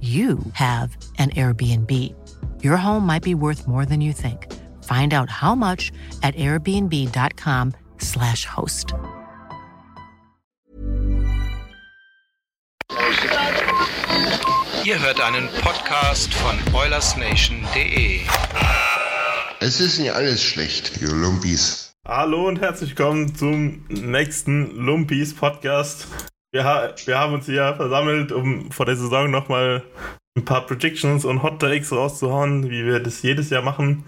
you have an Airbnb. Your home might be worth more than you think. Find out how much at airbnb.com/slash host. Ihr hört einen Podcast von OilersNation.de. Es ist nicht alles schlecht, ihr Lumpis. Hallo und herzlich willkommen zum nächsten Lumpis Podcast. Wir, ha wir haben uns hier versammelt, um vor der Saison nochmal ein paar Predictions und Hot Takes rauszuhauen, wie wir das jedes Jahr machen.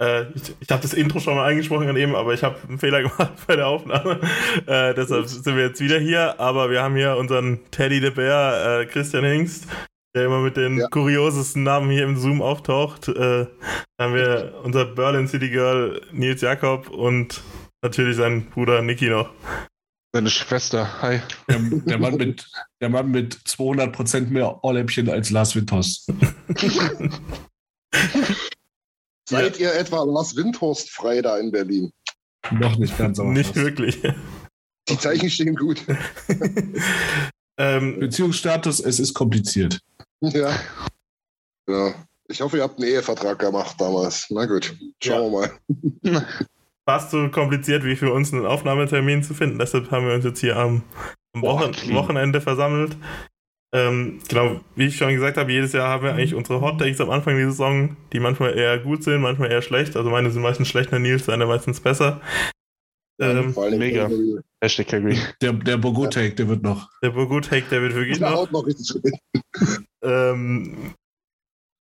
Äh, ich ich habe das Intro schon mal eingesprochen an eben, aber ich habe einen Fehler gemacht bei der Aufnahme. Äh, deshalb sind wir jetzt wieder hier. Aber wir haben hier unseren Teddy the Bear, äh, Christian Hingst, der immer mit den Ja. kuriosesten Namen hier im Zoom auftaucht. Äh, dann haben wir unser Berlin City Girl Nils Jakob und natürlich seinen Bruder Niki noch. Seine Schwester, hi. Der, der, Mann, mit, der Mann mit 200% mehr Ohrläppchen als Lars Winters. Seid ihr etwa Lars Windhorst frei da in Berlin? Noch nicht ganz, aber Nicht fast. wirklich. Die Zeichen stehen gut. ähm, Beziehungsstatus, es ist kompliziert. ja. ja. Ich hoffe, ihr habt einen Ehevertrag gemacht damals. Na gut, schauen wir mal. fast so kompliziert wie für uns einen Aufnahmetermin zu finden. Deshalb haben wir uns jetzt hier am, Wochen clean. Wochenende versammelt. Ähm, genau, wie ich schon gesagt habe, jedes Jahr haben wir eigentlich unsere Hot Takes am Anfang der Saison, die manchmal eher gut sind, manchmal eher schlecht. Also meine sind meistens schlechter, Nils, seine meistens besser. Ähm, Vor allem mega. Hashtag agree. Der, der Bogo-Take, der wird noch. der Bogut Take, der wird wirklich Der noch. haut noch. Ähm,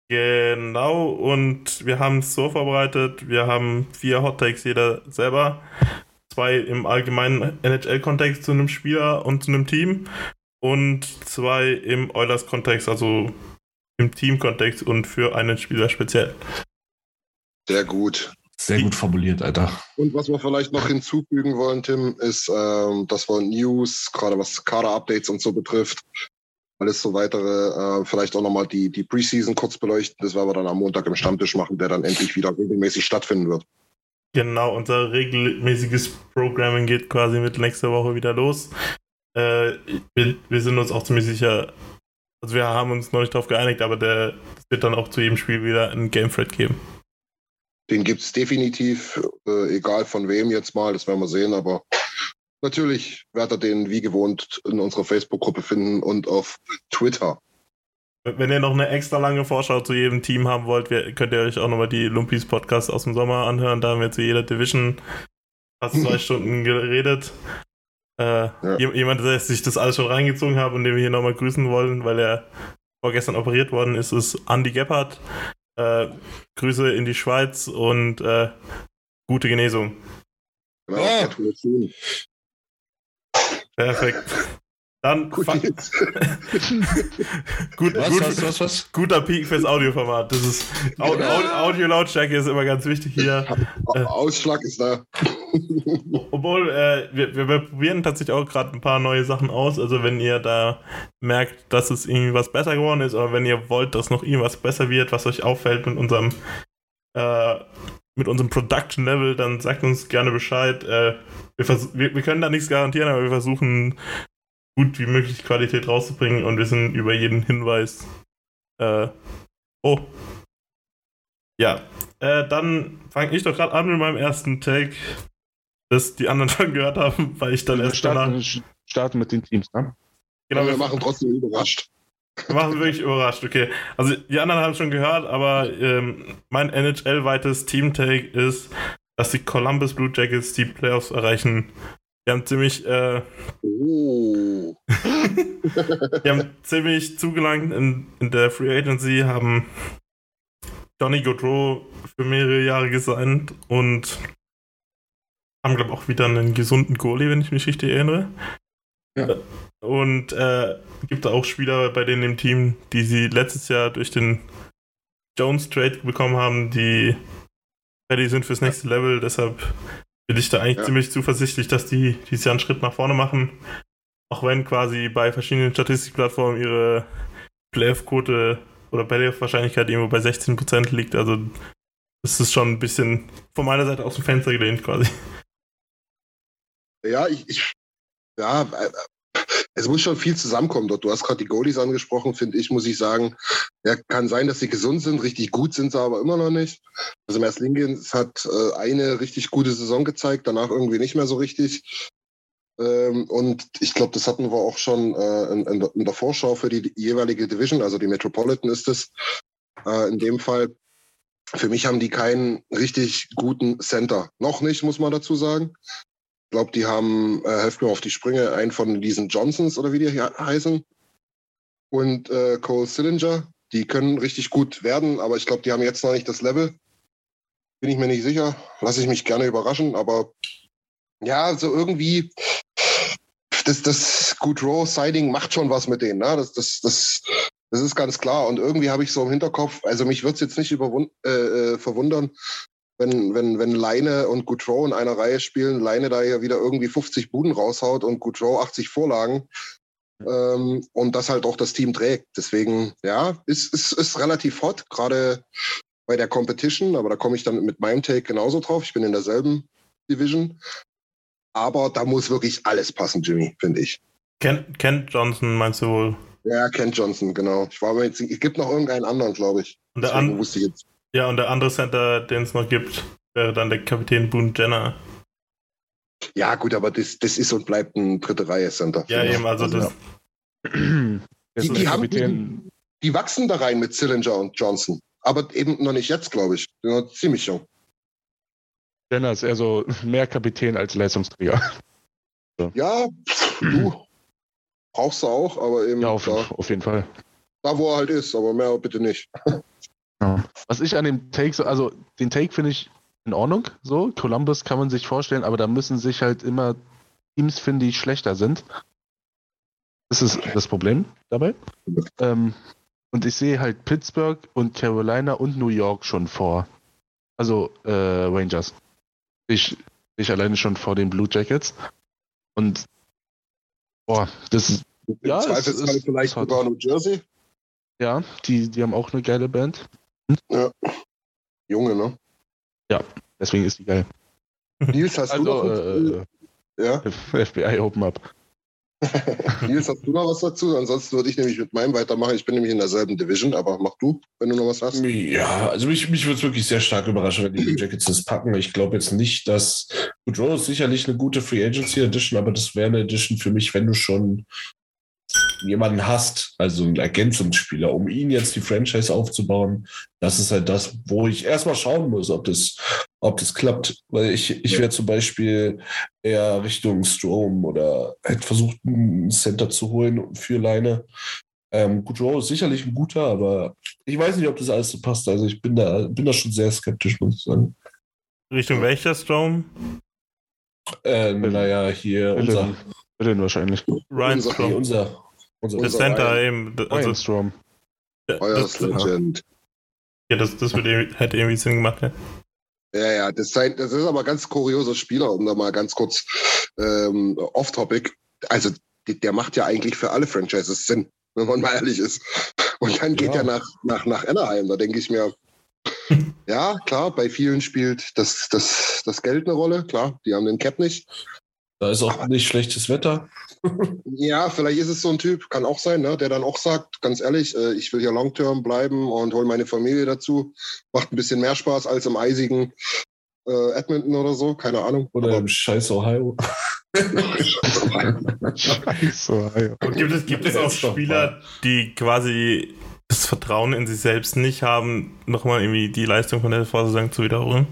genau, und wir haben es so vorbereitet, wir haben vier Hot Takes jeder selber. Zwei im allgemeinen NHL-Kontext zu einem Spieler und zu einem Team und zwei im Oilers-Kontext, also im Team-Kontext und für einen Spieler speziell. Sehr gut. Sehr gut formuliert, Alter. Und was wir vielleicht noch hinzufügen wollen, Tim, ist, ähm, dass wir News, gerade was Kader-Updates und so betrifft, alles so weitere, äh, vielleicht auch nochmal die, die Preseason kurz beleuchten. Das werden wir dann am Montag im Stammtisch machen, der dann endlich wieder regelmäßig stattfinden wird. Genau, unser regelmäßiges Programming geht quasi mit nächster Woche wieder los. Äh, wir, wir sind uns auch ziemlich sicher, also wir haben uns noch nicht darauf geeinigt, aber der, es wird dann auch zu jedem Spiel wieder ein Game Thread geben. Den gibt's definitiv, äh, egal von wem jetzt mal, das werden wir sehen, aber natürlich werdet ihr den wie gewohnt in unserer Facebook-Gruppe finden und auf Twitter. Wenn ihr noch eine extra lange Vorschau zu jedem Team haben wollt, könnt ihr euch auch nochmal die Lumpis Podcast aus dem Sommer anhören. Da haben wir zu jeder Division fast zwei Stunden geredet. Äh, jem- Jemand, der sich das alles schon reingezogen hat und den wir hier nochmal grüßen wollen, weil er vorgestern operiert worden ist, ist Andy Gebhardt. Äh, Grüße in die Schweiz und äh, gute Genesung. Genau, Ah. Perfekt. Dann Gut gut, Was, gut, was, was, was? guter Peak fürs Audioformat. Das ist Au- Au- Audio-Lautstärke ist immer ganz wichtig hier. Äh. Ausschlag ist da. Obwohl, äh, wir, wir, wir probieren tatsächlich auch gerade ein paar neue Sachen aus. Also wenn ihr da merkt, dass es irgendwie was besser geworden ist, oder wenn ihr wollt, dass noch irgendwas besser wird, was euch auffällt mit unserem äh, mit unserem Production Level, dann sagt uns gerne Bescheid. Äh, wir, wir, wir können da nichts garantieren, aber wir versuchen gut wie möglich Qualität rauszubringen und wir sind über jeden Hinweis. Äh, oh. Ja. Äh, dann fange ich doch gerade an mit meinem ersten Take, das die anderen schon gehört haben, weil ich dann Wir erst danach. starten, starten mit den Teams, ne? Genau, wir wir machen trotzdem überrascht. Wir machen wirklich überrascht, okay. Also die anderen haben schon gehört, aber ähm, mein NHL-weites Team-Take ist, dass die Columbus Blue Jackets die Playoffs erreichen. Die haben ziemlich, äh, Oh. die haben ziemlich zugelangt in, in der Free Agency, haben Johnny Gaudreau für mehrere Jahre gesigned und haben, glaube ich, auch wieder einen gesunden Goalie, wenn ich mich richtig erinnere. Ja. Und äh, gibt da auch Spieler bei denen im Team, die sie letztes Jahr durch den Jones Trade bekommen haben, die ready sind fürs nächste Level. Deshalb bin ich da eigentlich Ja. ziemlich zuversichtlich, dass die dieses Jahr einen Schritt nach vorne machen. Auch wenn quasi bei verschiedenen Statistikplattformen ihre Playoff-Quote oder Playoff-Wahrscheinlichkeit irgendwo bei 16% liegt. Also das ist schon ein bisschen von meiner Seite aus dem Fenster gelehnt quasi. Ja, ich, ich ja, äh, es muss schon viel zusammenkommen dort. Du hast gerade die Goalies angesprochen, finde ich, muss ich sagen. Ja, kann sein, dass sie gesund sind, richtig gut sind sie aber immer noch nicht. Also Mers Lingens hat äh, eine richtig gute Saison gezeigt, danach irgendwie nicht mehr so richtig. Ähm, und ich glaube, das hatten wir auch schon äh, in, in, der- in der Vorschau für die jeweilige Division, also die Metropolitan ist es äh, in dem Fall. Für mich haben die keinen richtig guten Center. Noch nicht, muss man dazu sagen. Ich glaube, die haben, äh, helft mir auf die Sprünge, einen von diesen Johnsons oder wie die hier heißen. Und äh, Cole Sillinger. Die können richtig gut werden, aber ich glaube, die haben jetzt noch nicht das Level. Bin ich mir nicht sicher. Lasse ich mich gerne überraschen, aber ja, so irgendwie, das, das Goodrow-Siding macht schon was mit denen. Ne? Das, das, das, das ist ganz klar. Und irgendwie habe ich so im Hinterkopf, also mich würde es jetzt nicht überwund, äh, äh, verwundern, wenn, wenn, wenn Leine und Goodrow in einer Reihe spielen, Leine da ja wieder irgendwie 50 Buden raushaut und Goodrow 80 Vorlagen ähm, und das halt auch das Team trägt. Deswegen, ja, ist, ist, ist relativ hot, gerade bei der Competition, aber da komme ich dann mit meinem Take genauso drauf. Ich bin in derselben Division. Aber da muss wirklich alles passen, Jimmy, finde ich. Ken, Kent Johnson meinst du wohl? Ja, Kent Johnson, genau. Ich war mir jetzt, es gibt noch irgendeinen anderen, glaube ich. Und der, an, wusste ich jetzt. Ja, und der andere Center, den es noch gibt, wäre dann der Kapitän Boone Jenner. Ja, gut, aber das, das ist und bleibt ein dritte Reihe-Center. Ja, eben, also das, Das Die- ist die haben- Kapitän. Die wachsen da rein mit Sillinger und Johnson. Aber eben noch nicht jetzt, glaube ich. Die sind noch ziemlich jung. Jenner ist eher so mehr Kapitän als Leistungsträger. Ja, pff, du brauchst du auch, aber eben Ja, auf, da, auf jeden Fall. da, wo er halt ist, aber mehr bitte nicht. Ja. Was ich an dem Take so, also den Take finde ich in Ordnung, so. Columbus kann man sich vorstellen, aber da müssen sich halt immer Teams finden, die schlechter sind. Das ist das Problem dabei. Ähm, und ich sehe halt Pittsburgh und Carolina und New York schon vor. Also äh, Rangers. Ich, ich alleine schon vor den Blue Jackets. Und boah, das ist, Ja, Zweifelsfall ist- vielleicht sogar New Jersey. ja, die, die haben auch eine geile Band. Junge, ne? Deswegen ist die geil. Nils, hast du noch Also, äh, ja? FBI Open Up. Nils, hast du noch was dazu? Ansonsten würde ich nämlich mit meinem weitermachen. Ich bin nämlich in derselben Division, aber mach du, wenn du noch was hast. Ja, also mich, mich würde es wirklich sehr stark überraschen, wenn die Blue Jackets das packen. Ich glaube jetzt nicht, dass Goodrow ist sicherlich eine gute Free Agency Edition, aber das wäre eine Edition für mich, wenn du schon jemanden hast, also einen Ergänzungsspieler, um ihn jetzt die Franchise aufzubauen. Das ist halt das, wo ich erstmal schauen muss, ob das, ob das klappt. Weil ich, ich wäre zum Beispiel eher Richtung Strom oder hätte versucht, einen Center zu holen für Leine. Ähm, Goodrow ist sicherlich ein guter, aber ich weiß nicht, ob das alles so passt. Also ich bin da, bin da schon sehr skeptisch, muss ich sagen. Richtung welcher Strom? Äh, naja, hier unser, Dylan, Dylan wahrscheinlich. Ryan Unser- nee, Strom. unser, unser, Der unser Center eben. Also, Strom. Euer das, Legend. ja, das, das würde, hätte irgendwie Sinn gemacht. Ja. Ja, ja, das, sei, das ist aber ein ganz kurioser Spieler, um da mal ganz kurz ähm, off-topic. Also, der macht ja eigentlich für alle Franchises Sinn, wenn man mal ehrlich ist. Und dann geht Ja. er nach, nach, nach Anaheim. Da denke ich mir, ja, klar, bei vielen spielt das, das, das Geld eine Rolle. Klar, die haben den Cap nicht. da ist auch nicht schlechtes Wetter. Ja, vielleicht ist es so ein Typ, kann auch sein, ne, der dann auch sagt, ganz ehrlich, äh, ich will hier long-term bleiben und hol meine Familie dazu. Macht ein bisschen mehr Spaß als im eisigen äh, Edmonton oder so, keine Ahnung. Oder Aber im scheiß Ohio. Scheiße, ey. Und gibt es, gibt es auch Spieler, die quasi das Vertrauen in sich selbst nicht haben, nochmal irgendwie die Leistung von der Vorsaison zu wiederholen?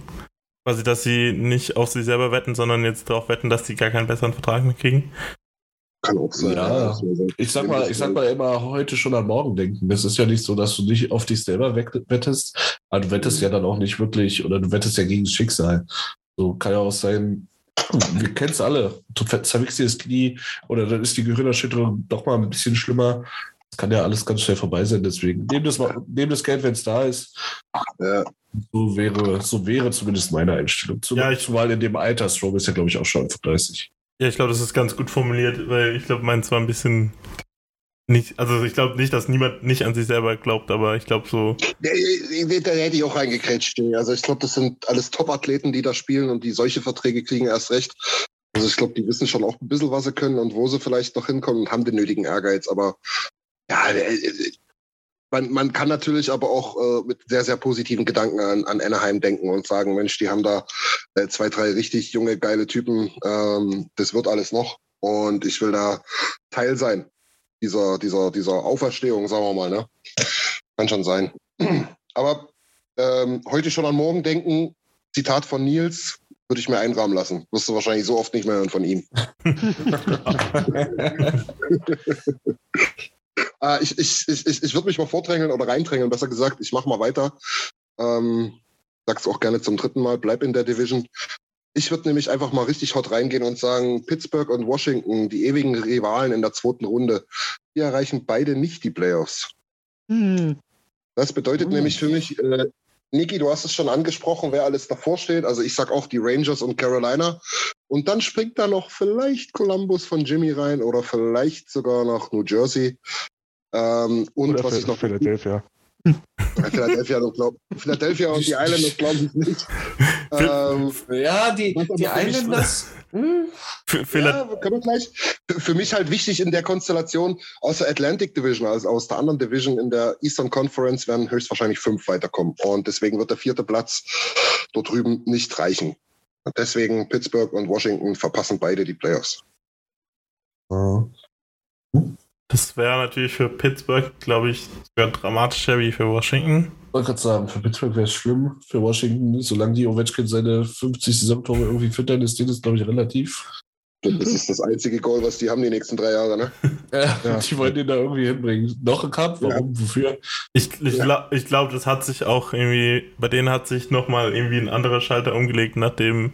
Quasi, dass sie nicht auf sich selber wetten, sondern jetzt darauf wetten, dass sie gar keinen besseren Vertrag mehr kriegen. Kann auch sein. Ja. Ich sag mal, ich sag mal immer heute schon an morgen denken. Das ist ja nicht so, dass du nicht auf dich selber wett- wettest, aber du wettest ja dann auch nicht wirklich oder du wettest ja gegen das Schicksal. So kann ja auch sein, wir kennen es alle. Du zerwickst dir das Knie oder dann ist die Gehirnerschütterung doch mal ein bisschen schlimmer. Das kann ja alles ganz schnell vorbei sein. Deswegen nehm das, mal, nehm das Geld, wenn es da ist. Ja. So wäre, so wäre zumindest meine Einstellung. Zum, Ja, ich- zumal in dem Alter, Strom ist ja, glaube ich, auch schon 30. Ja, ich glaube, das ist ganz gut formuliert, weil ich glaube, meins war ein bisschen nicht, also ich glaube nicht, dass niemand nicht an sich selber glaubt, aber ich glaube so, ja, Da hätte ich auch reingekretscht. Also ich glaube, das sind alles Top-Athleten, die da spielen und die solche Verträge kriegen erst recht. Also ich glaube, die wissen schon auch ein bisschen, was sie können und wo sie vielleicht noch hinkommen und haben den nötigen Ehrgeiz. Aber ja, äh, äh, man, man kann natürlich aber auch äh, mit sehr, sehr positiven Gedanken an, an Anaheim denken und sagen, Mensch, die haben da äh, zwei, drei richtig junge, geile Typen. Ähm, das wird alles noch. Und ich will da Teil sein dieser, dieser, dieser Auferstehung, sagen wir mal. Ne? Kann schon sein. Aber ähm, heute schon an morgen denken, Zitat von Nils, würde ich mir einrahmen lassen. Wirst du wahrscheinlich so oft nicht mehr hören von ihm. äh, ich ich, ich, ich, ich würde mich mal vordrängeln oder reindrängeln, besser gesagt. Ich mache mal weiter. Ähm, sag's auch gerne zum dritten Mal, bleib in der Division. Ich würde nämlich einfach mal richtig hot reingehen und sagen, Pittsburgh und Washington, die ewigen Rivalen in der zweiten Runde, die erreichen beide nicht die Playoffs. Hm. Das bedeutet Hm. nämlich für mich, äh, Niki, du hast es schon angesprochen, wer alles davor steht. Also ich sag auch die Rangers und Carolina. Und dann springt da noch vielleicht Columbus von Jimmy rein oder vielleicht sogar noch New Jersey. Ähm, und Oder was ich noch Philadelphia. Philadelphia, und glaub, Philadelphia und die Islanders glaube ich nicht. ähm, Ja, die, die Islanders. Hm? ja, können wir gleich. Für, mich halt wichtig in der Konstellation aus der Atlantic Division, also aus der anderen Division in der Eastern Conference werden höchstwahrscheinlich fünf weiterkommen. Und deswegen wird der vierte Platz dort drüben nicht reichen. Und deswegen Pittsburgh und Washington verpassen beide die Playoffs. Das wäre natürlich für Pittsburgh, glaube ich, sogar dramatischer wie für Washington. Ich wollte gerade sagen, für Pittsburgh wäre es schlimm, für Washington, solange die Ovechkin seine 50 Saisontore irgendwie füttern, ist denen das, glaube ich, relativ. Das ist das einzige Goal, was die haben die nächsten drei Jahre. Ne? Ja, Ja. Die wollen den da irgendwie hinbringen. Noch ein Cup? Warum? Wofür? Ich, ich, Ja. glaub, ich glaube, das hat sich auch irgendwie, bei denen hat sich nochmal irgendwie ein anderer Schalter umgelegt, nachdem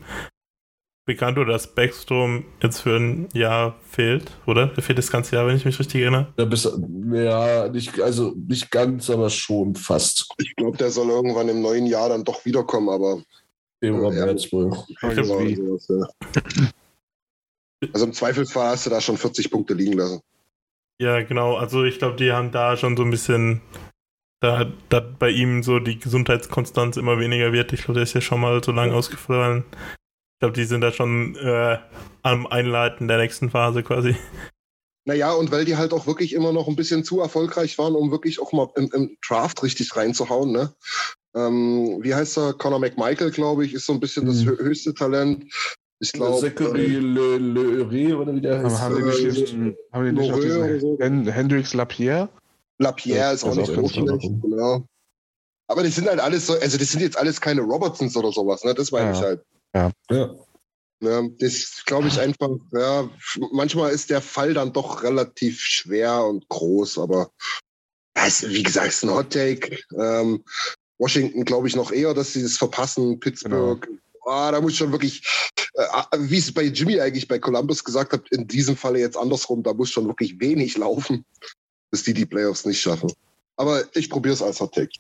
bekannt wurde, dass Backstrom jetzt für ein Jahr fehlt, oder? Der fehlt das ganze Jahr, wenn ich mich richtig erinnere. Ja, bis, ja nicht, also nicht ganz, aber schon fast. Ich glaube, der soll irgendwann im neuen Jahr dann doch wiederkommen, aber Februar, Ja. März wohl. Also im Zweifelsfall hast du da schon 40 Punkte liegen lassen. Ja, genau. Also ich glaube, die haben da schon so ein bisschen, da, da bei ihm so die Gesundheitskonstanz immer weniger wird. Ich glaube, der ist ja schon mal so lange ausgefallen. Ich glaube, die sind da schon äh, am Einleiten der nächsten Phase quasi. Naja, und weil die halt auch wirklich immer noch ein bisschen zu erfolgreich waren, um wirklich auch mal im, im Draft richtig reinzuhauen, ne? Ähm, wie heißt er? Conor McMichael, glaube ich, ist so ein bisschen das Mhm. hö- höchste Talent. Ich glaube, Zachary Le, Le Ré, oder wie der heißt. haben die nicht, äh, diesen, haben die nicht oder diesen so? Hen Hendrix Lapierre? Lapierre ist auch Das nicht so auch ganz schlecht. Genau. Aber die sind halt alles so, also das sind jetzt alles keine Robertsons oder sowas, ne? Das meine Ja. ich halt. Ja. Ja, das glaube ich einfach, ja, manchmal ist der Fall dann doch relativ schwer und groß, aber ja, ist, wie gesagt, ist ein Hot Take. Ähm, Washington glaube ich noch eher, dass sie es verpassen. Pittsburgh, ah, da muss schon wirklich, äh, wie es bei Jimmy eigentlich bei Columbus gesagt hat, in diesem Falle jetzt andersrum, da muss schon wirklich wenig laufen, dass die die Playoffs nicht schaffen. Aber ich probiere es als Hot Take.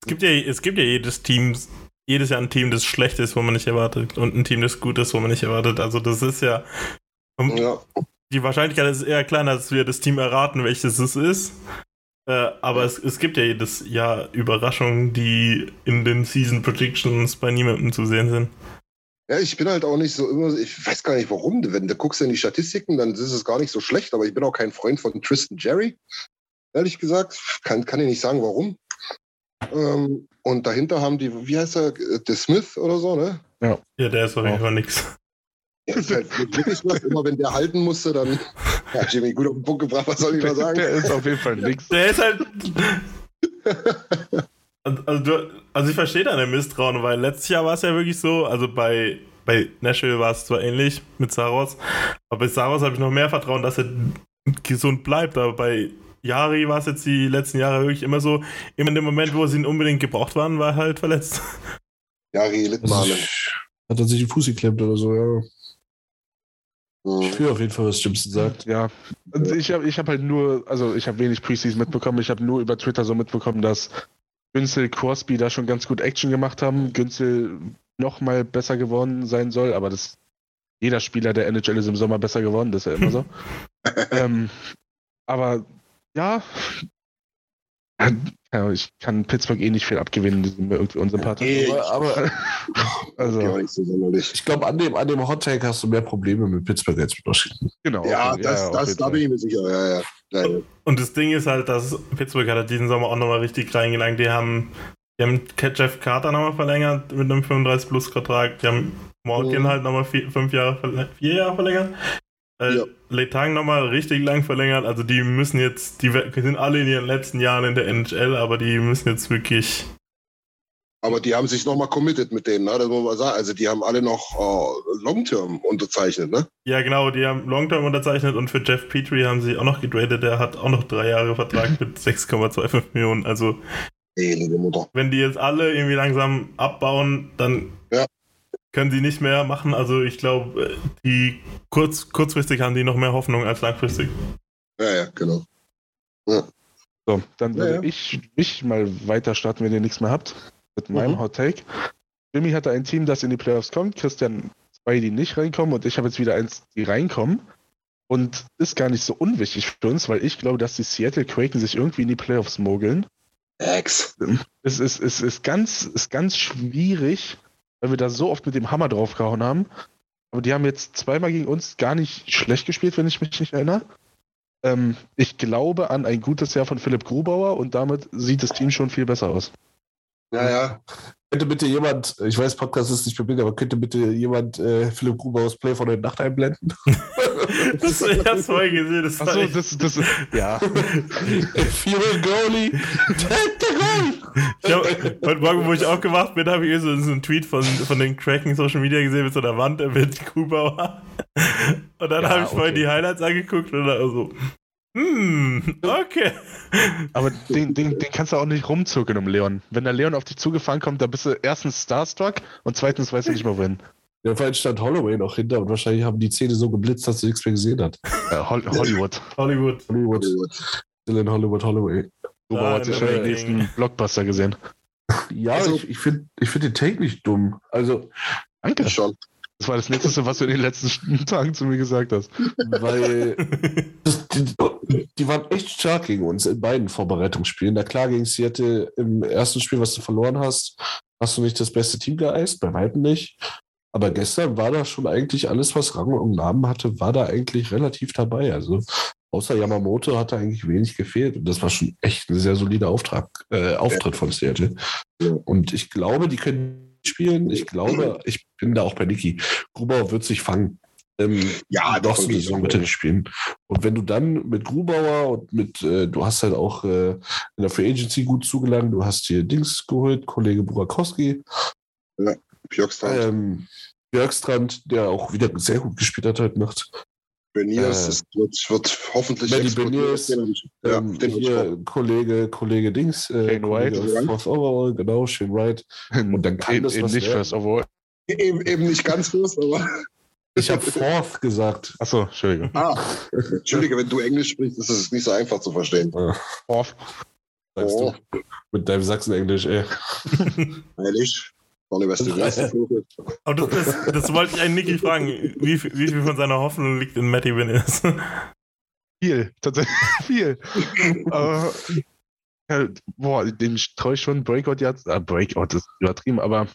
Es gibt ja, es gibt ja jedes Team, jedes Jahr ein Team, das schlecht ist, wo man nicht erwartet, und ein Team, das gut ist, wo man nicht erwartet. Also das ist ja. Ja. Die Wahrscheinlichkeit ist eher kleiner, dass wir das Team erraten, welches es ist. Äh, aber es, es gibt ja jedes Jahr Überraschungen, die in den Season Predictions bei niemandem zu sehen sind. Ja, ich bin halt auch nicht so immer, ich weiß gar nicht warum. Wenn du guckst in die Statistiken, dann ist es gar nicht so schlecht, aber ich bin auch kein Freund von Tristan Jerry. Ehrlich gesagt, kann, kann ich nicht sagen, warum. Ähm, und dahinter haben die, wie heißt er, der Smith oder so, ne? Ja, der ist auf jeden Ja. Fall nix. Ja, ist halt wirklich was. Immer wenn der halten musste, dann. Ja, Jimmy, gut auf den Punkt gebracht, was soll ich mal sagen? Der ist auf jeden Fall nix. Der ist halt. Also, du, also ich verstehe deine Misstrauen, weil letztes Jahr war es ja wirklich so, also bei, bei Nashville war es zwar ähnlich mit Saros, aber bei Saros habe ich noch mehr Vertrauen, dass er gesund bleibt, aber bei Yari war es jetzt die letzten Jahre wirklich immer so, immer in dem Moment, wo sie ihn unbedingt gebraucht waren, war er halt verletzt. Jari Also Littmanen. hat er sich den Fuß geklemmt oder so, ja. Ich Mhm. fühle auf jeden Fall, was Jimson sagt. Ja, also ich habe ich hab halt nur, also ich habe wenig Preseason mitbekommen. Ich habe nur über Twitter so mitbekommen, dass Günzel, Crosby da schon ganz gut Action gemacht haben. Günzel noch mal besser geworden sein soll, aber das jeder Spieler der NHL ist im Sommer besser geworden, das ist ja immer so. ähm, aber ja, ja, ich kann Pittsburgh eh nicht viel abgewinnen, die sind mir irgendwie unsympathisch. Nee, Aber, aber Also, Ja, ich glaube, an dem, an dem Hot Take hast du mehr Probleme mit Pittsburgh als mit Washington. genau. Ja, okay, das, auf das, jeden da bin ich mir sicher. Ja, ja. ja, ja. Und das Ding ist halt, dass Pittsburgh hat diesen Sommer auch nochmal richtig reingelangt. Die haben, die haben Jeff Carter nochmal verlängert mit einem 35-Plus-Vertrag. Die haben Morgan Mhm. halt nochmal vier, fünf Jahre, vier Jahre verlängert. Äh, Ja. Letang nochmal richtig lang verlängert. Also die müssen jetzt, die sind alle in ihren letzten Jahren in der NHL, aber die müssen jetzt wirklich. Aber die haben sich nochmal committed mit denen, ne? das muss man sagen. Also die haben alle noch äh, Long-Term unterzeichnet, ne? Ja, genau, die haben Longterm unterzeichnet und für Jeff Petrie haben sie auch noch getradet. Der hat auch noch drei Jahre Vertrag mit 6,25 Millionen. Also wenn die jetzt alle irgendwie langsam abbauen, dann Ja. Können sie nicht mehr machen. Also ich glaube, die kurz, kurzfristig haben die noch mehr Hoffnung als langfristig. Ja, ja, genau. So, dann Ja, würde ja. ich mich mal weiter starten, wenn ihr nichts mehr habt, mit meinem Mhm. Hot Take. Jimmy hatte ein Team, das in die Playoffs kommt, Christian zwei, die nicht reinkommen und ich habe jetzt wieder eins, die reinkommen. Und ist gar nicht so unwichtig für uns, weil ich glaube, dass die Seattle Kraken sich irgendwie in die Playoffs mogeln. Ex. Es ist, es ist, ganz, ist ganz schwierig, weil wir da so oft mit dem Hammer draufgehauen haben. Aber die haben jetzt zweimal gegen uns gar nicht schlecht gespielt, wenn ich mich nicht erinnere. Ähm, ich glaube an ein gutes Jahr von Philipp Grubauer und damit sieht das Team schon viel besser aus. Ja, ja. Könnte bitte jemand, ich weiß, Podcast ist nicht Bild, aber könnte bitte jemand äh, Philipp Grubauers Play von der Nacht einblenden? Das, ich hab's vorher gesehen. Das Achso, das, das, ja. If you're a goalie, take the goal! Ich hab, heute Morgen, wo ich aufgewacht bin, habe ich so, so einen Tweet von, von den Kraken Social Media gesehen mit so einer Wand mit Grubauer. Und dann Ja, habe ich vorhin okay. die Highlights angeguckt und dann so, hm, okay. Aber den, den, den kannst du auch nicht rumzucken um Leon. Wenn der Leon auf dich zugefahren kommt, dann bist du erstens Starstruck und zweitens weißt du nicht mehr wohin. Ja, vor allem stand Holloway noch hinter und wahrscheinlich haben die Zähne so geblitzt, dass du nichts mehr gesehen hat. Äh, Hol Hollywood. Hollywood. Hollywood, still in Hollywood, Holloway. Grubauer Ah, hat in schon den nächsten Blockbuster gesehen. Ja, Also- ich, ich finde ich find den Take nicht dumm. Also, Danke. Schon. Das war das Letzte, was du in den letzten Tagen zu mir gesagt hast. weil das, die, die waren echt stark gegen uns in beiden Vorbereitungsspielen. Na klar, gegen Seattle im ersten Spiel, was du verloren hast, hast du nicht das beste Team geeist, bei weitem nicht. Aber gestern war da schon eigentlich alles, was Rang und Namen hatte, war da eigentlich relativ dabei. Also außer Yamamoto hat da eigentlich wenig gefehlt. Und das war schon echt ein sehr solider Auftrag, äh, Auftritt von Seattle. Ja. Und ich glaube, die können spielen. Ich glaube, ich bin da auch bei Niki. Grubauer wird sich fangen. Ähm, Ja, doch ich Saison nicht spielen. Und wenn du dann mit Grubauer und mit, äh, du hast halt auch äh, in der Free Agency gut zugelangt, du hast hier Dings geholt, Kollege Burakowski, Björkstrand. ähm, Björkstrand, der auch wieder sehr gut gespielt hat heute Nacht. Beniers, äh, das wird, wird hoffentlich explodieren. Beniers, ich- Ja, ähm, hier Kollege, Kollege Dings, äh, Shane Kollege aus Fourth Overall, genau, Shane Wright. Und dann kann eben, das eben was nicht werden. First Overall. Eben, eben nicht ganz fürst, aber. Ich habe Fourth gesagt. Achso, Entschuldigung. Ah, Entschuldige, wenn du Englisch sprichst, ist es nicht so einfach zu verstehen. Äh, Fourth. sagst Oh. du. Mit deinem Sachsen-Englisch, ey. Ehrlich? Vorne wärst du erste Vogel. Aber das, das, das wollte ich eigentlich Niki fragen, wie, viel- wie viel von seiner Hoffnung liegt in Matty Winners? Viel, tatsächlich viel. aber, ja, boah, dem traue ich schon Breakout jetzt. Ah, Breakout ist übertrieben, aber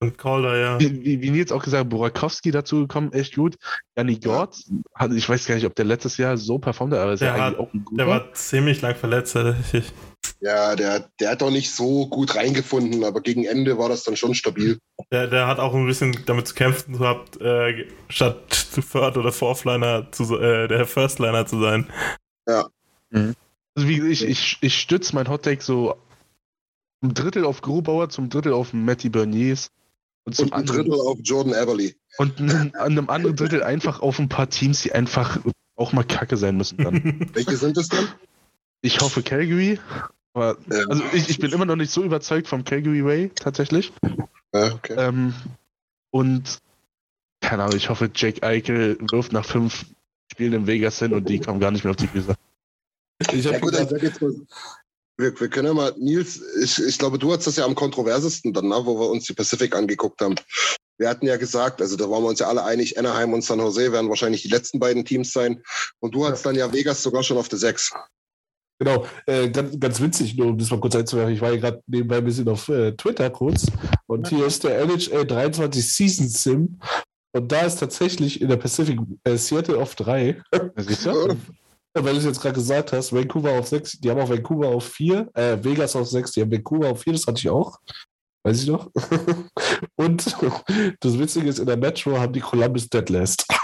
Und Calder, ja. Wie, wie, wie Nils auch gesagt hat, Burakowski dazu gekommen, echt gut. Janni Gord, hat, ich weiß gar nicht, ob der letztes Jahr so performt hat, aber ist Der ja hat- eigentlich auch ein guter. Der war ziemlich lang verletzt, tatsächlich. Ja, der, der hat doch nicht so gut reingefunden, aber gegen Ende war das dann schon stabil. Der, der hat auch ein bisschen damit zu kämpfen gehabt, äh, statt zu Third- oder Fourth-Liner zu äh, der First-Liner zu sein. Also wie ich, ich, ich stütze mein Hottake so ein Drittel auf Grubauer, zum Drittel auf Matty Berniers und zum Und ein anderen Drittel auf Jordan Everly. und an einem anderen Drittel einfach auf ein paar Teams, die einfach auch mal kacke sein müssen dann. Welche sind es denn? Ich hoffe Calgary, aber Ja. also ich, ich bin immer noch nicht so überzeugt vom Calgary Way tatsächlich. Ja, okay. Ähm, und keine Ahnung, ich hoffe Jake Eichel wirft nach fünf Spielen in Vegas hin und die kommen gar nicht mehr auf die Füße. Ich Ja habe jetzt mal, wir, wir können ja mal, Nils, ich, ich glaube, du hast das ja am kontroversesten dann, ne, wo wir uns die Pacific angeguckt haben. Wir hatten ja gesagt, also da waren wir uns ja alle einig, Anaheim und San Jose werden wahrscheinlich die letzten beiden Teams sein. Und du hattest dann ja Vegas sogar schon auf der 6. Genau, äh, ganz, ganz witzig, nur um das mal kurz einzuwerfen. Ich war hier gerade nebenbei ein bisschen auf äh, Twitter kurz und hier ist der NHL 23 Season Sim und da ist tatsächlich in der Pacific äh, Seattle auf 3, Siehst du? weil du es jetzt gerade gesagt hast, Vancouver auf 6, die haben auch Vancouver auf 4, äh, Vegas auf 6, die haben Vancouver auf 4, das hatte ich auch. Weiß ich noch. und das Witzige ist, in der Metro haben die Columbus Dead Last.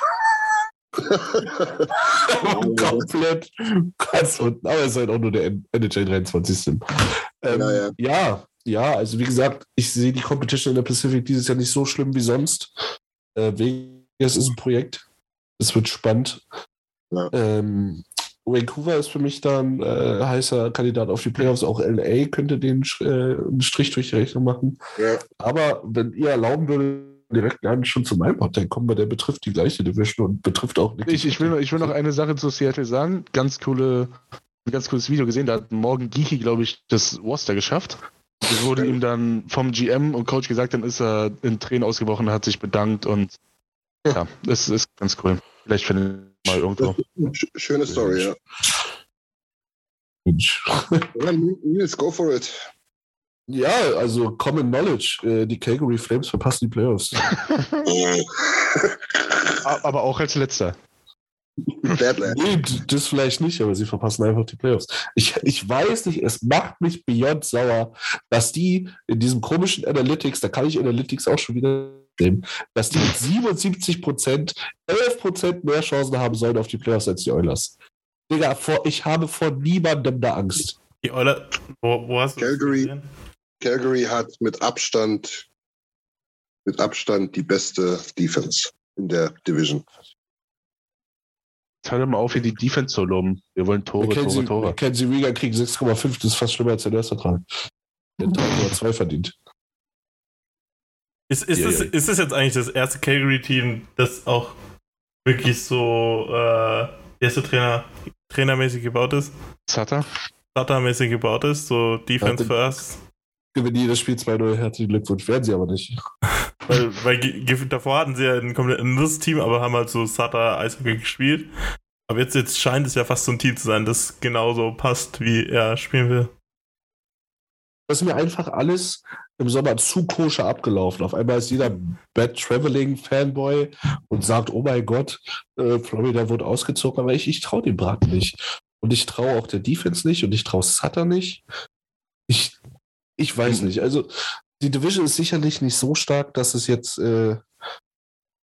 Komplett ganz unten. Aber es ist halt auch nur der NHL 23 Sim. Ähm, Ja, ja. ja, ja, also wie gesagt, ich sehe die Competition in der Pacific dieses Jahr nicht so schlimm wie sonst. Äh, Vegas ist ein Projekt. Es wird spannend. Ja. Ähm, Vancouver ist für mich dann äh, heißer Kandidat auf die Playoffs. Auch LA könnte den äh, einen Strich durch die Rechnung machen. Ja. Aber wenn ihr erlauben würdet, direkt dann schon zu meinem Hot kommen, weil der betrifft die gleiche Division und betrifft auch nicht. Ich, ich, will, noch- ich will noch eine Sache zu Seattle sagen. Ganz coole, ein ganz cooles Video gesehen. Da hat Morgan Geeky, glaube ich, das Roster geschafft. Das wurde ihm dann vom GM und Coach gesagt, dann ist er in Tränen ausgebrochen, hat sich bedankt und ja, das ist ganz cool. Vielleicht finde ich mal irgendwo. Sch- Schöne Story, ja. Mensch. ja. Nils, go for it. Ja, also Common Knowledge. Äh, die Calgary Flames verpassen die Playoffs. Aber auch als letzter. Badland. nee, das vielleicht nicht, aber sie verpassen einfach die Playoffs. Ich, ich weiß nicht, es macht mich beyond sauer, dass die in diesem komischen Analytics, da kann ich Analytics auch schon wieder nehmen, dass die mit 77 Prozent 11 Prozent mehr Chancen haben sollen auf die Playoffs als die Oilers. Digga, vor, ich habe vor niemandem da Angst. Die Euler, wo, wo hast du das Calgary. Calgary hat mit Abstand, mit Abstand die beste Defense in der Division. Jetzt hör doch mal auf, hier die Defense zu loben. Wir wollen Tore, Tore, Mackenzie, Tore. Mackenzie Rieger kriegt 6,5, das ist fast schlimmer als der Nurse-Vertrag. Der hat 3,2 verdient. Ist, ist, es, ja. ist es jetzt eigentlich das erste Calgary-Team, das auch wirklich so äh, erste Trainer, trainermäßig gebaut ist? Sutter? Startermäßig gebaut ist, so Defense Ja, First. Gewinnen jedes Spiel 2-0, herzlichen Glückwunsch. Werden sie aber nicht. Weil, weil davor hatten sie ja ein komplett anderes Team, aber haben halt so Sutter Eishockey gespielt. Aber jetzt, jetzt scheint es ja fast so ein Team zu sein, das genauso passt, wie er spielen will. Das ist mir einfach alles im Sommer zu koscher abgelaufen. Auf einmal ist jeder Bad Traveling Fanboy und sagt, oh mein Gott, äh, Florida wird ausgezogen, aber ich, ich traue dem Braten nicht. Und ich traue auch der Defense nicht und ich traue Sutter nicht. Ich, ich weiß nicht. Also die Division ist sicherlich nicht so stark, dass es jetzt, äh,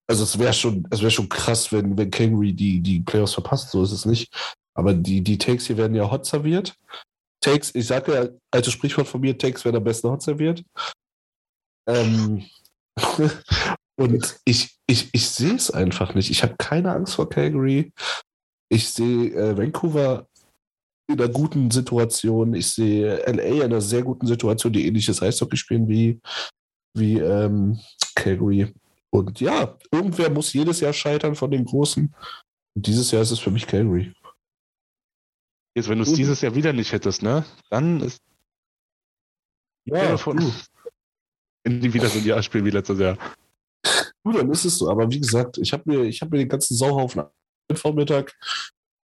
also es wäre schon, es wäre schon krass, wenn, wenn Calgary die, die Playoffs verpasst, so ist es nicht. Aber die, die Takes hier werden ja hot serviert. Takes, ich sage ja, altes Sprichwort von mir, Takes werden am besten hot serviert. Ähm, und ich, ich, ich sehe es einfach nicht. Ich habe keine Angst vor Calgary. Ich sehe äh, Vancouver in einer guten Situation. Ich sehe LA in einer sehr guten Situation, die ähnliches Eishockey spielen wie, wie ähm, Calgary. Und ja, irgendwer muss jedes Jahr scheitern von den Großen. Und dieses Jahr ist es für mich Calgary. Jetzt, wenn du es Gut. dieses Jahr wieder nicht hättest, ne? Dann ist Ja, von in die wieder so ein Jahr spielen wie letztes Jahr. Du, dann ist es so. Aber wie gesagt, ich habe mir, ich hab mir den ganzen Sauhaufen Vormittag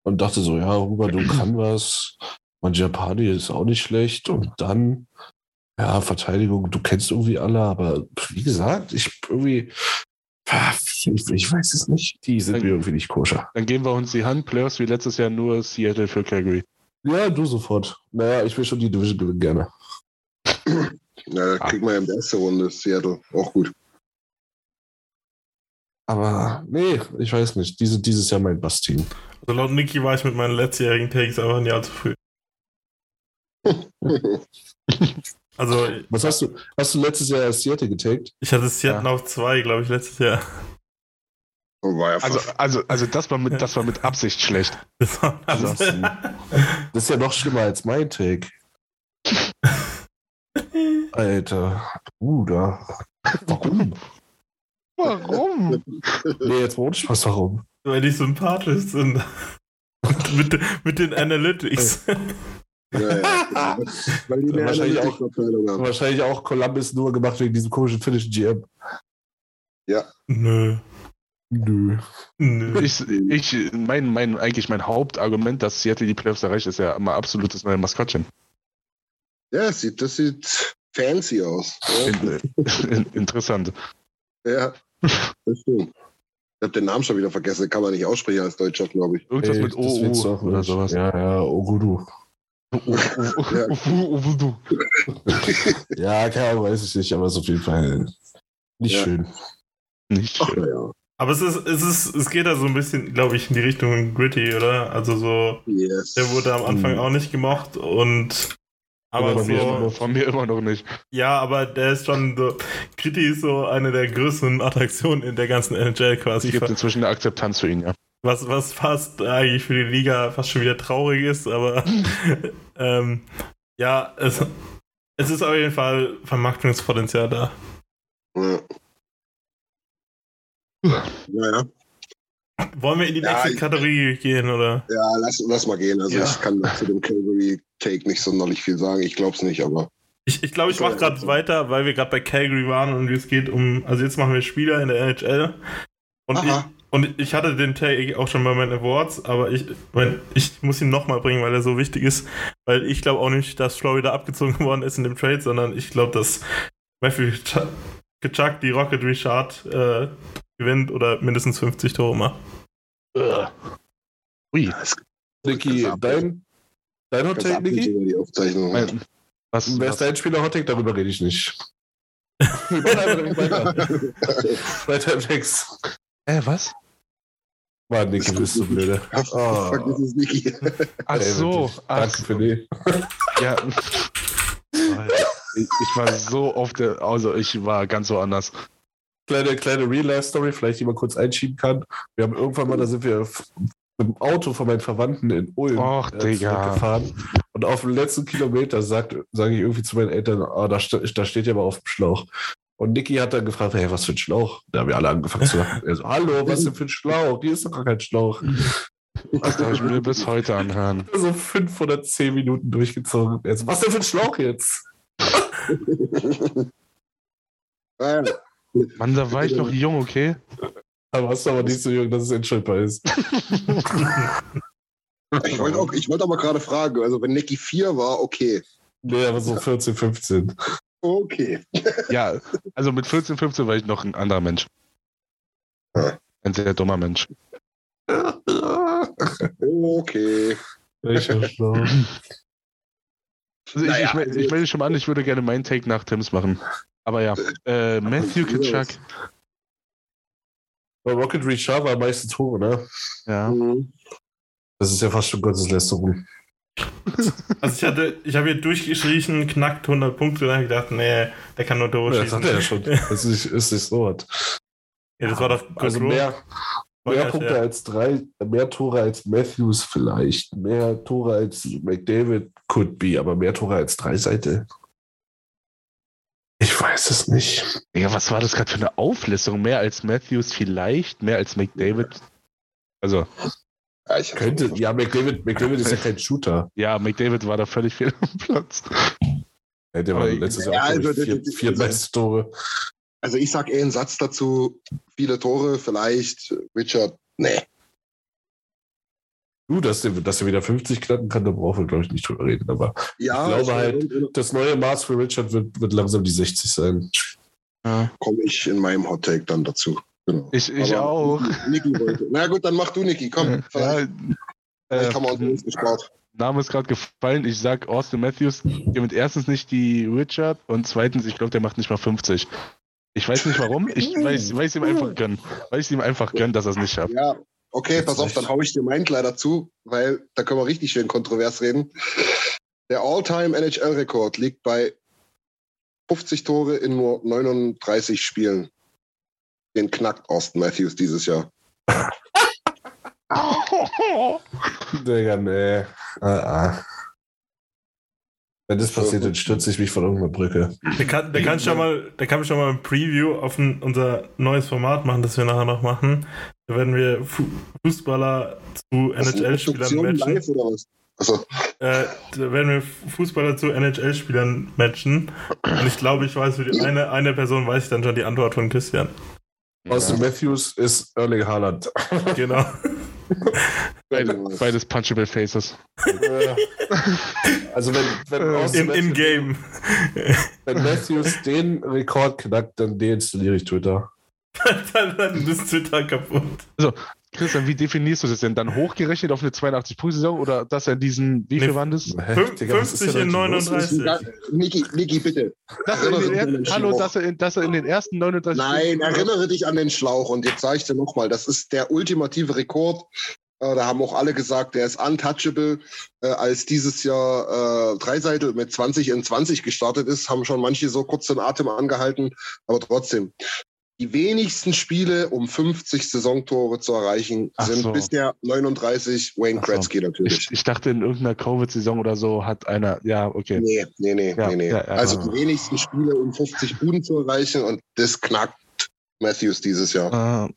und dachte so, ja, Ruber, du kann was. Und Japani ist auch nicht schlecht. Und dann Ja, Verteidigung, du kennst irgendwie alle, aber wie gesagt, ich irgendwie. Ich, ich weiß es nicht. Die sind mir irgendwie nicht koscher. Dann geben wir uns die Hand. Playoffs wie letztes Jahr nur Seattle für Calgary. Ja, du sofort. Naja, ich will schon die Division gewinnen gerne. Ja, da kriegen wir in der ersten Runde Seattle. Auch gut. Aber nee, ich weiß nicht. Diese, dieses Jahr mein Bass-Team. Also laut Niki war ich mit meinen letztjährigen Takes einfach ein Jahr zu früh. Also, Was hast du? Hast du letztes Jahr Seattle getaked? ich hatte Seattle auf zwei, glaube ich, letztes Jahr. War ja Also, also, also das, war mit, das war mit Absicht schlecht. Das war Also, Das ist ja noch schlimmer als mein Take. Alter, Bruder. Warum? Warum? Nee, jetzt ohne Spaß, warum? weil die sympathisch sind. mit, mit den Analytics. Ja, ja. Weil die eine Wahrscheinlich auch- haben. Wahrscheinlich auch Columbus nur gemacht wegen diesem komischen finnischen GM. Nö. Nö. Nö. Ich, ich, mein, mein, eigentlich mein Hauptargument, dass Seattle die Playoffs erreicht, ist ja immer absolutes neue Maskottchen. Ja, das sieht, das sieht fancy aus. Ja, In, in, interessant. ja das stimmt. Ich habe den Namen schon wieder vergessen, den kann man nicht aussprechen als Deutscher, glaube ich. Irgendwas Ey, mit OU oder sowas. Ja, ja, Ogudu. Ja, keine Ahnung, weiß ich nicht, aber es ist auf jeden Fall nicht Ja. schön. Nicht Ach, schön. ja. Aber es ist, es ist, es geht da so ein bisschen, glaube ich, in die Richtung Gritty, oder? Also so, Yes. der wurde am Anfang Mhm. auch nicht gemocht und aber von, mir, so, von mir immer noch nicht. ja, aber der ist schon so, Gritty ist so eine der größten Attraktionen in der ganzen NHL Es quasi. gibt inzwischen eine Akzeptanz für ihn, ja. Was, was fast eigentlich für die Liga fast schon wieder traurig ist, aber ähm, ja, es, es ist auf jeden Fall Vermarktungspotenzial da. Ja. Naja, Wollen wir in die Ja, nächste ich- Kategorie gehen, oder? ja, lass, lass mal gehen. Also Ja. ich kann zu dem Calgary-Take nicht sonderlich viel sagen. Ich glaube es nicht, aber Ich glaube, ich, glaub, ich mache gerade weiter, weil wir gerade bei Calgary waren und es geht um, also jetzt machen wir Spieler in der NHL. Und Aha. Und ich hatte den Take auch schon bei meinen Awards, aber ich, mein, ich muss ihn nochmal bringen, weil er so wichtig ist. Weil ich glaube auch nicht, dass Florida abgezogen worden ist in dem Trade, sondern ich glaube, dass Matthew Kachuk die Rocket Richard äh, gewinnt oder mindestens 50 Tore macht. Ui. Niki, dein, dein Hot Take, Niki? was, Wer was, ist dein Spieler Hot Take? Darüber rede ich nicht. Weiter. Weiter im Text. äh, was? Mann, Niki, bist du blöde. Oh. Vergiss es nicht. Ach Ey, so. wirklich. Ach, Danke für die. ja. Ich, ich war so der, also ich war ganz woanders. Kleine, kleine Real-Life-Story, vielleicht die man kurz einschieben kann. Wir haben irgendwann mal, da sind wir mit dem Auto von meinen Verwandten in Ulm Och, äh, zurückgefahren. Und auf dem letzten Kilometer sage ich irgendwie zu meinen Eltern, ah, da, da steht ja aber auf dem Schlauch. Und Niki hat dann gefragt, hey, was für ein Schlauch? Da haben wir alle angefangen zu lachen. Er so, hallo, was denn für ein Schlauch? Hier ist doch gar kein Schlauch. Das darf ich mir bis heute anhören. So 510 Minuten durchgezogen. Er so, was denn für ein Schlauch jetzt? Mann, da war ich noch jung, okay? Aber hast du aber nicht so jung, dass es entschuldbar ist. ich wollte auch- ich wollte aber gerade fragen, also wenn Nicky 4 war, okay. Nee, aber so 14, 15. Okay. Ja, also mit 14, 15 war ich noch ein anderer Mensch. Ein sehr dummer Mensch. Okay. Welcher? Also ich, Naja, ich, ich melde schon mal an, ich würde gerne meinen Take nach Tims machen. Aber ja, äh, Matthew Kitschak. Bei Rocket Richard war am meisten Tore, ne? Ja. Mhm. Das ist ja fast schon Gotteslästerung. Also ich hatte, ich habe hier durchgeschrien, knackt 100 Punkte, und dann habe ich gedacht, nee, der kann nur Tore Ja, das hat er ja schon. Das ist ist nicht so was. Ja, das war doch Also mehr, mehr Ja, Punkte ja. als drei, mehr Tore als Matthews vielleicht, mehr Tore als McDavid could be, aber mehr Tore als drei Seite. Ich weiß es nicht. Ja, was war das gerade für eine Auflistung? Mehr als Matthews vielleicht, mehr als McDavid. Also, Ja, ich Könnte, ja, McDavid, McDavid ist ja kein Shooter. ja, McDavid war da völlig fehl am Platz. Ja, der war letztes Ja, Jahr auch, also vier, vier also- meiste Tore. Also ich sag eher einen Satz dazu, viele Tore, vielleicht Richard, nee. Du, dass der, dass er wieder 50 knacken kann, da brauchen wir, glaube ich, nicht drüber reden. Aber Ja, ich glaube ich- halt, das neue Maß für Richard wird, wird langsam die 60 sein. Ja. komme ich in meinem Hot Take dann dazu. Genau. Ich, ich Aber auch. Niki wollte. Na gut, dann mach du, Niki. Komm, Ja, vielleicht haben wir uns äh, gespart. Name ist gerade gefallen. Ich sag Austin Matthews gewinnt erstens nicht die Richard und zweitens, ich glaube, der macht nicht mal 50. Ich weiß nicht warum. Ich weiß, weiß ihm einfach gönnen. Weiß ihm einfach gönnen, dass er es nicht schafft. Ja, okay, pass auf, dann hau ich dir meinen leider zu, weil da können wir richtig schön kontrovers reden. Der All-Time NHL-Rekord liegt bei 50 Tore in nur 39 Spielen. Den knackt Austin Matthews dieses Jahr. Digga, nee. Ah, ah. Wenn das passiert, dann stürze ich mich von irgendeiner Brücke. Der kann, der kann schon mal, der kann schon mal ein Preview auf ein, unser neues Format machen, das wir nachher noch machen. Da werden wir Fu Fußballer zu NHL-Spielern matchen. live oder was? Also, Äh, da werden wir Fußballer zu NHL-Spielern matchen. Und ich glaube, ich weiß für die eine, eine Person weiß ich dann schon die Antwort von Christian. Austin Matthews ist Erling Haaland. Genau. Beide, beides Punchable Faces. also wenn, wenn, Äh, Austin Im, Matthews- Game. wenn Matthews den Rekord knackt, dann deinstalliere ich Twitter. dann, dann ist Twitter kaputt. Christian, wie definierst du das denn? Dann hochgerechnet auf eine 82-Punkte-Saison oder dass er diesen, wie Nee, viel waren das? Hä, Fünf- Digga, was ist 50 denn in heute los? 39. Niki, Niki, bitte. Dass er er den Hallo, dass er, in, dass er in den ersten 39 Nein, erinnere dich an den Schlauch. Und jetzt sage ich dir nochmal, das ist der ultimative Rekord. Äh, Da haben auch alle gesagt, der ist untouchable. Äh, Als dieses Jahr äh, Dreiseitel mit 20 in 20 gestartet ist, haben schon manche so kurz den Atem angehalten. Aber trotzdem, die wenigsten Spiele, um 50 Saisontore zu erreichen, Ach sind so. bisher 39 Wayne Ach so. Gretzky natürlich. Ich, ich dachte, in irgendeiner Covid-Saison oder so hat einer, ja, okay. Nee, nee, nee, Ja, nee, nee. ja, ja. also die wenigsten Spiele, um 50 Buden zu erreichen und das knackt Matthews dieses Jahr. Ah,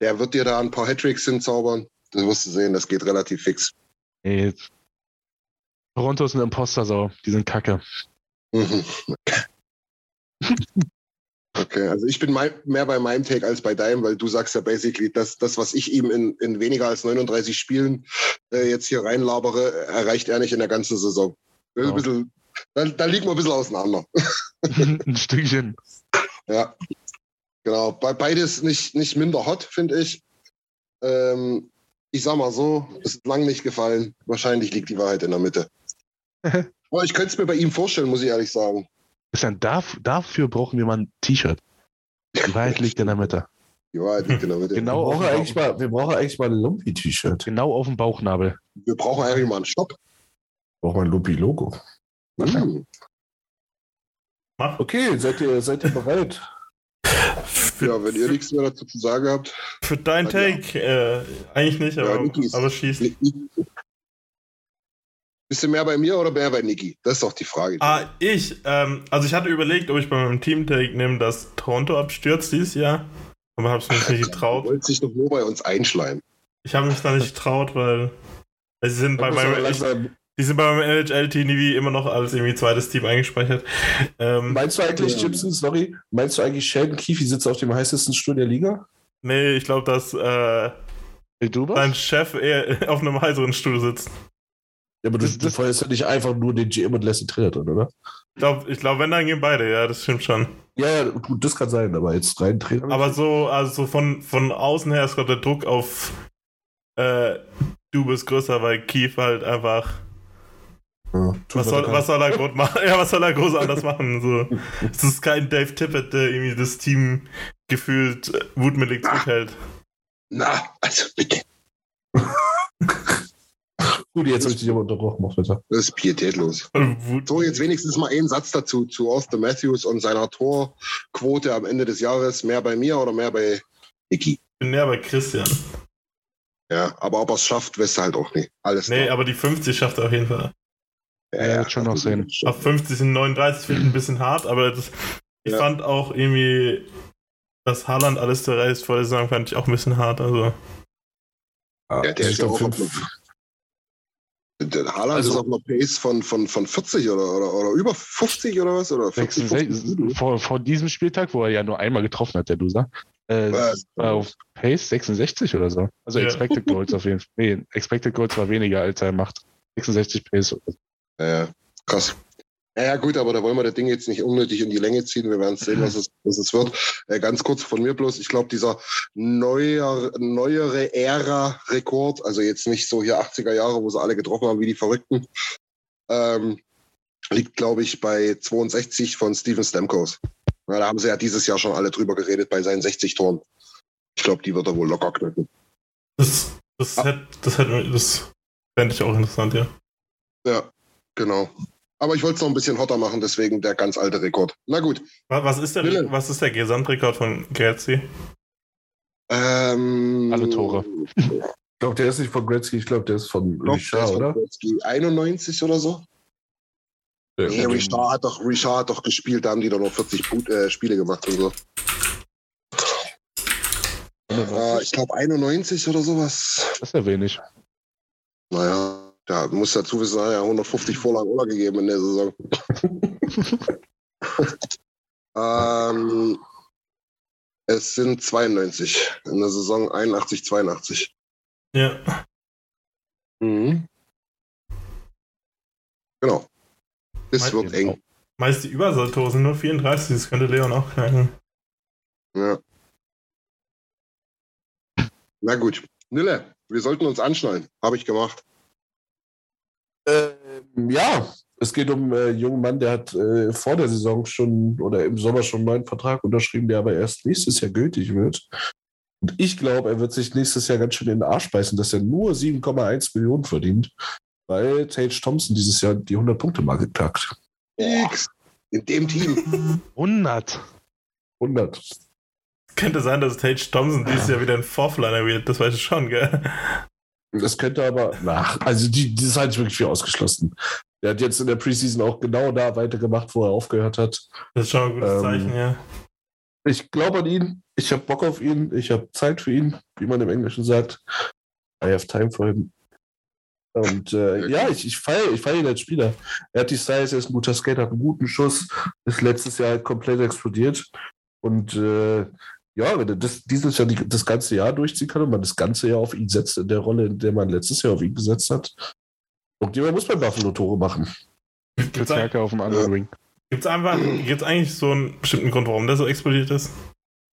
Der wird dir da ein paar Hattricks hinzaubern. Das wirst du sehen, das geht relativ fix. ey. Toronto ist ein Imposter-Sau. Die sind kacke. Okay, also ich bin mein, mehr bei meinem Take als bei deinem, weil du sagst ja basically, dass das, was ich ihm in, in weniger als 39 Spielen äh, jetzt hier reinlabere, erreicht er nicht in der ganzen Saison. Das ein bisschen, da, da liegen wir ein bisschen auseinander. ein Stückchen. Ja, genau. Bei beides nicht, nicht minder hot, finde ich. Ähm, ich sag mal so, es ist lang nicht gefallen. Wahrscheinlich liegt die Wahrheit in der Mitte. Aber ich könnte es mir bei ihm vorstellen, muss ich ehrlich sagen. Christian, darf, dafür brauchen wir mal ein T-Shirt. Die Wahrheit liegt in der Mitte. Die Wahrheit liegt in der Mitte. Genau wir, brauchen eigentlich mal, wir brauchen eigentlich mal ein Lumpi-T-Shirt. genau auf dem Bauchnabel. Wir brauchen eigentlich mal einen Stopp. Brauchen wir ein Lumpi-Logo. Hm. Mach. Okay, seid ihr, seid ihr bereit? Für, Ja, wenn ihr nichts mehr dazu zu sagen habt. für dein Ja. Take, äh, eigentlich nicht, Ja, aber, ist- aber schieß. Bist du mehr bei mir oder mehr bei Niki? Das ist doch die Frage. Ah, ich, ähm, also ich hatte überlegt, ob ich bei meinem Team-Take nehme, dass Toronto abstürzt dieses Jahr, aber hab's mich nicht Du getraut. wolltest dich doch nur bei uns einschleimen. Ich habe mich da nicht getraut, weil sie sind bei meinem, ich, die sind bei meinem NHL-Team wie immer noch als irgendwie zweites Team eingespeichert. Ähm, Meinst du eigentlich, Ja. Gibson, sorry, meinst du eigentlich, Sheldon Keefe sitzt auf dem heißesten Stuhl der Liga? nee, ich glaube, dass äh, du dein Chef eher auf einem heißeren Stuhl sitzt. Ja, aber du, Das- du feuerst ja nicht einfach nur den GM und lässt ihn Trainer drin, oder? Ich glaube, ich glaub, wenn, dann gehen beide, ja, das stimmt schon. Ja, ja, gut, das kann sein, aber jetzt rein Trainer. Aber so, also so von, von außen her ist gerade der Druck auf äh, du bist größer, weil Keith halt einfach. ja, Was soll, was soll er groß machen? Ja, was soll er groß anders machen? So. Es ist kein Dave Tippett, der irgendwie das Team gefühlt äh, wutmütig zurückhält. Na, also bitte. Gut, jetzt habe ich dich aber unterbrochen, mach weiter. Das ist pietätlos. Wut So, jetzt wenigstens mal einen Satz dazu, zu Austin Matthews und seiner Torquote am Ende des Jahres. Mehr bei mir oder mehr bei Niki? ich bin näher bei Christian. Ja, aber ob er es schafft, weißt du halt auch nicht. Alles Nee, klar. aber die 50 schafft er auf jeden Fall. Ja, wird schon noch sehen. Auf 50 sind 39 finde ich ein bisschen hart, aber das, ich Ja. fand auch irgendwie, dass Haaland alles zerreißt vor der Saison, fand ich auch ein bisschen hart. Also, Ja, Ja, der ist ja auch auf fünf. Der Haaland Also- ist auf einer Pace von, von, von 40 oder, oder, oder über 50 oder was? Oder 40, 50? 66, vor, vor diesem Spieltag, wo er ja nur einmal getroffen hat, der Loser, Äh, war auf Pace 66 oder so. Also Ja. Expected Goals auf jeden Fall. Nee, Expected Goals war weniger, als er macht. 66 Pace. oder so. Ja, krass. Ja, ja, gut, aber da wollen wir das Ding jetzt nicht unnötig in die Länge ziehen. Wir werden sehen, was es, was es wird. Äh, ganz kurz von mir bloß. Ich glaube, dieser neuer, neuere Ära-Rekord, also jetzt nicht so hier 80er Jahre, wo sie alle getroffen haben wie die Verrückten, ähm, liegt, glaube ich, bei 62 von Steven Stamkos. Ja, da haben sie ja dieses Jahr schon alle drüber geredet bei seinen 60 Toren. Ich glaube, die wird er wohl locker knacken. Das, das, Ah. hätte, das, hätte, das fände ich auch interessant, ja. Ja, genau. Aber ich wollte es noch ein bisschen hotter machen, deswegen der ganz alte Rekord. Na gut. Wa- Was ist der, was ist der Gesamtrekord von Gretzky? Ähm, Alle Tore. Ich glaube, der ist nicht von Gretzky, ich glaube, der ist von Ich glaub, der Richard, ist von oder? Gretzky 91 oder so? Ja, Nee, Richard hat doch, Richard hat doch gespielt, da haben die doch noch 40 Pu- äh, Spiele gemacht und so. Äh, ich glaube 91 oder sowas. Das ist ja wenig. Naja, da muss dazu wissen, er hat ja 150 Vorlagen Ola gegeben in der Saison. ähm, es sind 92 in der Saison 81, 82. Ja. Mhm. Genau. Es wird eng. Meist die Übersolltore sind nur 34, das könnte Leon auch knacken. Ja. Na gut. Nille, wir sollten uns anschnallen. Habe ich gemacht. Ähm, ja, es geht um äh, einen jungen Mann, der hat äh, vor der Saison schon oder im Sommer schon einen neuen Vertrag unterschrieben, der aber erst nächstes Jahr gültig wird. Und ich glaube, er wird sich nächstes Jahr ganz schön in den Arsch beißen, dass er nur 7,1 Millionen verdient, weil Tage Thompson dieses Jahr die 100-Punkte-Marke knackt. X. In dem Team. 100. 100. Könnte sein, dass Tage Thompson dieses Jahr wieder ein Fourthliner wird, das weiß ich schon, gell? Das könnte aber, nach, also die, das halte ich wirklich für ausgeschlossen. Der hat jetzt in der Preseason auch genau da weitergemacht, wo er aufgehört hat. Das ist schon ein gutes Ähm, Zeichen, ja. Ich glaube an ihn. Ich habe Bock auf ihn. Ich habe Zeit für ihn, wie man im Englischen sagt. I have time for him. Und äh, ja, ich, ich feiere ich feier ihn als Spieler. Er hat die Size, er ist ein guter Skater, hat einen guten Schuss, ist letztes Jahr halt komplett explodiert. Und äh, ja, wenn er das, dieses Jahr die, das ganze Jahr durchziehen kann und man das ganze Jahr auf ihn setzt, in der Rolle, in der man letztes Jahr auf ihn gesetzt hat, irgendjemand muss bei Buffalo Tore machen. Gibt's, Stärke auf dem anderen Ring. gibt's einfach, gibt's eigentlich so einen bestimmten Grund, warum der so explodiert ist?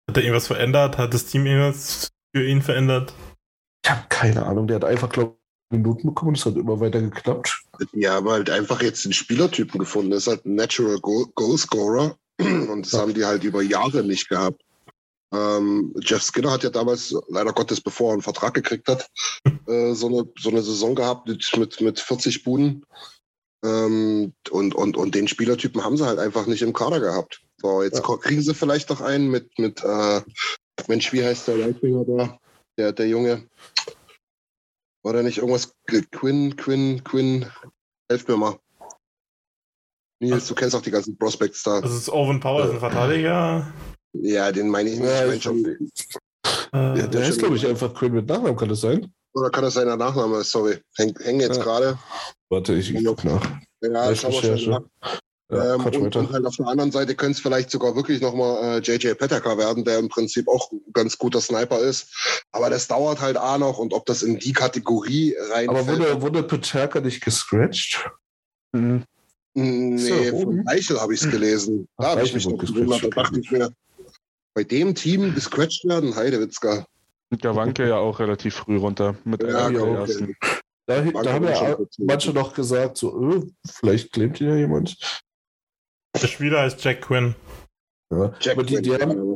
Hat er irgendwas verändert? Hat das Team irgendwas für ihn verändert? Ich habe keine Ahnung. Der hat einfach, glaube ich, Minuten bekommen und es hat immer weiter geklappt. Die haben halt einfach jetzt den Spielertypen gefunden. Das ist halt ein Natural Goal Goalscorer. Und das haben die halt über Jahre nicht gehabt. Ähm, Jeff Skinner hat ja damals, leider Gottes, bevor er einen Vertrag gekriegt hat, äh, so, eine, so eine Saison gehabt mit, mit, mit 40 Buden. Ähm, und, und, und den Spielertypen haben sie halt einfach nicht im Kader gehabt. So, jetzt Ja. kriegen sie vielleicht noch einen mit, mit äh, Mensch, wie heißt der Lightfinger da? Der, der Junge. War da nicht irgendwas? Quinn, Quinn, Quinn. Helf mir mal. Nils, du kennst auch die ganzen Prospects da. Das ist Owen Powers, ein Verteidiger. Ja, den meine ich nicht. Ja, ich mein ich- schon, Äh, Ja, der heißt, glaube ich, einfach Quinn mit Nachnamen, kann das sein? oder kann das sein, der Nachname ist? Sorry. Häng, häng jetzt Ja. gerade. Warte, ich, ich guck nach. Ja, wir schnell Recherche. nach. Ja, ähm, und, und halt auf der anderen Seite könnte es vielleicht sogar wirklich nochmal äh, JJ Petaka werden, der im Prinzip auch ein ganz guter Sniper ist. Aber das dauert halt auch noch und ob das in die Kategorie reinfällt. Aber wurde, wurde Peterka nicht gescratcht? Mhm. Nee, er von? Eichel habe ich es gelesen. Ach, Da habe ich mich noch gewundert. Da dachte ich mir, bei dem Team gescratcht werden, Heidewitzka. Und Gawanke ja auch relativ früh runter. Mit Ja, okay. ersten. Da, da haben ja manche noch gesagt, so, äh, vielleicht ihn ja jemand. der Spieler heißt Jack Quinn. Ja. Jack Aber die, die Quinn, haben,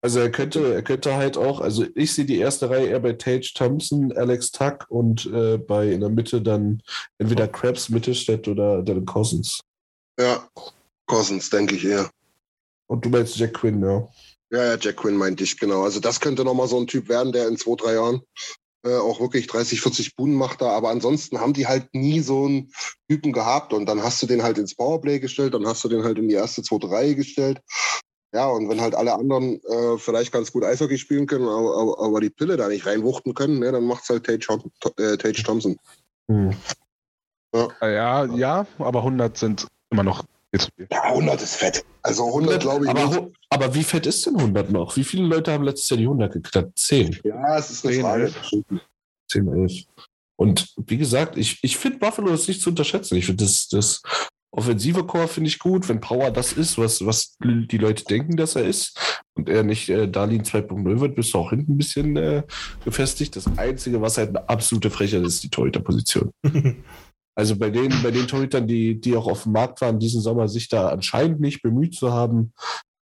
also er könnte, er könnte halt auch, also ich sehe die erste Reihe eher bei Tage Thompson, Alex Tuck und äh, bei in der Mitte dann entweder Krabs, Mittelstädt oder Dylan Cousins. Ja, Cousins, denke ich eher. Und du meinst Jack Quinn, ja. Ja, ja, Jack Quinn meinte ich, genau. Also das könnte nochmal so ein Typ werden, der in zwei, drei Jahren äh, auch wirklich 30, 40 Bunen macht da. Aber ansonsten haben die halt nie so einen Typen gehabt. Und dann hast du den halt ins Powerplay gestellt, dann hast du den halt in die erste, zweite Reihe gestellt. Ja, und wenn halt alle anderen äh, vielleicht ganz gut Eishockey spielen können, aber, aber, aber die Pille da nicht reinwuchten können, ne, dann macht's halt Tage, äh, Tage Thompson. Hm. Ah, Ja, ja, aber 100 sind immer noch Ja, 100 ist fett. Also 100 glaube ich aber, nicht. aber wie fett ist denn 100 noch? Wie viele Leute haben letztes Jahr die 100 geknackt? 10. Ja, es ist eine 10, Frage. 11. 10, 11. Und wie gesagt, ich, ich finde Buffalo ist nicht zu unterschätzen. Ich finde das, das offensive Core finde ich gut, wenn Power das ist, was, was die Leute denken, dass er ist und er nicht äh, Darlene 2.0 wird, bist du auch hinten ein bisschen äh, gefestigt. Das Einzige, was halt eine absolute Frechheit ist, die Torhüter-Position. Also bei den, bei den Torhütern, die, die auch auf dem Markt waren diesen Sommer, sich da anscheinend nicht bemüht zu haben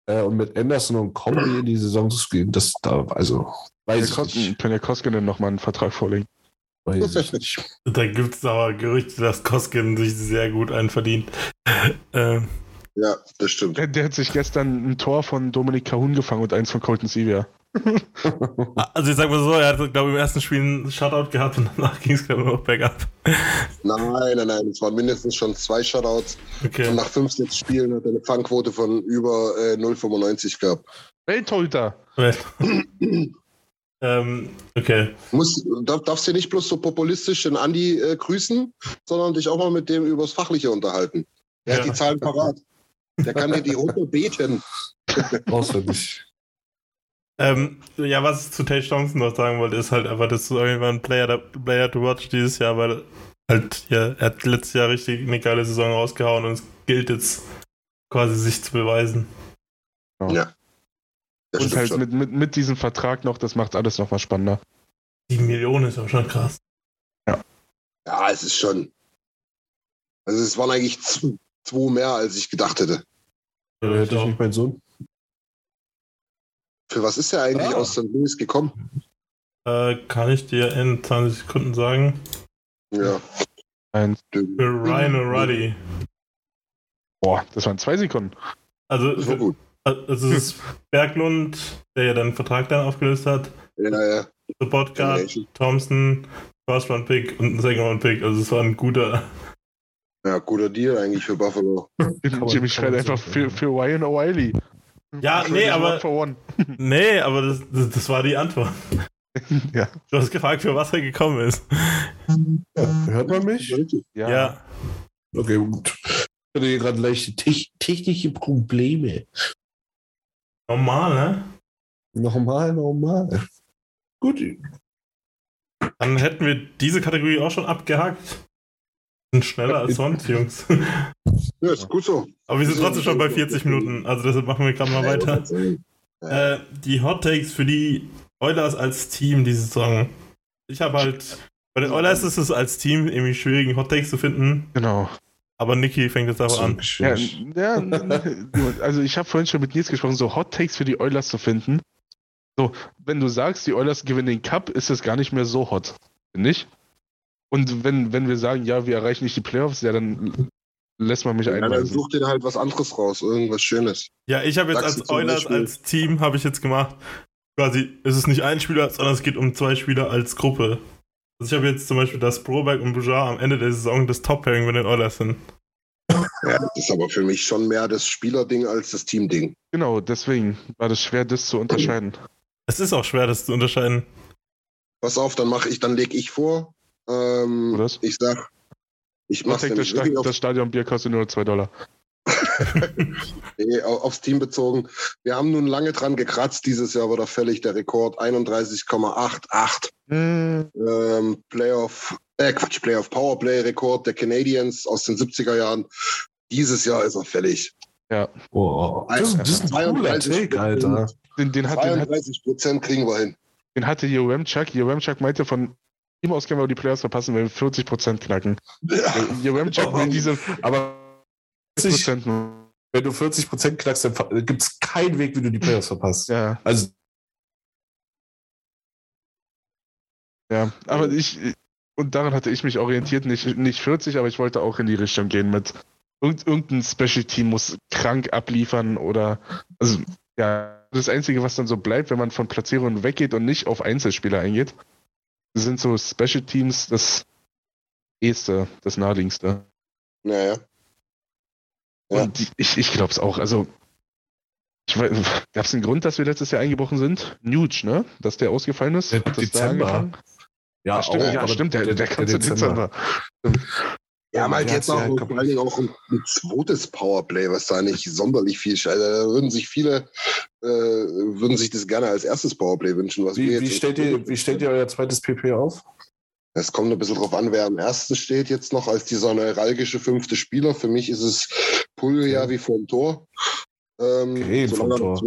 äh, und mit Anderson und Comrie in die Saison zu gehen, das da, also weiß ich nicht. Kann ja Koskinen nochmal einen Vertrag vorlegen. Weiß ich nicht. Da gibt es aber Gerüchte, dass Koskin sich sehr gut einverdient. Ähm, Ja, das stimmt. Der, der hat sich gestern ein Tor von Dominik Cahun gefangen und eins von Colton Sevier. also ich sag mal so, er hat, glaube ich, im ersten Spiel einen Shutout gehabt und danach ging es, glaube ich, noch bergab. Nein, nein, nein. Es waren mindestens schon zwei Shutouts. Okay. Und nach fünf, sechs Spielen hat er eine Fangquote von über äh, 0,95 gehabt. Welttorhüter! ähm, okay. Muss, darf, darfst du nicht bloß so populistisch den Andi äh, grüßen, sondern dich auch mal mit dem übers Fachliche unterhalten. Der hat Ja. die Zahlen parat. Der kann dir die runter beten. Auswendig. Ähm, ja, was ich zu Tate Johnson noch sagen wollte, ist halt einfach, das ist irgendwann ein Player, Player to watch dieses Jahr, weil halt, ja, er hat letztes Jahr richtig eine geile Saison rausgehauen und es gilt jetzt quasi sich zu beweisen. Ja. Das Und halt schon. mit, mit, mit diesem Vertrag noch, das macht alles nochmal spannender. Die Millionen ist aber schon krass. Ja, es ist schon. Also es waren eigentlich zwei mehr, als ich gedacht hätte. Ja, Hätte ich ich auch. nicht meinen Sohn. Für was ist er eigentlich Ah. aus St. Louis gekommen? Äh, kann ich dir in 20 Sekunden sagen? Ja. Eins. Für Ryan O'Reilly. Boah, das waren zwei Sekunden. Also, Das war gut. also es ist Berglund, der ja den Vertrag dann aufgelöst hat, Ja, ja. Support Guard, Thompson, First Round Pick und ein Second Round Pick. Also es war ein guter. Ja, guter Deal eigentlich für Buffalo. Jimmy schreit einfach für, für Ryan O'Reilly. Ja, nee, aber For one. nee, aber das, das, das war die Antwort. Ja. Du hast gefragt, für was er gekommen ist. Ja, hört man mich? Ja. Ja. Okay, gut. Ich hatte hier gerade leichte Tech- technische Probleme. Normal, ne? Normal, normal. Gut. Dann hätten wir diese Kategorie auch schon abgehakt. Sind schneller als sonst, Jungs. Ja, ist gut so. Aber wir sind trotzdem schon bei 40 Minuten, also deshalb machen wir gerade mal weiter. Äh, die Hot Takes für die Oilers als Team diese Saison. Ich habe halt. Bei den Oilers ist es als Team irgendwie schwierig, Hot Takes zu finden. Genau. Aber Niki fängt jetzt aber an. Ja, ja, also ich habe vorhin schon mit Nils gesprochen, so Hot Takes für die Oilers zu finden. So, wenn du sagst, die Oilers gewinnen den Cup, ist es gar nicht mehr so hot. Finde ich. Und wenn, wenn wir sagen, ja, wir erreichen nicht die Playoffs, ja, dann lässt man mich Ja, dann einweisen. such dir halt was anderes raus, irgendwas Schönes. Ja, ich habe jetzt Sagst du als Oilers als Team habe ich jetzt gemacht. Quasi, es ist nicht ein Spieler, sondern es geht um zwei Spieler als Gruppe. Also ich habe jetzt zum Beispiel, dass Broberg und Boujar am Ende der Saison das Top-Pairing bei den Oilers sind. Ja, das ist aber für mich schon mehr das Spielerding als das Teamding. Genau, deswegen war das schwer, das zu unterscheiden. Es ist auch schwer, das zu unterscheiden. Pass auf, dann mache ich, dann leg ich vor. Ähm, Was? ich sag, ich Hot mach's Take, das, Sta das Stadionbier kostet nur 2 Dollar. nee, au- aufs Team bezogen. Wir haben nun lange dran gekratzt. Dieses Jahr war da fällig der Rekord 31,88. Hm, Ähm, Playoff, äh, Quatsch, Playoff Powerplay-Rekord der Canadiens aus den 70er Jahren. Dieses Jahr ist er fällig. Oh, das, das ist ein cooler 32 Take, Alter. den, den, hat, den, hat, 32 Prozent kriegen wir hin. den hatte Jeremchuk. Jeremchuk meinte, von ihm aus können wir die Playoffs verpassen, wenn wir 40% knacken. Jeremchuk will diese Aber 40, 40% nur. wenn du 40% knackst, dann gibt es keinen Weg, wie du die Playoffs verpasst. Ja, Also, ja. Aber ich, und daran hatte ich mich orientiert, nicht, nicht 40, aber ich wollte auch in die Richtung gehen mit irgend, irgendein Special Team muss krank abliefern oder, also, ja, das Einzige, was dann so bleibt, wenn man von Platzierungen weggeht und nicht auf Einzelspieler eingeht, sind so Special Teams das eheste, das naheliegendste. Naja. Ja. Und die, ich, ich glaube es auch. Also, gab es einen Grund, dass wir letztes Jahr eingebrochen sind? Nuge, ne? Dass der ausgefallen ist? Der Dezember. ja, Ja, stimmt, auch, ja, aber stimmt. Der, der, der kam zu Dezember. Dezember. Ja, halt der jetzt auch ja vor allen Dingen auch ein, ein zweites Powerplay, was da nicht sonderlich viel scheiße. Da würden sich viele, äh, würden sich das gerne als erstes Powerplay wünschen. Was wir Wie, jetzt wie, stellt ihr, wie stellt ihr euer zweites PP auf? Es kommt ein bisschen drauf an, wer am ersten steht jetzt noch als dieser neuralgische fünfte Spieler. Für mich ist es Pulja wie vorm Tor. Ähm, Okay, vom Tor.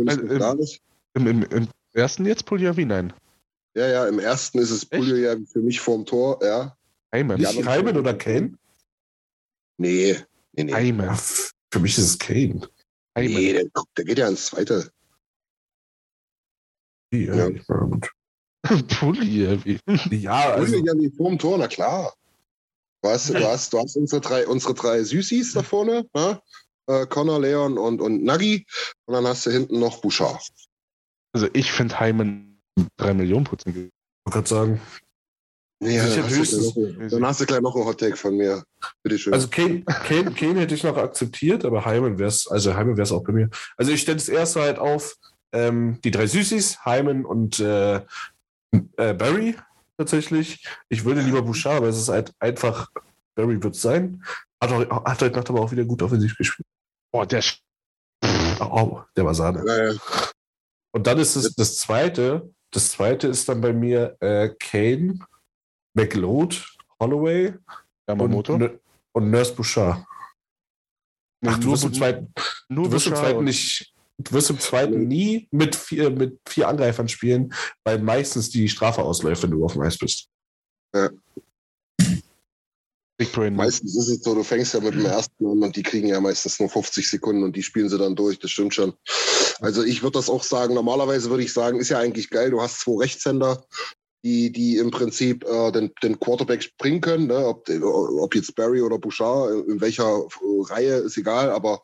ist. Im, im, Im ersten jetzt Puljavi? Nein. Ja, ja, im ersten ist es Pulja für mich vorm Tor, ja. Heimann. Ja, Nicht aber- Hyman oder Kane? Nee, nee, nee. Heimann. Für mich ist es Kane. Nee, Heimann. der, der geht ja ins zweite. Ja, Ja. ja. gut. Ja also Pulja wie vorm Tor, na klar. Du hast, du hast, du hast unsere, drei, unsere drei Süßis da vorne, ne? Äh, Connor, Leon und, und Nagi. Und dann hast du hinten noch Bouchard. Also ich finde Heimann 3 Millionen Prozent. ich wollte gerade sagen. Nee, Sicher dann, hast noch, dann hast du gleich noch einen Hottake von mir. Bitteschön. Also Kane, Kane, Kane hätte ich noch akzeptiert, aber Hyman wäre es, also Hyman wäre es auch bei mir. Also ich stelle das erste halt auf, ähm, die drei Süßis, Hyman und äh, äh, Barry tatsächlich. Ich würde lieber Bouchard, aber es ist halt einfach, Barry wird es sein. Hat, auch, hat heute Nacht aber auch wieder gut offensiv gespielt. Boah, der Sch- Oh, der war Sahne. Naja, Und dann ist es das zweite. Das zweite ist dann bei mir äh, Kane, McLeod, Holloway und, Yamamoto. Nö- und Nurse Bouchard. Nee, Ach, du wirst im zweiten, nur du wirst im zweiten und- nicht, du wirst im zweiten nie mit vier, mit vier Angreifern spielen, weil meistens die Strafe ausläuft, wenn du auf dem Eis bist. Big Brain. meistens ist es so, du fängst ja mit dem ersten an und die kriegen ja meistens nur 50 Sekunden und die spielen sie dann durch, das stimmt schon. Also ich würde das auch sagen, normalerweise würde ich sagen, ist ja eigentlich geil, du hast zwei Rechtshänder, die, die im Prinzip äh, den, den Quarterback springen können, ne? ob, ob jetzt Barry oder Bouchard, in welcher Reihe, ist egal, aber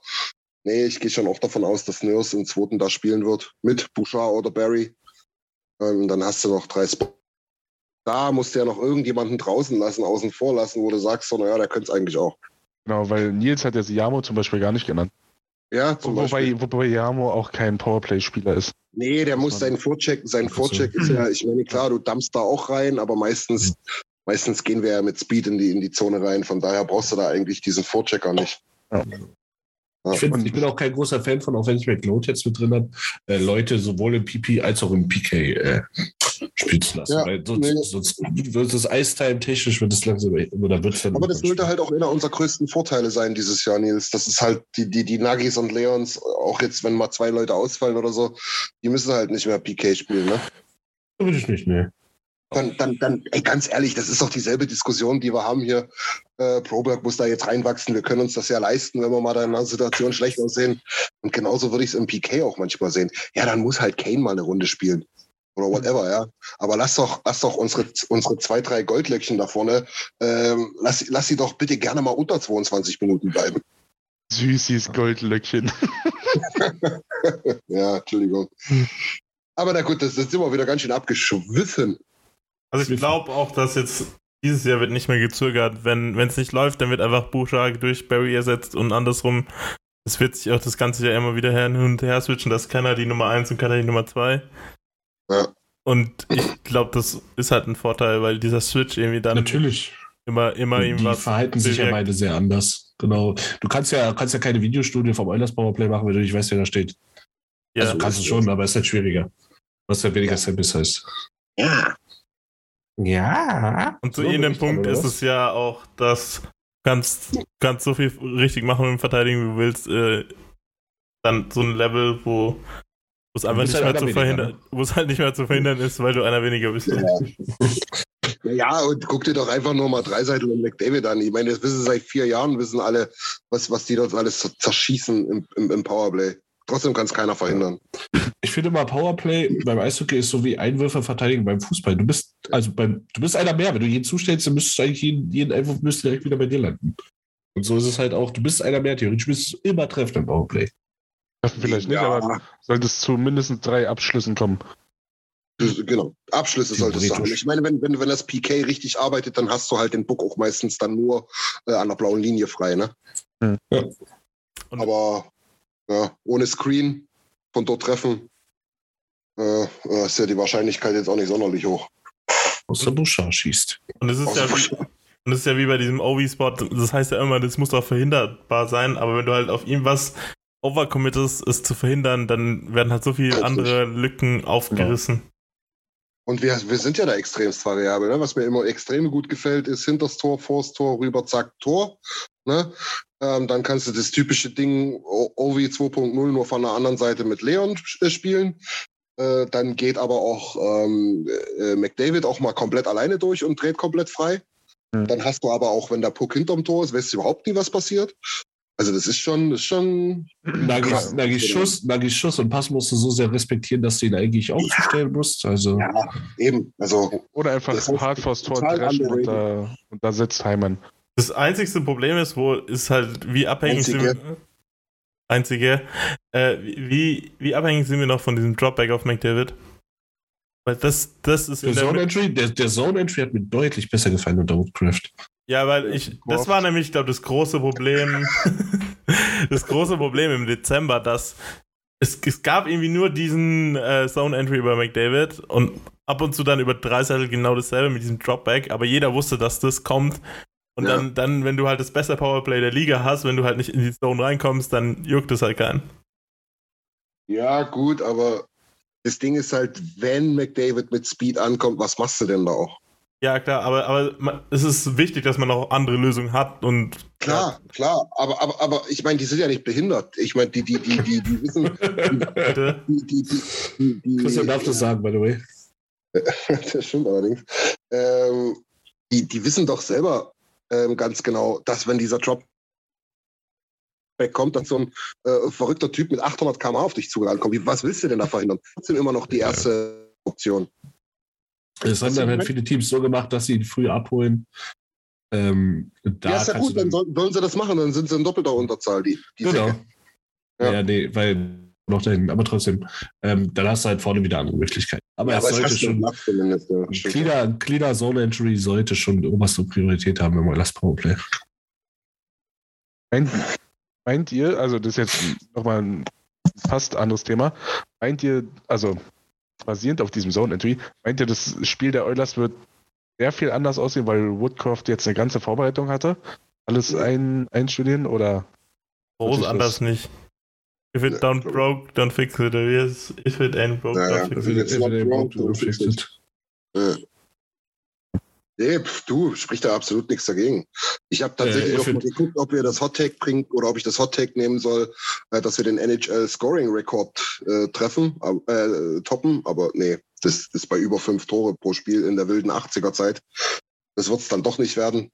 nee, ich gehe schon auch davon aus, dass Nurse im zweiten da spielen wird, mit Bouchard oder Barry. Ähm, dann hast du noch drei Spots. Da musst du ja noch irgendjemanden draußen lassen, außen vor lassen, wo du sagst, so, naja, der könnte es eigentlich auch. Genau, weil Nils hat ja Siamo zum Beispiel gar nicht genannt. Ja, zum Beispiel. Wobei, wobei Yamo auch kein Powerplay-Spieler ist. Nee, der muss seinen Vorcheck, sein. Vorcheck ist ja, ich meine, klar, du dampfst da auch rein, aber meistens, meistens gehen wir ja mit Speed in die, in die Zone rein. Von daher brauchst du da eigentlich diesen Vorchecker nicht. Ja. Ja. Ich, find, ich bin auch kein großer Fan von, auch wenn ich McLeod jetzt mit drin habe, äh, Leute sowohl im PP als auch im PK äh, spielen zu lassen. Ja, weil sonst, nee. sonst wird das Eistime technisch wird es langsam oder wird. Aber das sollte halt auch einer unserer größten Vorteile sein dieses Jahr, Nils. Das ist halt die, die, die Nagis und Leons, auch jetzt, wenn mal zwei Leute ausfallen oder so, die müssen halt nicht mehr PK spielen, ne? würde ich nicht, ne. Dann, dann, dann, ey, ganz ehrlich, das ist doch dieselbe Diskussion, die wir haben hier. Äh, Proberg muss da jetzt reinwachsen. Wir können uns das ja leisten, wenn wir mal da in einer Situation schlecht aussehen. Und genauso würde ich es im PK auch manchmal sehen. Ja, dann muss halt Kane mal eine Runde spielen. Oder whatever, ja. Aber lass doch, lass doch unsere, unsere zwei, drei Goldlöckchen da vorne, ähm, lass, lass sie doch bitte gerne mal unter 22 Minuten bleiben. Süßes Goldlöckchen. ja, Entschuldigung. Aber na gut, das, das sind wir wieder ganz schön abgeschwiffen. Also ich glaube auch, dass jetzt dieses Jahr wird nicht mehr gezögert. Wenn es nicht läuft, dann wird einfach Bouchard durch Barry ersetzt und andersrum. Es wird sich auch das ganze Jahr immer wieder hin und her switchen, dass keiner die Nummer 1 und keiner die Nummer 2. Ja. Und ich glaube, das ist halt ein Vorteil, weil dieser Switch irgendwie dann Natürlich. immer, immer die irgendwas verhalten sich ja bewirkt. beide sehr anders. Genau. Du kannst ja, kannst ja keine Videostudie vom Eulers Powerplay machen, wenn du nicht weißt, wer da steht. Ja. also kannst du schon, aber es ist halt schwieriger. Was ja weniger Ja. Samples heißt. Ja. Ja. Und zu So, dran, Punkt ist was? es ja auch, dass du kannst, kannst so viel richtig machen mit dem Verteidigen, wie du willst. Äh, dann so ein Level, wo wo es einfach nicht halt mehr zu weniger, verhindern, wo es halt nicht mehr zu verhindern ist, weil du einer weniger bist. Ja, und guck dir doch einfach nur mal Dreiseitel und McDavid an. Ich meine, das wissen seit vier Jahren, wissen alle, was, was die dort alles zerschießen im, im, im Powerplay. Trotzdem kann es keiner verhindern. Ich finde mal, Powerplay beim Eishockey ist so wie Einwürfe verteidigen beim Fußball. Du bist, also beim, du bist einer mehr. Wenn du jeden zustellst, dann müsstest du eigentlich jeden, jeden Einwurf müsste direkt wieder bei dir landen. Und so ist es halt auch, du bist einer mehr. Theoretisch bist du immer treffen im Powerplay. Vielleicht nicht, Ja. aber sollte es zu mindestens drei Abschlüssen kommen. Genau. Abschlüsse solltest du haben. Theoretisch. Ich meine, wenn, wenn, wenn das PK richtig arbeitet, dann hast du halt den Book auch meistens dann nur äh, an der blauen Linie frei, ne? Hm. Ja. Aber ja, ohne Screen von dort treffen, äh, äh, ist ja die Wahrscheinlichkeit jetzt auch nicht sonderlich hoch. Außer Bouchard schießt. Und es ist ja wie, Und das ist ja wie bei diesem OV-Spot, das heißt ja immer, das muss doch verhinderbar sein, aber wenn du halt auf ihm was overcommittest, es zu verhindern, dann werden halt so viele Richtig. andere Lücken aufgerissen. Und wir, wir sind ja da extremst variabel. Ne? Was mir immer extrem gut gefällt, ist hinters Tor, vors Tor, rüber, zack, Tor. Ne? Ähm, dann kannst du das typische Ding OV 2.0 nur von der anderen Seite mit Leon äh, spielen. Äh, dann geht aber auch ähm, äh, McDavid auch mal komplett alleine durch und dreht komplett frei. Mhm. Dann hast du aber auch, wenn der Puck hinterm Tor ist, weißt du überhaupt nie, was passiert. Also das ist schon, das ist schon Nagis, Schuss, Nagis Schuss und Pass musst du so sehr respektieren, dass du ihn eigentlich auch zustellen musst. Also, ja, eben. Also Oder einfach hart vors Tor dreschen und da, und da sitzt Heimann. Das einzigste Problem ist, wo ist halt, wie abhängig Einzige. sind wir. Einzige. Äh, wie, wie abhängig sind wir noch von diesem Dropback auf McDavid? Weil das, das ist der in der, Zone Entry, der, der Zone Entry hat mir deutlich besser gefallen unter Woodcraft. Ja, weil ich, das war nämlich, ich glaube, das große Problem, das große Problem im Dezember, dass es, es gab irgendwie nur diesen äh, Zone Entry über McDavid und ab und zu dann über Dreiseitel genau dasselbe mit diesem Dropback, aber jeder wusste, dass das kommt. Und Ja. dann, dann, wenn du halt das beste Powerplay der Liga hast, wenn du halt nicht in die Zone reinkommst, dann juckt es halt keinen. Ja, gut, aber das Ding ist halt, wenn McDavid mit Speed ankommt, was machst du denn da auch? Ja, klar, aber, aber es ist wichtig, dass man auch andere Lösungen hat und Klar, klar, aber, aber, aber ich meine, die sind ja nicht behindert. Ich meine, die, die, die, die, die wissen, die, die, die, die, die Christian darf das sagen, by the way. das stimmt allerdings. Ähm, die, die wissen doch selber ähm, ganz genau, dass wenn dieser Drop kommt, dass so ein äh, verrückter Typ mit 800 km auf dich zugerannt kommt. Wie- Was willst du denn da verhindern? Trotzdem immer noch die erste Option. Das haben dann halt viele Teams so gemacht, dass sie ihn früh abholen. Ähm, da ja, ist ja gut, du dann sollen, sie das machen, dann sind sie in doppelter Unterzahl, die, die Genau. Säcke. Ja. Ja. nee, weil noch dahin, aber trotzdem, ähm, dann hast du halt vorne wieder andere Möglichkeiten. Aber Ja, es sollte schon. Ja. cleaner Zone Entry sollte schon oberste Priorität haben, wenn man das Powerplay. Meint, meint ihr, also das ist jetzt nochmal ein fast anderes Thema, meint ihr, also basierend auf diesem Zone Entry, meint ihr, das Spiel der Oilers wird sehr viel anders aussehen, weil Woodcroft jetzt eine ganze Vorbereitung hatte? Alles ein, einstudieren oder? Groß anders nicht. If it don't broke, don't fix it. If it ain't broke, Ja, ja. don't fix If it. not wrong, don't fix it. Nee, pf, du, spricht da absolut nichts dagegen. Ich habe tatsächlich Äh, noch if mal geguckt, ob wir das Hot Take bringen oder ob ich das Hot Take nehmen soll, äh, dass wir den NHL Scoring Rekord äh, treffen, äh, toppen. Aber nee, das ist bei über fünf Tore pro Spiel in der wilden 80er Zeit. Das wird es dann doch nicht werden.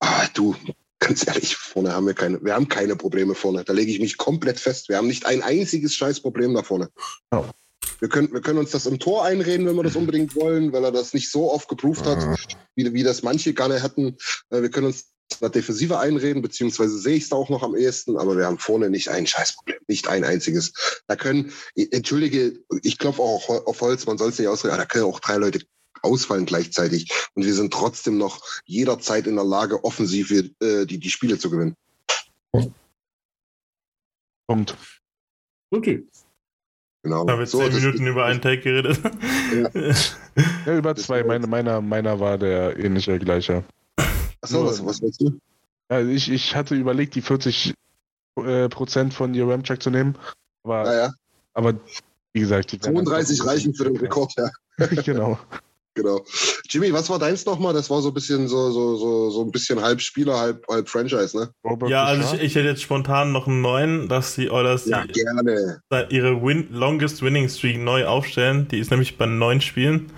Ah, du, ganz ehrlich, vorne haben wir keine, wir haben keine Probleme vorne. Da lege ich mich komplett fest. Wir haben nicht ein einziges Scheißproblem da vorne. Ja. Wir können, wir können uns das im Tor einreden, wenn wir das unbedingt wollen, weil er das nicht so oft geproved hat, wie, wie das manche gerne hätten. Äh, Wir können uns der Defensive einreden, beziehungsweise sehe ich es da auch noch am ehesten, aber wir haben vorne nicht ein Scheißproblem, nicht ein einziges. Da können, entschuldige, ich klopfe auch auf Holz, man soll es nicht ausreden, aber da können auch drei Leute ausfallen gleichzeitig und wir sind trotzdem noch jederzeit in der Lage, offensiv äh, die, die Spiele zu gewinnen. Punkt. Okay. Genau. Da haben wir So, zehn das- Minuten über einen Take geredet. Ja, über Das zwei. Meine, meiner, meiner war der ähnliche gleiche. Achso, was, was willst du? Ja, ich, ich hatte überlegt, die 40 äh, Prozent von ihr Ramcheck zu nehmen, aber, Naja, aber wie gesagt, die werden dann 32 doch ein reichen für den Rekord, ja. genau. Genau. Jimmy, was war deins nochmal? Das war so ein bisschen so, so, so, so ein bisschen halb Spieler, halb, halb Franchise, ne? Robert ja, also Bouchard? ich, ich hätte jetzt spontan noch einen neuen, dass die Oilers Ja, die, gerne. ihre win longest winning streak neu aufstellen. Die ist nämlich bei neun Spielen.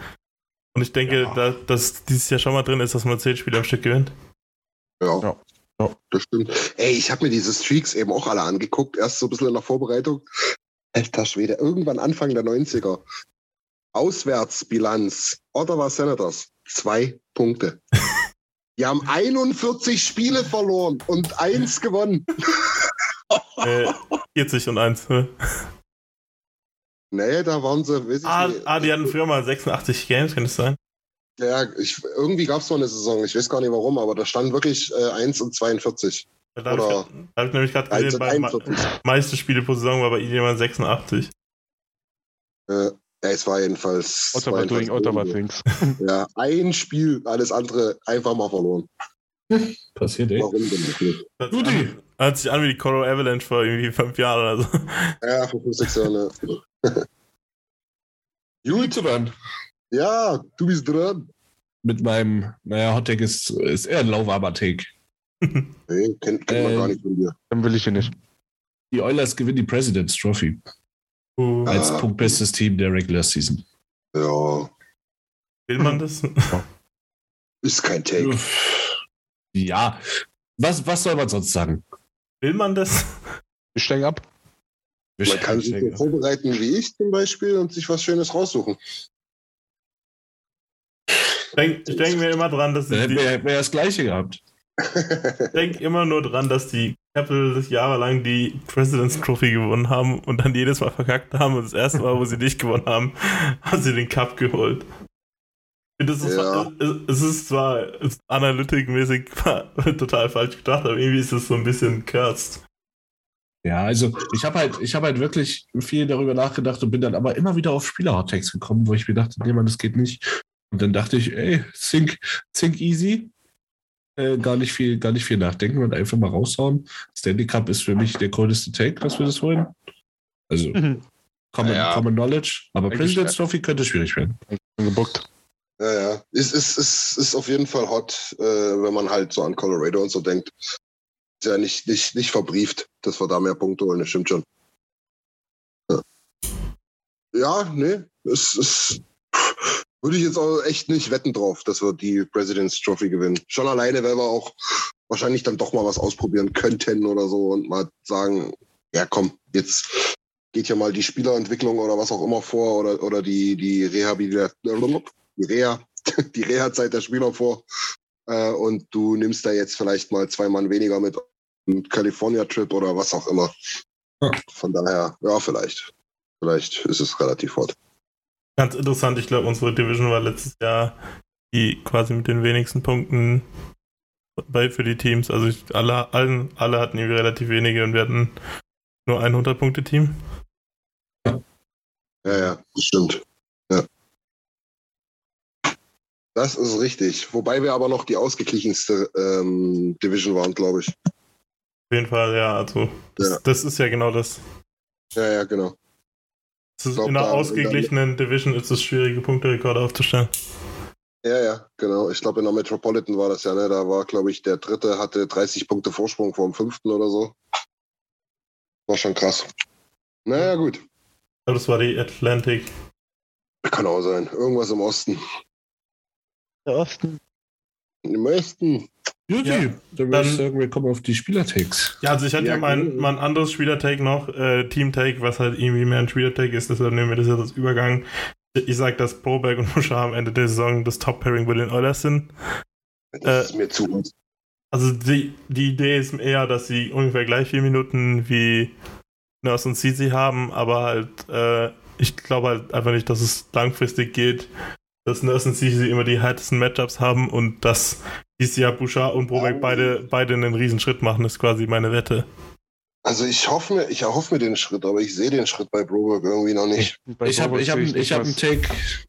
Und ich denke, Ja. da, dass dieses Jahr schon mal drin ist, dass man zehn Spiele am Stück gewinnt. Ja. Ja. Ja. Das stimmt. Ey, ich habe mir diese Streaks eben auch alle angeguckt, erst so ein bisschen in der Vorbereitung. Alter Schwede, irgendwann Anfang der 90er. Auswärtsbilanz, Ottawa Senators, zwei Punkte. Die haben 41 Spiele verloren und eins gewonnen. Äh, 40 und 1. ne? Nee, da waren sie, weiß Ah, ah, die hatten früher mal 86 Games, kann das sein? Ja, ich, irgendwie gab es mal eine Saison, ich weiß gar nicht warum, aber da stand wirklich äh, 1 und 42. Da habe ich, hab ich nämlich gerade 1 gesehen, bei, 41. meiste Spiele pro Saison war bei jemand 86. Äh, Ja, es war jedenfalls. Ottawa war doing Ottawa things. Ja, ein Spiel, alles andere einfach mal verloren. Passiert, ey. Warum denn nicht? Hört Guti. sich an- Hört sich an wie die Colorado Avalanche vor irgendwie fünf Jahren oder so. Ja, für 5, 6 Jahre. Gut, dann. Ja, du bist dran. Mit meinem, naja, Hottag ist, ist eher ein lauwarmer Take. Nee, kennt, kennt man Ähm. gar nicht von dir. Dann will ich ihn nicht. Die Oilers gewinnen die President's Trophy Uh, als Ah. punktbestes Team der Regular Season. Ja, will man das? ist kein Take. Ja, was, was soll man sonst sagen? Will man das? Ich steige ab. Man kann sich so vorbereiten wie ich zum Beispiel und sich was Schönes raussuchen. Denk, ich denke mir immer dran, dass Da die, hätten wir, hätten wir ja das Gleiche gehabt. ich denk immer nur dran, dass die Capitals jahrelang die President's Trophy gewonnen haben und dann jedes Mal verkackt haben und das erste Mal, wo sie nicht gewonnen haben, haben sie den Cup geholt. Das ist, Ja. es ist zwar analytikmäßig total falsch gedacht, aber irgendwie ist es so ein bisschen cursed. Ja, also ich habe halt, ich habe halt wirklich viel darüber nachgedacht und bin dann aber immer wieder auf Spieler-Hottakes gekommen, wo ich mir dachte, nee, Mann, das geht nicht. Und dann dachte ich, ey, think, think easy. Äh, gar nicht viel, gar nicht viel nachdenken und einfach mal raushauen. Stanley Cup ist für mich der coolste Take, was wir das wollen. Also Common, Ja. common Knowledge. Aber Eigentlich, President's. Trophy könnte schwierig werden. Gebuckt. Ja, ja. Ist, ist, ist, ist auf jeden Fall hot, äh, wenn man halt so an Colorado und so denkt. Ist ja nicht, nicht, nicht verbrieft, dass wir da mehr Punkte holen, das stimmt schon. Ja, ja nee, es ist. Würde ich jetzt auch echt nicht wetten drauf, dass wir die President's Trophy gewinnen. Schon alleine, weil wir auch wahrscheinlich dann doch mal was ausprobieren könnten oder so und mal sagen, ja komm, jetzt geht ja mal die Spielerentwicklung oder was auch immer vor oder, oder die, die Rehabilitation, die Reha, die Reha-Zeit der Spieler vor. Äh, und du nimmst da jetzt vielleicht mal zwei Mann weniger mit einem California-Trip oder was auch immer. Von daher, ja, vielleicht. Vielleicht ist es relativ hot. Ganz interessant, ich glaube, unsere Division war letztes Jahr die quasi mit den wenigsten Punkten bei für die Teams. Also ich, alle, allen, alle hatten irgendwie relativ wenige und wir hatten nur ein 100-Punkte-Team. Ja, ja, das stimmt. Ja. Das ist richtig. Wobei wir aber noch die ausgeglichenste ähm, Division waren, glaube ich. Auf jeden Fall, ja, also das, Ja. das ist ja genau das. Ja, ja, genau. Glaub, in einer ausgeglichenen Division ist es schwierige Punkterekorde aufzustellen. Ja, ja, genau. Ich glaube, in der Metropolitan war das ja, ne? Da war, glaube ich, der dritte hatte 30 Punkte Vorsprung vor dem fünften oder so. War schon krass. Naja, gut. Aber das war die Atlantic. Kann auch sein. Irgendwas im Osten. Der Osten. Im Osten. Juti, Ja, dann würde ich sagen, wir kommen auf die Spieler-Takes. Ja, also ich hatte ja, Ja, mein, mein anderes Spieler-Take noch, äh, Team-Take, was halt irgendwie mehr ein Spieler-Take ist, deshalb nehmen wir das jetzt als Übergang. Ich sag, dass Broberg und Bouchard am Ende der Saison das Top-Pairing bei den Oilers sind. Das ist mir zu. Also die, die Idee ist eher, dass sie ungefähr gleich vier Minuten wie Nurse und Cici haben, aber halt, äh, ich glaube halt einfach nicht, dass es langfristig geht, dass und Cici immer die härtesten Matchups haben und dass dieses Jahr Bouchard und Broberg beide, beide einen riesen Schritt machen, ist quasi meine Wette. Also ich hoffe mir, ich erhoffe mir den Schritt, aber ich sehe den Schritt bei Broberg irgendwie noch nicht. Bei Ich habe ich hab, ich hab einen. Take,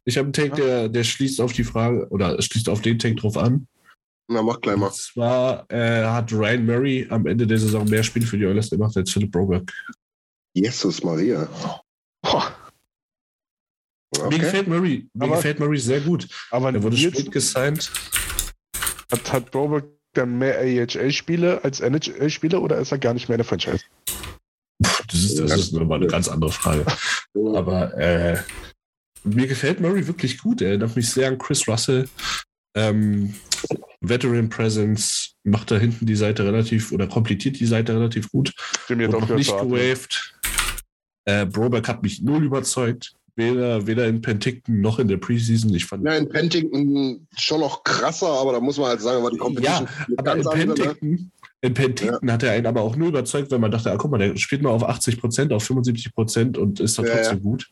ich hab einen Take der, der schließt auf die Frage oder schließt auf den Take drauf an. Na, mach gleich mal. Und zwar äh, hat Ryan Murray am Ende der Saison mehr Spiele für die Oilers gemacht als Philip Broberg. Jesus Maria. Boah, Mir Okay. gefällt Murray, mir Aber- gefällt Murray sehr gut. aber Er wurde spät gesigned. hat, hat Robert dann mehr AHL-Spiele als NHL-Spiele oder ist er gar nicht mehr in der Franchise? Das ist, das ist nochmal eine ganz andere Frage. Aber äh, mir gefällt Murray wirklich gut. Er erinnert mich sehr an Chris Russell. Ähm, Veteran Presence macht da hinten die Seite relativ oder komplettiert die Seite relativ gut. Dem jetzt und noch nicht gewaved. Äh, Broberg hat mich null überzeugt. Weder, weder in Penticton noch in der Preseason. Ich fand, Ja, in Pentington schon noch krasser, aber da muss man halt sagen, war die Competition eine aber in andere, ne? Penticton, in Penticton hat er einen aber auch nur überzeugt, weil man dachte, ah, guck mal, der spielt nur auf 80 Prozent, auf 75 Prozent und ist da Ja, trotzdem ja. gut.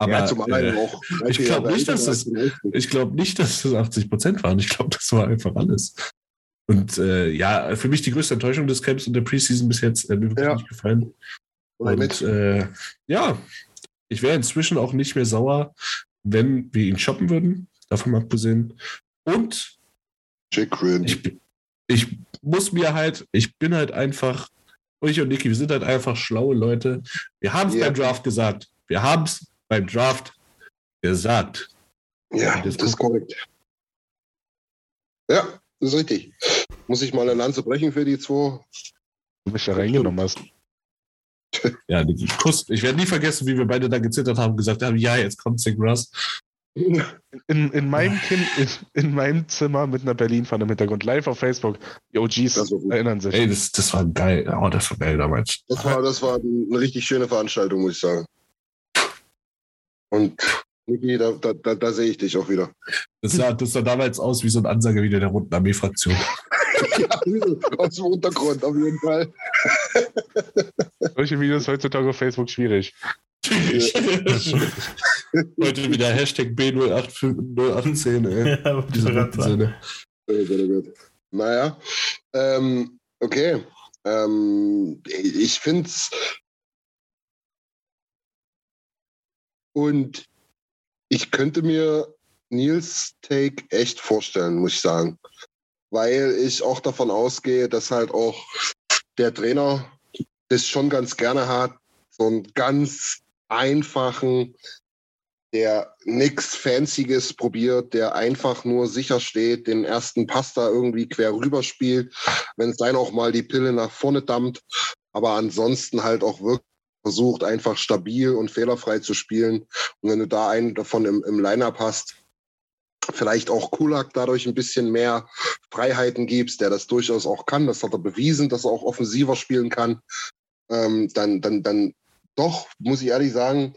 Aber ja, zum anderen äh, auch. ich glaub nicht, dass das- ich glaube nicht, dass das 80 Prozent waren. Ich glaube, das war einfach alles. Und äh, ja, für mich die größte Enttäuschung des Camps und der Preseason bis jetzt. Äh, mir wirklich Ja. nicht gefallen. Oder Und mit. äh, ja, Ich wäre inzwischen auch nicht mehr sauer, wenn wir ihn shoppen würden. Davon mal abgesehen. Und Green. ich, ich muss mir halt, ich bin halt einfach, ich und Niki, wir sind halt einfach schlaue Leute. Wir haben es Ja. beim Draft gesagt. Wir haben es beim Draft gesagt. Ja, Das das ist korrekt. Ja, das ist richtig. Muss ich mal eine Lanze brechen für die zwei? Du mich da reingenommen hast. Ja, Niki, Kuss. Ich werde nie vergessen, wie wir beide da gezittert haben und gesagt haben, ja, jetzt kommt Zach Russ. In, in, meinem kind, in, in meinem Zimmer mit einer Berlin-Fahne im Hintergrund, live auf Facebook. Die OGs erinnern sich. Ey, das, das war geil. Oh, das war geil damals. Das war, das war eine richtig schöne Veranstaltung, muss ich sagen. Und Niki, da, da, da, da sehe ich dich auch wieder. Das sah, das sah damals aus wie so ein Ansager wieder der Roten Armee-Fraktion. Ja, aus dem Untergrund auf jeden Fall. Solche Videos heutzutage auf Facebook schwierig. Heute wieder Hashtag B018, ey. Ja, Diese. Sinne. Oh Gott, oh Gott. Naja, ähm, okay. Ähm, ich finde es. Und ich könnte mir Nils Take echt vorstellen, muss ich sagen. Weil ich auch davon ausgehe, dass halt auch der Trainer das schon ganz gerne hat. So einen ganz einfachen, der nichts Fancyes probiert, der einfach nur sicher steht, den ersten Pass da irgendwie quer rüber spielt, wenn es dann auch mal die Pille nach vorne dampft, aber ansonsten halt auch wirklich versucht, einfach stabil und fehlerfrei zu spielen. Und wenn du da einen davon im, im Line-Up hast, vielleicht auch Kulak dadurch ein bisschen mehr Freiheiten gibst, der das durchaus auch kann, das hat er bewiesen, dass er auch offensiver spielen kann, ähm, dann, dann, dann doch, muss ich ehrlich sagen,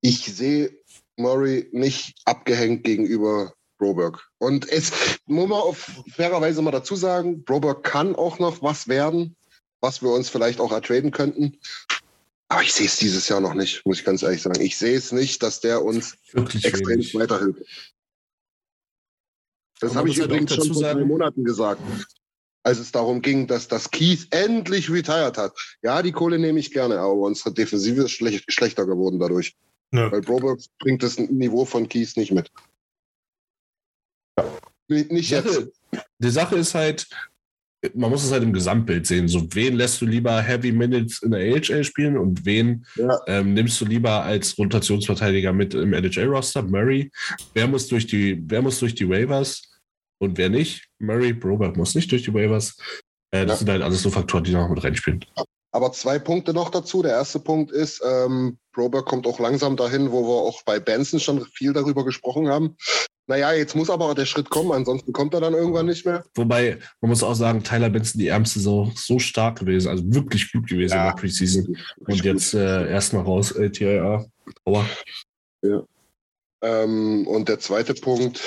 ich sehe Murray nicht abgehängt gegenüber Broberg. Und es muss man auf fairerweise mal dazu sagen, Broberg kann auch noch was werden, was wir uns vielleicht auch ertraden könnten. Aber ich sehe es dieses Jahr noch nicht, muss ich ganz ehrlich sagen. Ich sehe es nicht, dass der uns Wirklich extrem weiterhilft. Das habe ich halt übrigens schon vor drei Monaten gesagt, als es darum ging, dass das Keith endlich retired hat. Ja, die Kohle nehme ich gerne, aber unsere Defensive ist schlecht, schlechter geworden dadurch. Nö. Weil Broberg bringt das Niveau von Keith nicht mit. Nicht nicht Die jetzt. Die Sache ist halt, man muss es halt im Gesamtbild sehen. So, wen lässt du lieber Heavy Minutes in der AHL spielen und wen Ja. ähm, nimmst du lieber als Rotationsverteidiger mit im NHL-Roster? Murray. Wer muss durch die, wer muss durch die Waivers und wer nicht? Murray, Broberg muss nicht durch die Waivers. Äh, das Ja. sind halt alles so Faktoren, die noch mit reinspielen. Aber zwei Punkte noch dazu. Der erste Punkt ist, ähm, Broberg kommt auch langsam dahin, wo wir auch bei Benson schon viel darüber gesprochen haben. Naja, jetzt muss aber der Schritt kommen, ansonsten kommt er dann irgendwann nicht mehr. Wobei, man muss auch sagen, Tyler Benson, die ärmste so, so stark gewesen, also wirklich gut gewesen Ja. in der Preseason. Und jetzt äh, erstmal raus, LTIA. Aua. Ähm, und der zweite Punkt,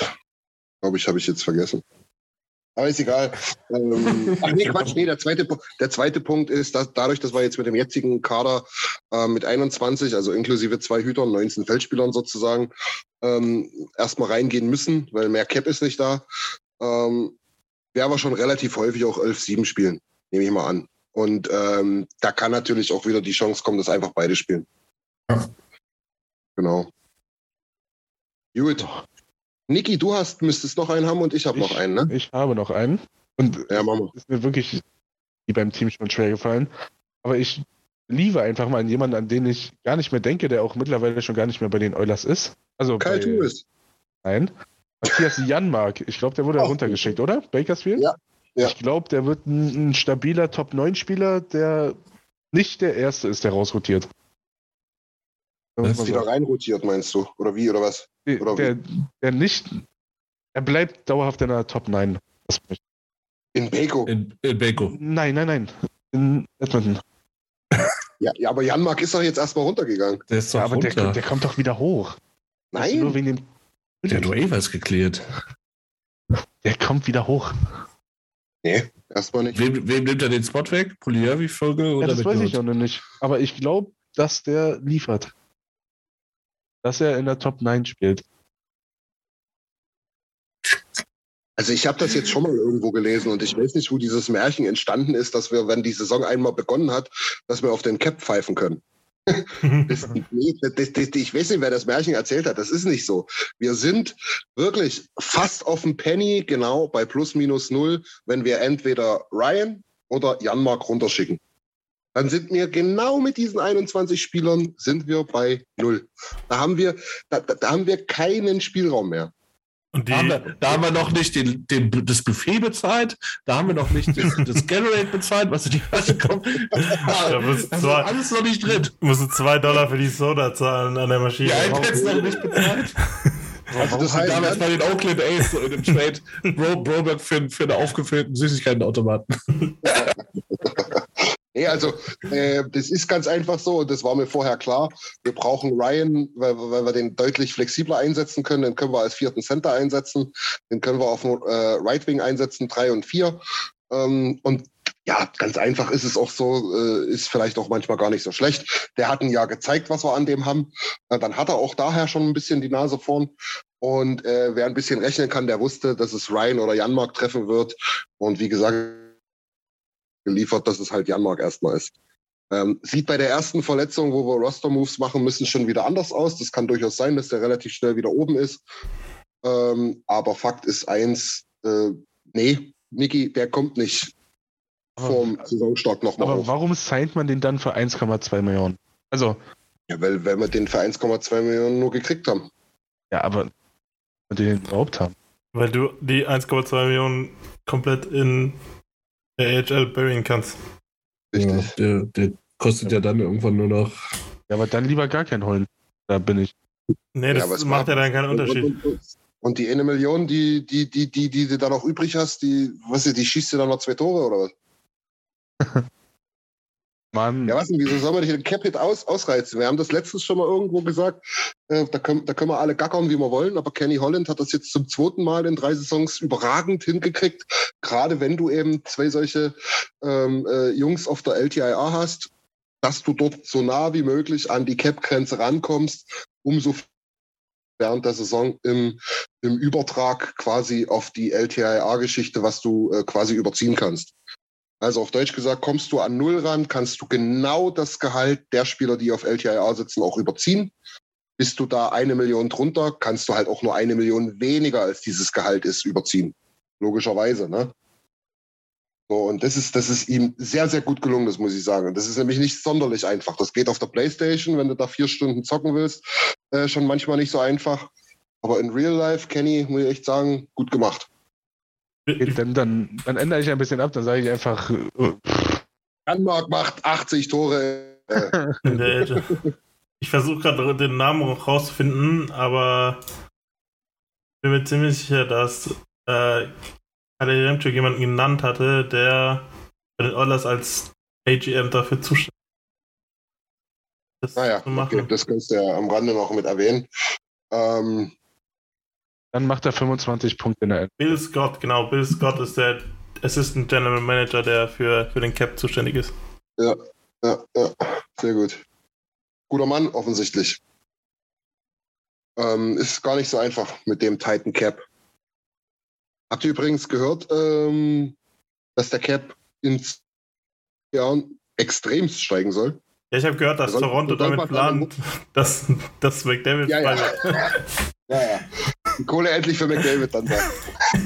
glaube ich, habe ich jetzt vergessen. Aber ist egal. ähm, ach nee, Quatsch, nee, der zweite, der zweite Punkt ist, dass dadurch, dass wir jetzt mit dem jetzigen Kader äh, mit 21, also inklusive zwei Hütern, 19 Feldspielern sozusagen, ähm, erstmal reingehen müssen, weil mehr Cap ist nicht da, ähm, werden wir schon relativ häufig auch 11-7 spielen, nehme ich mal an. Und ähm, da kann natürlich auch wieder die Chance kommen, dass einfach beide spielen. Ja. Genau. Gut. Niki, du hast, müsstest noch einen haben und ich habe noch einen, ne? Ich habe noch einen. Und Ja, Mama. ist mir wirklich wie beim Team schon schwer gefallen. Aber ich liebe einfach mal an jemanden, an den ich gar nicht mehr denke, der auch mittlerweile schon gar nicht mehr bei den Oilers ist. Also Kai bei, Turis. Nein. Matthias Janmark. Ich glaube, der wurde Ach, runtergeschickt, oder? Bakersfield? Ja, ja. Ich glaube, der wird ein, ein stabiler Top-9-Spieler, der nicht der Erste ist, der rausrotiert. Was? Wieder reinrotiert, meinst du? Oder wie, oder was? Der, oder der, der nicht. Er bleibt dauerhaft in der Top 9. Das möchte ich- In Beko. In, in Beko. Nein, nein, nein. In Edmonton. Ja, ja, aber Janmark ist doch jetzt erstmal runtergegangen. Der ist doch Ja, aber der, runter. der kommt doch wieder hoch. Nur Nein. wegen dem. Der hat Waivers geklärt. Der kommt wieder hoch. Nee, erstmal nicht. Wem, wem nimmt er den Spot weg? Poliavi-Folge Ja, oder das weiß ich McLeod? noch nicht. Aber ich glaube, dass der liefert. Dass er in der Top 9 spielt. Also ich habe das jetzt schon mal irgendwo gelesen und ich weiß nicht, wo dieses Märchen entstanden ist, dass wir, wenn die Saison einmal begonnen hat, dass wir auf den Cap pfeifen können. Das, das, das, ich weiß nicht, wer das Märchen erzählt hat. Das ist nicht so. Wir sind wirklich fast auf dem Penny genau bei plus minus null, wenn wir entweder Ryan oder Janmark runterschicken. Dann sind wir genau mit diesen 21 Spielern sind wir bei null. Da haben wir, da, da haben wir keinen Spielraum mehr. Und die, Da haben, wir, da haben wir noch nicht den, den, das Buffet bezahlt, da haben wir noch nicht das, das Generate bezahlt, was in die Kasse kommt. Da muss das ist zwar- alles noch nicht drin. musst du zwei Dollar für die Soda zahlen an der Maschine. Die iPads noch nicht bezahlt. Also das heißt, damals bei den Oakland A's so in dem Trade Bro, Broberg für, für einen aufgefüllten Süßigkeitenautomaten. Nee, also äh, das ist ganz einfach so und das war mir vorher klar. Wir brauchen Ryan, weil, weil wir den deutlich flexibler einsetzen können. Den können wir als vierten Center einsetzen. Den können wir auf dem äh, Right Wing einsetzen, drei und vier. Ähm, und ja, ganz einfach ist es auch so, äh, ist vielleicht auch manchmal gar nicht so schlecht. Der hat ein Jahr gezeigt, was wir an dem haben. Äh, dann hat er auch daher schon ein bisschen die Nase vorn. Und äh, wer ein bisschen rechnen kann, der wusste, dass es Ryan oder Janmark treffen wird. Und wie gesagt, geliefert, dass es halt Janmark erstmal ist. Ähm, sieht bei der ersten Verletzung, wo wir Roster-Moves machen müssen, schon wieder anders aus. Das kann durchaus sein, dass der relativ schnell wieder oben ist. Ähm, aber Fakt ist eins, äh, nee, Niki, der kommt nicht vorm Saisonstart nochmal Aber hoch. warum signed man den dann für 1,2 Millionen? Also, Ja, weil, weil wir den für 1,2 Millionen nur gekriegt haben. ja, aber wir den überhaupt haben. Weil du die 1,2 Millionen komplett in der AHL burying kannst. Richtig. Ja, der, der kostet ja dann irgendwann nur noch. Ja, aber dann lieber gar kein Holen. Da bin ich. Nee, Ja, das aber es macht ja dann keinen Unterschied. Und die eine Million, die, die, die, die, die du da noch übrig hast, die, was ist, die schießt dir dann noch zwei Tore oder was? Mann, Ja, was denn, wieso soll man nicht den Cap-Hit aus, ausreizen? Wir haben das letztens schon mal irgendwo gesagt, äh, da, können, da können wir alle gackern, wie wir wollen, aber Kenny Holland hat das jetzt zum zweiten Mal in drei Saisons überragend hingekriegt. Gerade wenn du eben zwei solche ähm, äh, Jungs auf der LTIA hast, dass du dort so nah wie möglich an die Cap-Grenze rankommst, umso während der Saison im, im Übertrag quasi auf die LTIA-Geschichte, was du äh, quasi überziehen kannst. Also auf Deutsch gesagt, kommst du an Null ran, kannst du genau das Gehalt der Spieler, die auf LTIA sitzen, auch überziehen. Bist du da eine Million drunter, kannst du halt auch nur eine Million weniger als dieses Gehalt ist überziehen. Logischerweise, ne? So, und das ist, das ist ihm sehr, sehr gut gelungen, das muss ich sagen. Das ist nämlich nicht sonderlich einfach. Das geht auf der Playstation, wenn du da vier Stunden zocken willst, äh, schon manchmal nicht so einfach. Aber in Real Life, Kenny, muss ich echt sagen, gut gemacht. Dann, dann, dann ändere ich ein bisschen ab, dann sage ich einfach, äh, Anmark macht 80 Tore. In der AHL. Ich versuche gerade den Namen rauszufinden, aber bin mir ziemlich sicher, dass äh, Kalle Remchuk jemanden genannt hatte, der bei den Oilers als AGM dafür zuständig ist. Das naja, okay, das kannst du ja am Rande noch mit erwähnen. Ähm, dann macht er 25 Punkte in der End. Bill Scott, genau, Bill Scott ist der Assistant General Manager, der für, für den Cap zuständig ist. ja, ja, sehr gut. Guter Mann, offensichtlich. Ähm, ist gar nicht so einfach mit dem Titan Cap. Habt ihr übrigens gehört, ähm, dass der Cap in zwei Jahren extremst steigen soll? Ja, ich habe gehört, dass Soll- Toronto damit plant, dass, dass McDavid Ja, ja. frei- Ja, ja. Kohle endlich für McDavid dann sein.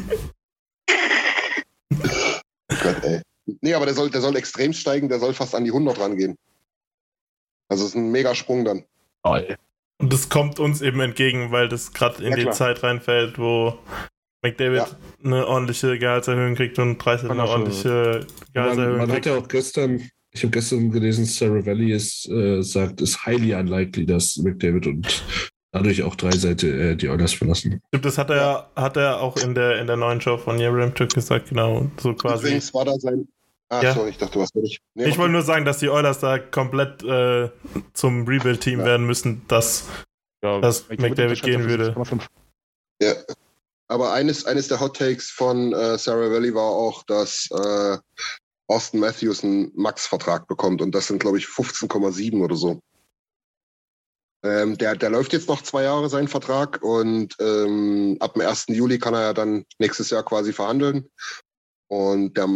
oh Gott, ey. Nee, aber der soll, der soll extrem steigen, der soll fast an die 100 rangehen. Also es ist ein Megasprung dann. Toll. Und das kommt uns eben entgegen, weil das gerade in Ja, die klar. Zeit reinfällt, wo McDavid Ja. eine ordentliche Gehaltserhöhung kriegt und Dreißel eine ordentliche Man, Gehaltserhöhung man hat kriegt. ja auch gestern, ich habe gestern gelesen, Sarah Valley ist, äh, sagt, ist highly unlikely, dass McDavid und dadurch auch drei Seite äh, die Oilers verlassen. Stimmt, das hat er, hat er auch in der, in der neuen Show von Jerem Tück gesagt, genau. So quasi. Übrigens war da sein. Ah, Ja. sorry, ich dachte, hast nicht. Nee, Ich wollte nur sagen, dass die Oilers da komplett äh, zum Rebuild-Team Ja. werden müssen, dass Ja, Dass McDavid gehen würde. 6,5. Ja. Aber eines, eines der Hot Takes von äh, Sarah Valley war auch, dass äh, Austin Matthews einen Max-Vertrag bekommt und das sind, glaube ich, 15,7 oder so. Ähm, der, der läuft jetzt noch zwei Jahre, sein Vertrag, und ähm, ab dem 1. Juli kann er ja dann nächstes Jahr quasi verhandeln. Und der,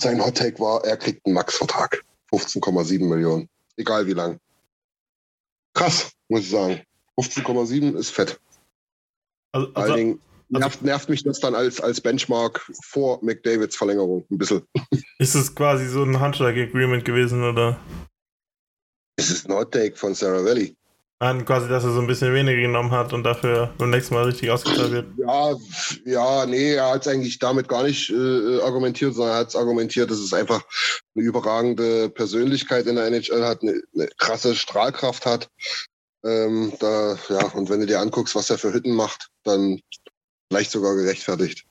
sein Hot Take war, er kriegt einen Max-Vertrag. 15,7 Millionen. Egal wie lang. Krass, muss ich sagen. 15,7 ist fett. Also, also, Dingen nervt, nervt mich das dann als, als Benchmark vor McDavids Verlängerung ein bisschen. ist es quasi so ein Handschlag-Agreement gewesen, oder? Es ist ein Hot Take von Sarah Valley. Nein, quasi, dass er so ein bisschen weniger genommen hat und dafür beim nächsten Mal richtig ausgezahlt wird. Ja, ja, nee, er hat es eigentlich damit gar nicht äh, argumentiert, sondern er hat es argumentiert, dass es einfach eine überragende Persönlichkeit in der NHL hat, eine, eine krasse Strahlkraft hat. Ähm, da, ja, und wenn du dir anguckst, was er für Hütten macht, dann vielleicht sogar gerechtfertigt.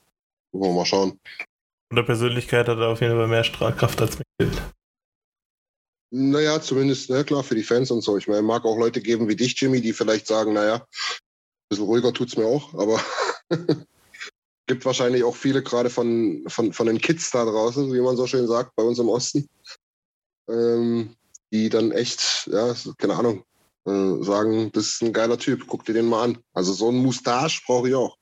Wollen wir mal schauen. Und der Persönlichkeit hat er auf jeden Fall mehr Strahlkraft als McDavid. Naja, zumindest, na klar, für die Fans und so. Ich meine, mag auch Leute geben wie dich, Jimmy, die vielleicht sagen, naja, ein bisschen ruhiger tut's mir auch, aber gibt wahrscheinlich auch viele gerade von, von, von den Kids da draußen, wie man so schön sagt, bei uns im Osten, ähm, die dann echt, ja, keine Ahnung, äh, sagen, das ist ein geiler Typ, guck dir den mal an. Also so ein Moustache brauche ich auch.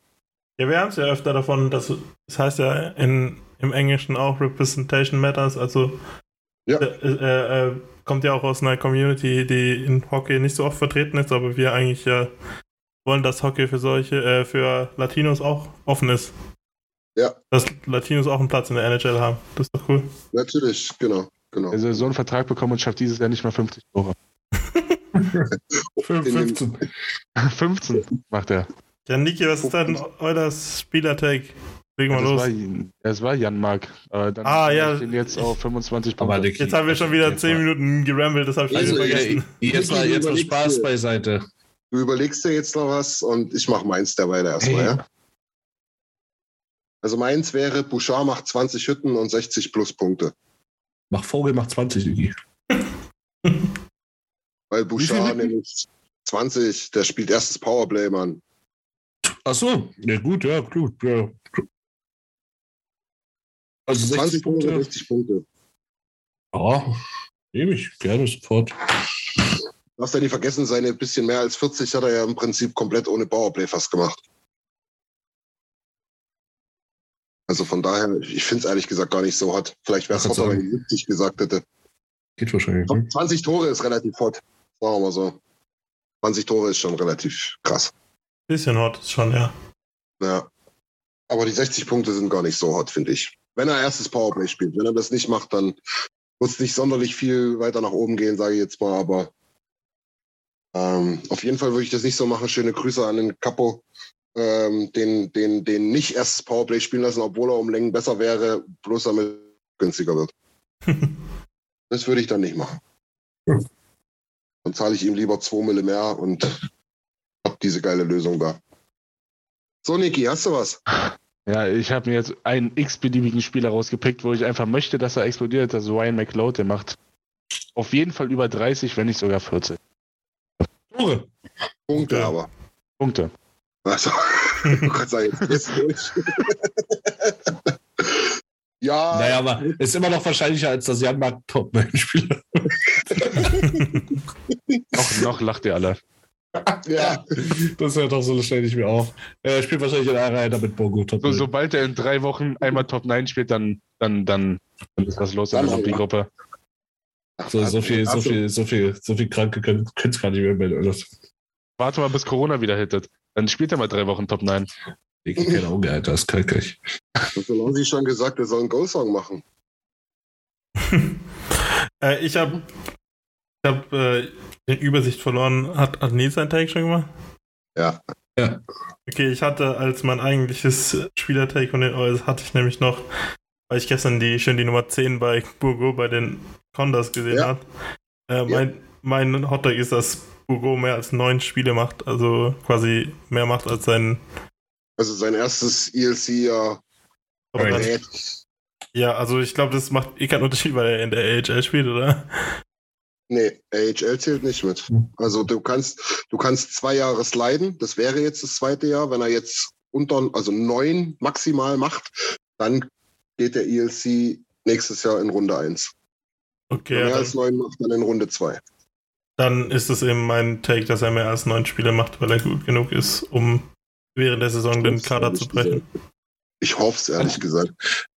Ja, wir haben es ja öfter davon, dass das heißt ja in, im Englischen auch Representation Matters, also Ja. äh, äh, äh, kommt ja auch aus einer Community, die in Hockey nicht so oft vertreten ist, aber wir eigentlich ja wollen, dass Hockey für solche, äh, für Latinos auch offen ist. Ja. Dass Latinos auch einen Platz in der NHL haben. Das ist doch cool. Natürlich, genau, genau. Also so einen Vertrag bekommen und schafft dieses Jahr nicht mal 50 Tore. In dem- 15. 15 macht er. Ja, Niki, was ist denn euer Spieler-Take? Legen wir Das los. war, das war Jan Mark. Aber dann Ah, ja. jetzt auf 25 Aber Punkte. Niki, Jetzt haben wir schon wieder jetzt 10 mal- Minuten gerambelt, das habe ich Also, schon wieder ey, vergessen. Jetzt mal, jetzt mal Spaß beiseite. Du überlegst dir jetzt noch was und ich mache meins derweil erstmal, Hey. ja? Also meins wäre, Bouchard macht 20 Hütten und 60 Pluspunkte. Mach Vogel, mach 20, Niki. Weil Bouchard Hütten? nämlich 20, der spielt erstes Powerplay, Mann. Ach so, ja gut, ja, gut, ja. Also 60 20 Punkte, Punkte. 60 Punkte. Ja, nehme ich gerne sofort. Du darfst ja nicht vergessen, seine bisschen mehr als 40 hat er ja im Prinzip komplett ohne Powerplay fast gemacht. Also von daher, ich finde es ehrlich gesagt gar nicht so hot. Vielleicht wäre es hotter, wenn ich 70 gesagt hätte. Geht wahrscheinlich. Ne? 20 Tore ist relativ hot. Sagen wir mal so. 20 Tore ist schon relativ krass. Bisschen hot ist schon, ja. Ja. Aber die 60 Punkte sind gar nicht so hot, finde ich. Wenn er erstes Powerplay spielt. Wenn er das nicht macht, dann wird es nicht sonderlich viel weiter nach oben gehen, sage ich jetzt mal. Aber ähm, auf jeden Fall würde ich das nicht so machen. Schöne Grüße an den Capo. Ähm, den, den, den nicht erstes Powerplay spielen lassen, obwohl er um Längen besser wäre, bloß damit günstiger wird. Das würde ich dann nicht machen. Dann zahle ich ihm lieber 2 Mille mehr und hab diese geile Lösung da. So, Niki, hast du was? Ja, ich habe mir jetzt einen x-beliebigen Spieler rausgepickt, wo ich einfach möchte, dass er explodiert. Das ist Ryan McLeod, der macht auf jeden Fall über 30, wenn nicht sogar 40 Tore. Punkte Ja. aber. Punkte. Also, du kannst sagen, jetzt bist du durch. ja, Naja, aber ist immer noch wahrscheinlicher, als dass Jan Mark top spieler Noch, noch lacht ihr alle. Ja. Das hört doch so schnell nicht mehr auf. Er spielt wahrscheinlich in einer Reihe damit Bogo top. So, sobald er in drei Wochen einmal Top 9 spielt, dann, dann, dann, dann ist was los in der aber. Gruppe. so, so viel, so viel, so viel, so viel Kranke können es gar nicht mehr melden. Warte mal, bis Corona wieder hittet. Dann spielt er mal drei Wochen Top 9. Ich keine Augen, Alter, das kann ich. So lange sie schon gesagt, er soll einen Go-Song machen. äh, ich habe ich hab, äh, die Übersicht verloren. Hat, hat Nils seinen Take schon gemacht? Ja. Ja. Okay, ich hatte als mein eigentliches Spieler-Take von den Oils hatte ich nämlich noch, weil ich gestern die schön die Nummer 10 bei Burgo bei den Condas gesehen Ja. habe. Äh, mein, mein Hot Take ist, dass Burgo mehr als neun Spiele macht, also quasi mehr macht als sein Also sein erstes ELC-Jahr. Opponent. Ja, also ich glaube, das macht eh keinen Unterschied, weil er in der AHL spielt, oder? Nee, AHL zählt nicht mit. Also du kannst, du kannst zwei Jahre sliden, das wäre jetzt das zweite Jahr. Wenn er jetzt unter, also neun maximal macht, dann geht der ELC nächstes Jahr in Runde 1. Okay, Wenn er mehr als neun macht, dann in Runde 2. dann ist es eben mein Take, dass er mehr als neun Spiele macht, weil er gut genug ist, um während der Saison den Kader zu brechen. Ich hoffe es ehrlich gesagt.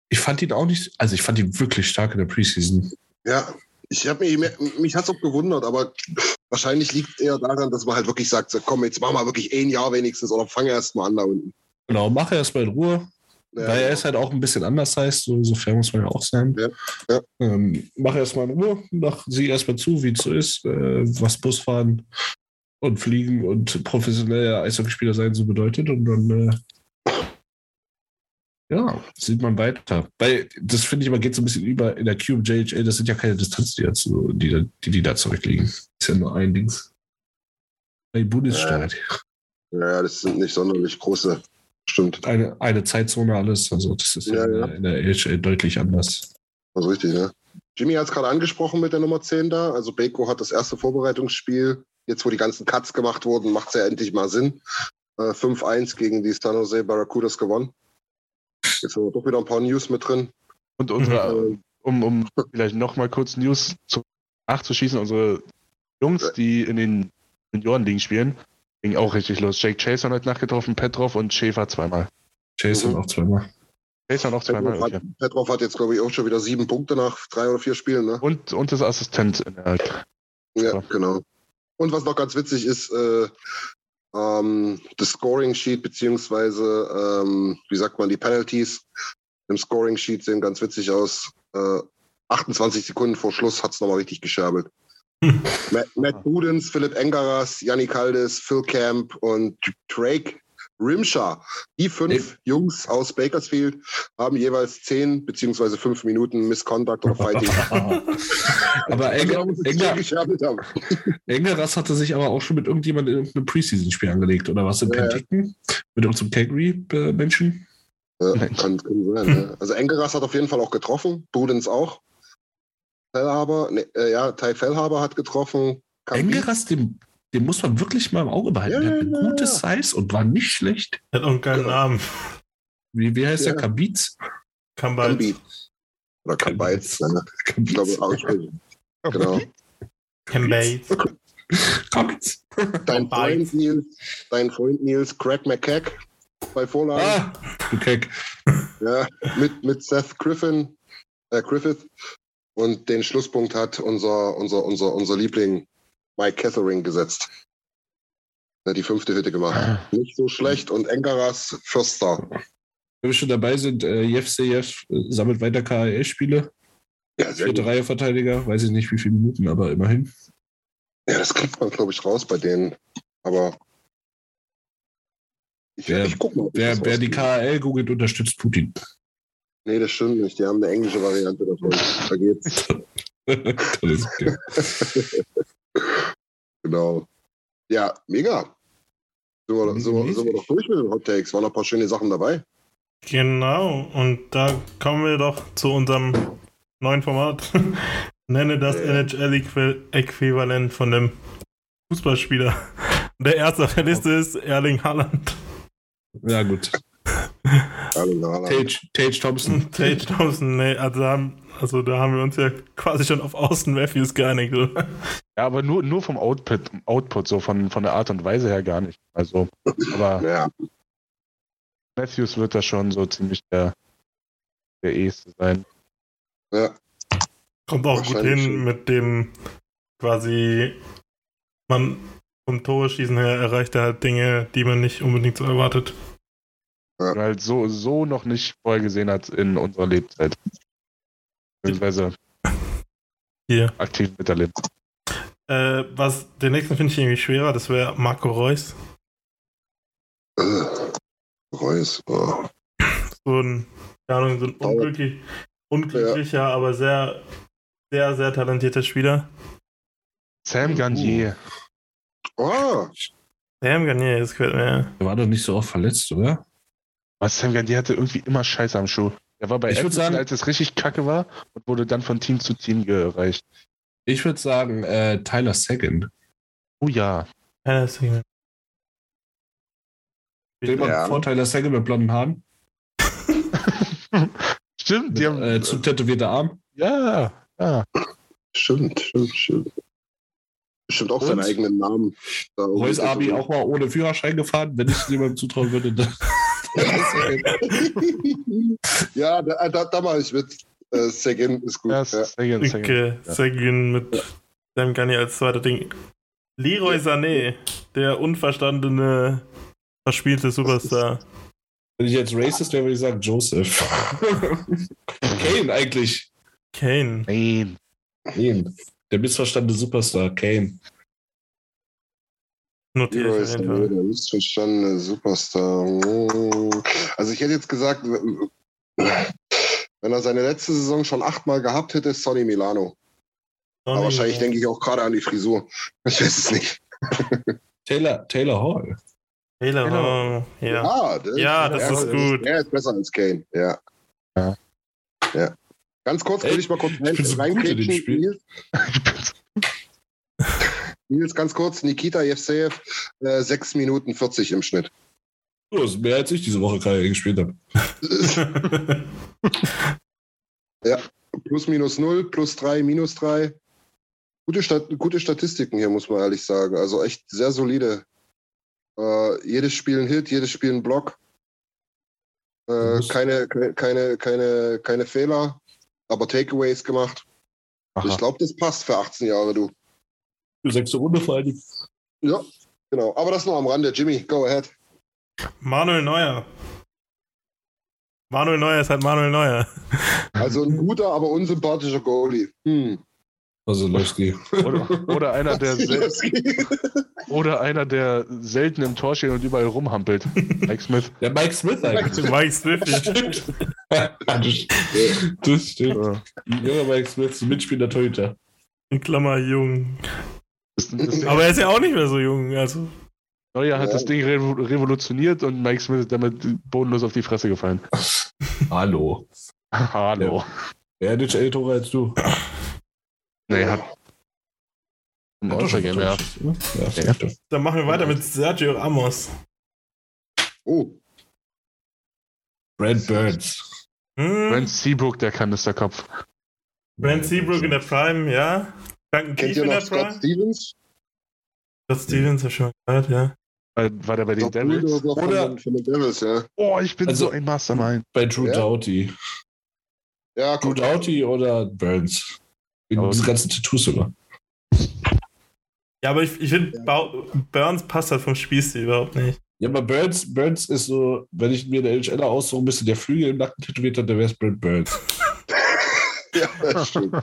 Ich fand ihn auch nicht, also ich fand ihn wirklich stark in der Preseason. Ja, Ich habe mich, mich hat's auch gewundert, aber wahrscheinlich liegt es eher daran, dass man halt wirklich sagt, so, komm, jetzt machen wir wirklich ein Jahr wenigstens oder fange erst mal an da unten. Genau, mach erst mal in Ruhe. Ja, Weil er genau. ist halt auch ein bisschen anders heißt, so, so fair muss man ja auch sein. Ja, ja. Ähm, mach erstmal in Ruhe, mach sie erstmal zu, wie es so ist, äh, was Busfahren und Fliegen und professioneller Eishockeyspieler sein so bedeutet und dann äh, ja, sieht man weiter. Weil das finde ich immer geht so ein bisschen über in der Cube JHL, das sind ja keine Distanz, die, da zu- die, die, die da zurückliegen. Ist ja nur ein Dings. Bei Bundesstaat. ja, das sind nicht sonderlich große. Stimmt. Eine, eine Zeitzone alles, also das ist ja, Ja, in ja. der- AHL deutlich anders. Das ist richtig, ne? Jimmy hat es gerade angesprochen mit der Nummer 10 da. Also Beko hat das erste Vorbereitungsspiel. Jetzt, wo die ganzen Cuts gemacht wurden, macht es ja endlich mal Sinn. Äh, 5-1 gegen die San Jose Barracudas gewonnen. Jetzt haben wir doch wieder ein paar News mit drin. Und unsere, Ähm, um, um vielleicht noch mal kurz News zu, nachzuschießen, unsere Jungs, die in den Juniorenligen spielen, ging auch richtig los. Jake Chase hat heute Nacht getroffen, Petrov und Schäfer zweimal. Jason Mhm. auch zweimal. Chase hat auch zweimal. Petrov, hat, Okay. Petrov hat jetzt, glaube ich, auch schon wieder sieben Punkte nach drei oder vier Spielen. Ne? Und, und das Assistent in der Ja, So. genau. Und was noch ganz witzig ist, äh, ähm, das Scoring Sheet, beziehungsweise, ähm, wie sagt man, die Penalties im Scoring Sheet sehen ganz witzig aus. Äh, 28 Sekunden vor Schluss hat es nochmal richtig gescherbelt. Matt, Matt Budens, Philipp Engaras, Yannick Caldes, Phil Camp und Drake Rimshaw. Die fünf Jungs aus Bakersfield haben jeweils 10 beziehungsweise 5 Minuten Misconduct oder Fighting. aber Also, Enger, Enger. Engeras hatte sich aber auch schon mit irgendjemandem in irgendeinem Preseason-Spiel angelegt, oder was? In Ja, ja. Penticton? Mit irgendeinem Calgary-Menschen? Ja, kann, kann sein. Ja. Also Engeras hat auf jeden Fall auch getroffen, Budens auch. Fellhaber, ne, äh, ja, Ty Fellhaber hat getroffen. Kambi- Engeras, den, den muss man wirklich mal im Auge behalten. Ja, der hat eine ja, gute ja. Size und war nicht schlecht. Er hat auch einen geilen. Namen. Wie, wie heißt Ja. der? Kabitz? Kann bald. Kambi. Oder Kambeitz. Ne? Ich Kabitz. glaube, aussprechen. Genau. Bates. Kabitz. Dein. Freund Nils, dein Freund Nils Craig McCack bei Vorlagen. Ah, du Keck. Ja, mit, mit Seth Griffin, äh, Griffith. Und den Schlusspunkt hat unser, unser, unser, unser Liebling Mike Catherine gesetzt. Die fünfte Hütte gemacht. Nicht so schlecht. Und Engaras First Star. Wenn wir schon dabei sind, äh, Jeff Sejev äh, sammelt weiter KHL-Spiele. Ja, Vierte gut. Reihe Verteidiger, weiß ich nicht wie viele Minuten, aber immerhin. ja, das kriegt man, glaube ich, raus bei denen. Aber ich, Wer- ich guck mal. Wer, wer die. KHL googelt, unterstützt Putin. Nee, das stimmt nicht. Die haben eine englische Variante davon. Da geht's. das ist okay. Genau. Ja, mega. Sind wir, sind, wir, sind wir doch durch mit den Hot Takes. Waren noch ein paar schöne Sachen dabei. Genau, und da kommen wir doch zu unserem neuen Format. Nenne das Ja. NHL-Äquivalent von dem Fußballspieler. Der erste auf der Liste ist Erling Haaland. Ja, gut. Erling Haaland. Tage, Tage Thompson. Tage Thompson, nee, also, haben- also da haben wir uns ja quasi schon auf Austin Matthews geeinigt, oder? Ja, aber nur, nur vom Output, Output, so von, von der Art und Weise her gar nicht. Also, aber Ja, Matthews wird da schon so ziemlich der, der Eheste sein. ja. Kommt auch gut hin mit dem quasi, man vom Tore schießen her erreicht er halt Dinge, die man nicht unbedingt so erwartet. Ja. Halt so, so noch nicht vorher gesehen hat in unserer Lebzeit. Beziehungsweise Hier. aktiv miterlebt. Äh, was, den nächsten finde ich irgendwie schwerer, das wäre Marco Reus. Äh, Reus. Oh. So ein, keine Ahnung, so ein unglücklich, unglücklicher, aber sehr, sehr, sehr talentierter Spieler. Sam Garnier. oh, Sam Garnier, das gefällt mir. Der war doch nicht so oft verletzt, oder? Was Sam Garnier hatte irgendwie immer Scheiße am Schuh. Er war bei Ich Edmonton, sagen- als es richtig kacke war und wurde dann von Team zu Team gereicht. Ich würde sagen, äh, Tyler Sagan. Oh ja. Das ist Stell mal Ja. vor, Tyler Sagan mit blonden Haaren. Stimmt, die haben. äh, zu tätowierter Arm. ja, ja. stimmt, stimmt, stimmt. Bestimmt auch seinen Und? eigenen Namen. Irgendwie Abi auch mal ohne Führerschein gefahren, wenn ich es jemandem zutrauen würde. dann- ja, da, da, da mache ich mit. Äh, Seguin ist gut. Ja. Sagan, Sagan. Okay, Seguin mit Sam Gani als zweiter Ding. Leroy Sané, der unverstandene, verspielte Superstar. Wenn ich jetzt racist wäre, würde ich sagen Joseph. Kane eigentlich. Kane. Nein. Kane. Der missverstandene Superstar, Kane. Notiere ich auf jeden Sané, Fall. der missverstandene Superstar. Also ich hätte jetzt gesagt, wenn er seine letzte Saison schon achtmal gehabt hätte, ist Sonny Milano. Aber wahrscheinlich denke ich auch gerade an die Frisur. Ich weiß es nicht. Taylor, Taylor Hall. Taylor, oh, ja. Ah, der, Ja, das der ist gut. Der ist besser als Kane, ja. Ja. ja. Ganz kurz Ey, will ich mal kurz ich bin so gut in reinkriegen. Spiel. Nils. Ganz kurz, Nikita Jevsejev, äh, 6 Minuten 40 im Schnitt. Oh, das ist mehr als ich diese Woche gerade gespielt habe. plus minus 0, plus 3, minus 3. Gute, Stat gute Statistiken hier, muss man ehrlich sagen. Also echt sehr solide. Äh, jedes Spiel ein Hit, jedes Spiel ein Block. Äh, keine, keine, keine, keine Fehler, aber Takeaways gemacht. Ich Aha. glaube, das passt für 18 Jahre, du. Sechste Runde vor allem. Ja, genau. Aber das nur am Rande. Jimmy, go ahead. Manuel Neuer. Manuel Neuer ist halt Manuel Neuer. Also ein guter, aber unsympathischer Goalie. Hm. Also Lewski. Oder, oder, einer, der oder einer, der selten im Tor steht und überall rumhampelt. Mike Smith. Der Mike Smith eigentlich. Mike Smith. ja. Stimmt. das, das stimmt. Ja. Junger Mike Smith, Mitspieler Torhüter. In Klammer jung. Das, das Aber er ist ja auch nicht mehr so jung. Also. Neuer hat Ja. das Ding revo revolutioniert und Mike Smith ist damit bodenlos auf die Fresse gefallen. Hallo. Hallo. Wer hat NHL Tore als du? Nee, hat. Doch schon All-Star-Game, ja. Ja. Dann machen wir weiter mit Sergio Ramos. Oh, Brad Burns. Hm? Brent Seabrook, der Kanisterkopf. Brent Seabrook in der Prime, ja. Duncan kennt Keith ihr in noch der Scott Prime. Stevens? Scott Stevens, ja schon gehört, ja. War, war der bei den Devils? Oder- von den Devils, ja. Oh, ich bin Also- so ein Mastermind. Bei Drew Ja. Doughty. Ja, Drew. Doughty oder Burns? Wegen Aber- diesen ganzen Tattoos immer. Ja, aber ich, ich finde, Burns passt halt vom Spielstil überhaupt nicht. Ja, aber Burns, Burns ist so, wenn ich mir der NHL aussuche, ein bisschen der Flügel im Nacken tätowiert hat, dann wäre es Brad Burns. Ja, das stimmt.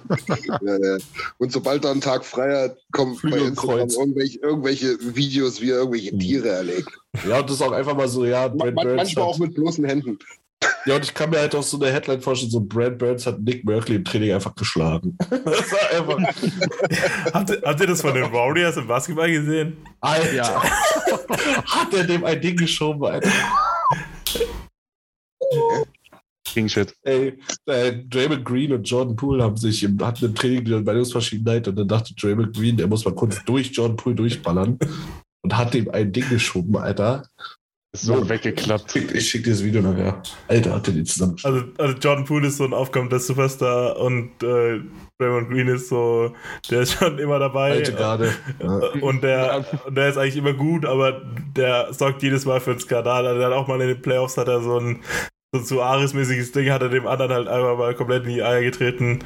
ja, ja. Und sobald er einen Tag frei hat, kommen Flügel bei Instagram irgendwelche, irgendwelche Videos, wie er irgendwelche Tiere erlegt. Ja, und das ist auch einfach mal so, ja, Brad man- Burns. manchmal auch Hat, mit bloßen Händen. ja, und ich kann mir halt auch so eine Headline vorstellen, so Brad Burns hat Nick Merkley im Training einfach geschlagen. das war einfach. Habt ihr, habt ihr das von den Warriors im Basketball gesehen? Alter, Ja. hat er dem ein Ding geschoben, Alter. King Shit. Ey, äh, Draymond Green und Jordan Poole haben sich im, hatten im Training die Meinungsverschiedenheit und dann dachte Draymond Green, der muss mal kurz durch Jordan Poole durchballern und hat dem ein Ding geschoben, Alter. Ist so weggeklappt. Ich, ich schick dir das Video nachher. Alter, hat der die zusammen. Also, also Jordan Poole ist so ein aufkommender Superstar und äh, Draymond Green ist so, der ist schon immer dabei. Alte Garde. Ja. Und der, und der ist eigentlich immer gut, aber der sorgt jedes Mal für einen Skandal. Also, Er hat auch mal in den Playoffs hat er so ein, so ein Suarez-mäßiges Ding, hat er dem anderen halt einmal mal komplett in die Eier getreten,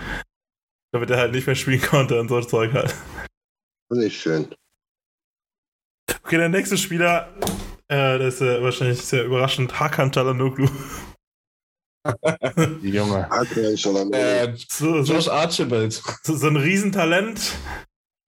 damit er halt nicht mehr spielen konnte und so Zeug halt. Nicht schön. Okay, der nächste Spieler, äh, das ist äh, wahrscheinlich sehr überraschend, Hakan. Die Junge. Äh, So, so, Josh Archibald. so, so ein Riesentalent,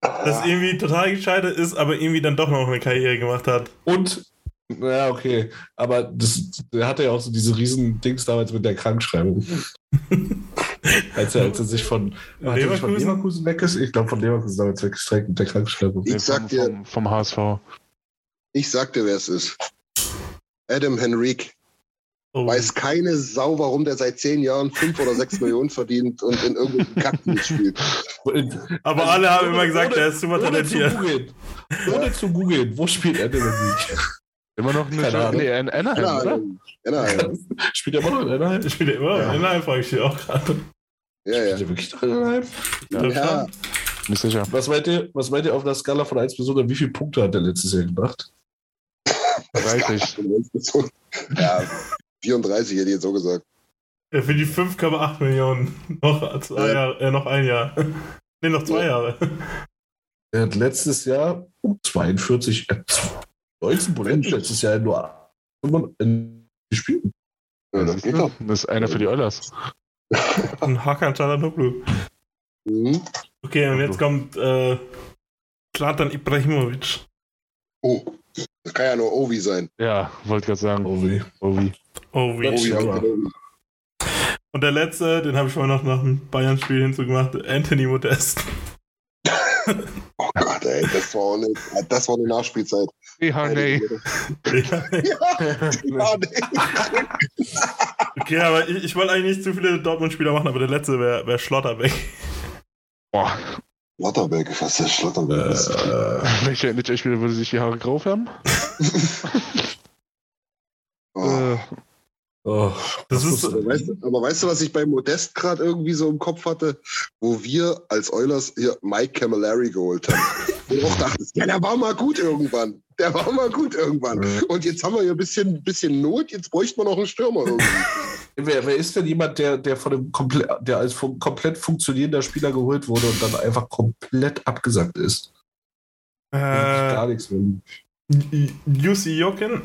das irgendwie total gescheitert ist, aber irgendwie dann doch noch eine Karriere gemacht hat. Und, ja, okay. Aber das, der hatte ja auch so diese riesen Dings damals mit der Krankschreibung. als, er, als er sich von, er sich von Leverkusen? Leverkusen weg ist. Ich glaube, von Leverkusen damals weggestreckt mit der Krankschreibung. Ich sag vom, dir- vom, vom HSV. Ich sag dir, wer es ist. Adam Henrique. Oh. Weiß keine Sau, warum der seit zehn Jahren fünf oder sechs Millionen verdient und in irgendwelchen Kacken mitspielt. Aber Also, alle haben ohne- immer gesagt, ohne- er ist super Ohne zu talentiert. googeln. Ohne zu googeln. Wo spielt Adam Henrique? Immer noch eine Keine. Nee, in Anaheim, oder? Anaheim. Anaheim. Spielt er immer noch in Anaheim? Ich spiele immer Ja. in der frage ich dich auch gerade. Ja, Spielt ja. er wirklich noch in Anaheim? Ja. ja. Nicht sicher. Was meint ihr, was meint ihr auf einer Skala von 1 bis 100? Wie viele Punkte hat er letztes Jahr gemacht? 30. Ja, 34 hätte ich jetzt so gesagt. Ja, für die 5,8 Millionen. Noch, zwei Ja. Jahre, äh, noch ein Jahr. Ne, noch zwei Ja. Jahre. Er hat letztes Jahr um 42, äh, 19 Prozent letztes Jahr nur 5 gespielt. Ja, das geht doch. Das ist einer für die Oilers. Ein Hakan Çalhanoğlu. Mhm. Okay, und jetzt kommt äh, Zlatan Ibrahimovic. Oh, das kann ja nur Ovi sein. Ja, wollte gerade sagen. Ovi. Wie. Ovi, Ja. ja. Und der letzte, den habe ich vorhin noch nach dem Bayern-Spiel hinzugemacht, Anthony Modest. Oh Gott, ey, das war, eine, das war eine Nachspielzeit. Ja, nee. Ja. Ja, nee. Okay, aber ich, ich wollte eigentlich nicht zu viele Dortmund-Spieler machen, aber der letzte wäre wär Schlotterbeck. Boah. Schlotterbeck, was ist Schlotterbeck? ist? Äh, Welcher NHL-Spieler würde sich die Haare grau färben? Oh. Äh, oh, Das ist- Aber weißt, du- aber weißt du, was ich bei Modest gerade irgendwie so im Kopf hatte? Wo wir als Oilers hier Mike Camilleri geholt haben. Und auch dachtest, ja, der war mal gut irgendwann. Der war mal gut irgendwann. Ja. Und jetzt haben wir hier ein bisschen, bisschen Not, jetzt bräuchte man noch einen Stürmer irgendwie. wer, wer ist denn jemand, der, der von einem komple der als fun komplett funktionierender Spieler geholt wurde und dann einfach komplett abgesagt ist? Gar Äh, nichts mehr. Jussi Jokin.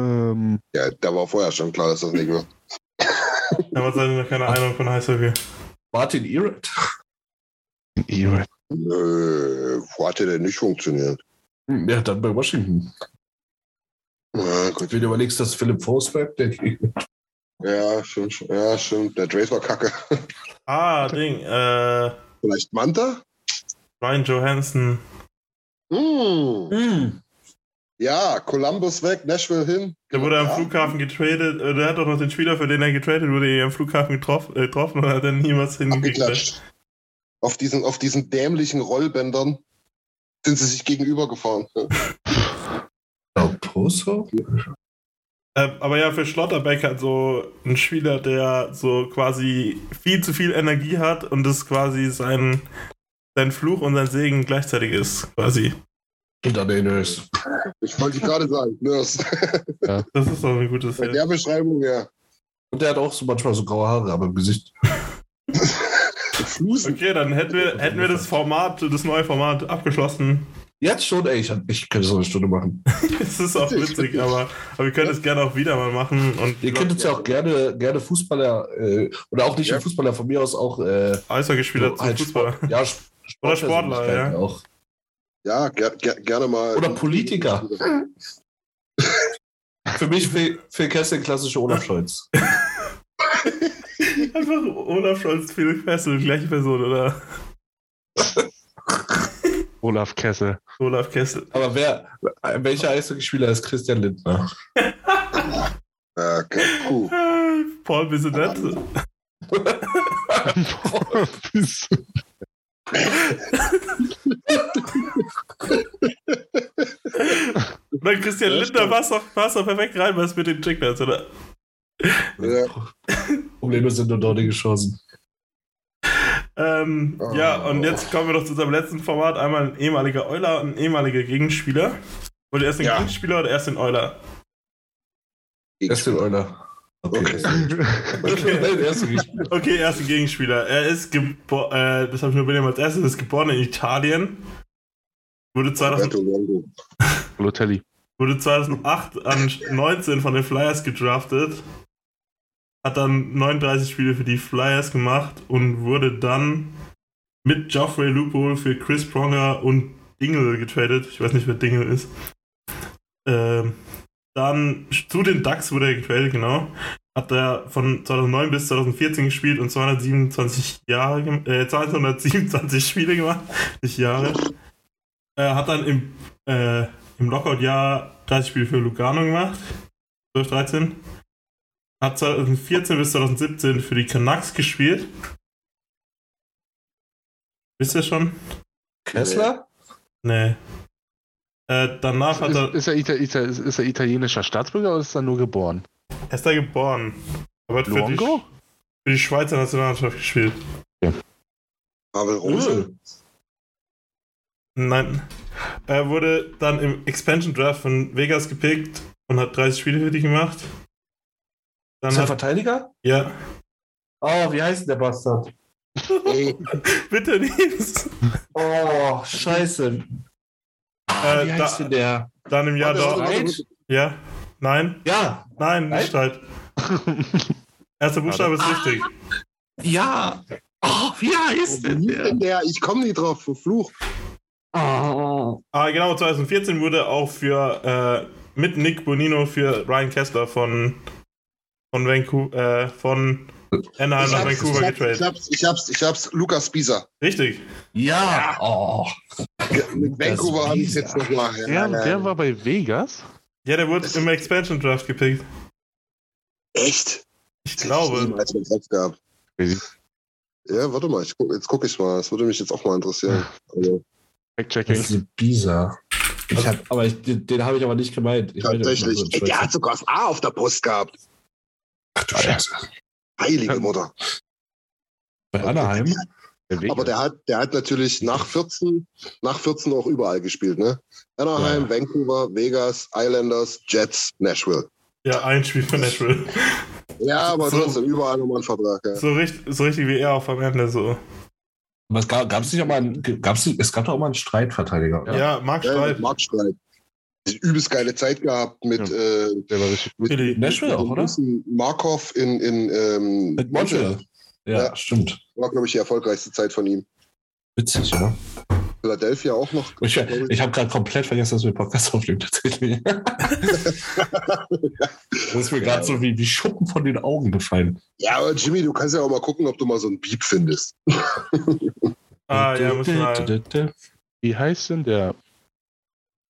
ähm, Ja, da war vorher schon klar, dass das nicht wird. Da hat noch keine Ahnung von Eishockey. Martin Irett. Ewald. Nö, wo hat der denn nicht funktioniert? Hm, Ja, dann bei Washington. Ja, gut. Wenn du überlegst, dass Philipp Forsberg, der Ja, stimmt. Ja, stimmt. Der Drake war kacke. Ah, Ding. Äh, Vielleicht Manta? Ryan Johansson. Hm. Hm. Ja, Columbus weg, Nashville hin. Der wurde am ja. Flughafen getradet. Äh, der hat doch noch den Spieler, für den er getradet wurde, am Flughafen getroffen, äh, getroffen und hat dann niemals hingekriegt. Auf diesen, auf diesen dämlichen Rollbändern sind sie sich gegenüber gefahren. Poso? Äh, aber ja, für Schlotterbeck halt so ein Spieler, der so quasi viel zu viel Energie hat und das quasi sein, sein Fluch und sein Segen gleichzeitig ist, quasi. Und dann der Nurse. Ich wollte gerade sagen, Nurse. Das ist doch ein gutes Bei der Beschreibung, ja. Und der hat auch so manchmal so graue Haare, aber im Gesicht. Flusen. Okay, dann hätten wir, hätten wir das Format, das neue Format abgeschlossen. Jetzt schon, ey, ich, ich könnte so eine Stunde machen. Es ist auch witzig, aber, aber wir können es gerne auch wieder mal machen. Und Ihr könnt jetzt ja auch gerne, gerne Fußballer, äh, oder auch nicht Ja. nur Fußballer, von mir aus auch äh, Eishockeyspieler zum halt Fußballer. Sport, ja, Sp- Oder Sportler, ja. Auch. Ja, ger ger gerne mal. Oder Politiker. Für mich Phil, Phil Kessel, klassische Olaf Scholz. Einfach Olaf Scholz, Felix Fessel, gleiche Person, oder? Olaf Kessel. Olaf Kessel. Aber wer, welcher Eishockeyspieler ist Christian Lindner? Ja, okay, puh. Äh, Paul Bissonette. Oder Christian Ja, Lindner passt doch, passt doch perfekt rein, was mit den Chicknuts, oder? Ja. Probleme sind nur dortige Chancen. Ähm, Oh. Ja, und jetzt kommen wir doch zu unserem letzten Format. Einmal ein ehemaliger Euler und ein ehemaliger Gegenspieler. Wollt ihr erst den Ja. Gegenspieler oder erst den Euler? Erst den Euler. Okay. Okay. Nein, erste Gegenspieler. Okay, erst ein Gegenspieler. Er ist geboren, äh, das habe ich nur dem als erstes, ist geboren in Italien. Wurde 2000, Roberto Longo. Lotelli. wurde 2008 an 19 von den Flyers gedraftet. Hat dann 39 Spiele für die Flyers gemacht und wurde dann mit Geoffrey Lupo für Chris Pronger und Dingle getradet. Ich weiß nicht, wer Dingle ist. Ähm, dann zu den Ducks wurde er getradet, genau. Hat er von 2009 bis 2014 gespielt und 227 Jahre, äh, 227 Spiele gemacht, nicht Jahre. Er hat dann im, äh, im Lockout-Jahr 30 Spiele für Lugano gemacht. 12, 13. Hat 2014 bis 2017 für die Canucks gespielt. Wisst ihr schon? Kessler? Nee. Äh, danach hat Ist, er. ist, er Ita Ita ist, ist er italienischer Staatsbürger oder ist er nur geboren? Er ist da geboren. Aber hat für die, für die Schweizer Nationalmannschaft gespielt. Pavel Rose. Nein. Er wurde dann im Expansion Draft von Vegas gepickt und hat 30 Spiele für die gemacht. Dann Ist der hat, Verteidiger? ja, Oh, wie heißt der Bastard? Ey, bitte nichts. Oh, scheiße. Ah, Äh, wie heißt da- denn der? Dann im Jahr warte. Ja, nein, Ja, nein, nicht halt. Erster Buchstabe ist richtig. ja. Oh, wie heißt denn der? der? Ich komme nie drauf, verflucht. Oh. Ah, genau, 2014 wurde auch für äh, mit Nick Bonino für Ryan Kessler von von Vancouver, äh, von Anaheim Ich nach Vancouver ich, hab's, ich getradet. hab's, ich hab's, ich hab's, Lukas Spieser. Richtig. Ja. Oh. Mit Vancouver habe ich jetzt noch mal. Der, der war bei Vegas. Ja, der wurde im Expansion Draft gepickt. Echt? Ich glaube. Kopf gehabt. Crazy. Ja, warte mal, ich guck, jetzt gucke ich mal. Das würde mich jetzt auch mal interessieren. Also, Fact-checking. Das ist Bisa. Ich hab, aber ich, den, den habe ich aber nicht gemeint. Ich meine, tatsächlich. also, Ey, der hat sogar das A auf der Post gehabt. Ach du Scheiße. Heilige Mutter. Bei Anaheim? Der. Aber der hat, der hat natürlich nach 14, nach 14 auch überall gespielt, ne? Anaheim, Vancouver, Vegas, Islanders, Jets, Nashville. Ja, ein Spiel für Nashville. Ja, aber So. trotzdem überall nochmal einen Vertrag, ja. So richtig, so richtig wie er auch am Ende so. Aber es gab es nicht auch mal einen, gab's, es gab doch auch mal einen Streitverteidiger. oder? Ja, Mark Ja, Streit. Mark Streit. Übelst geile Zeit gehabt mit, Ja. äh, Der war richtig gut. Philly. Nashville auch, mit oder? Markov in, in ähm, Mit Montreal. Ja, Ja. stimmt. War, glaube ich, die erfolgreichste Zeit von ihm. Witzig, ja. Philadelphia auch noch. Ich, ich habe gerade komplett vergessen, dass wir Podcast aufnehmen, tatsächlich. das ist mir gerade so wie, wie Schuppen von den Augen gefallen. Ja, aber Jimmy, du kannst ja auch mal gucken, ob du mal so einen Beep findest. Ah, ja, muss mal. Wie heißt denn der?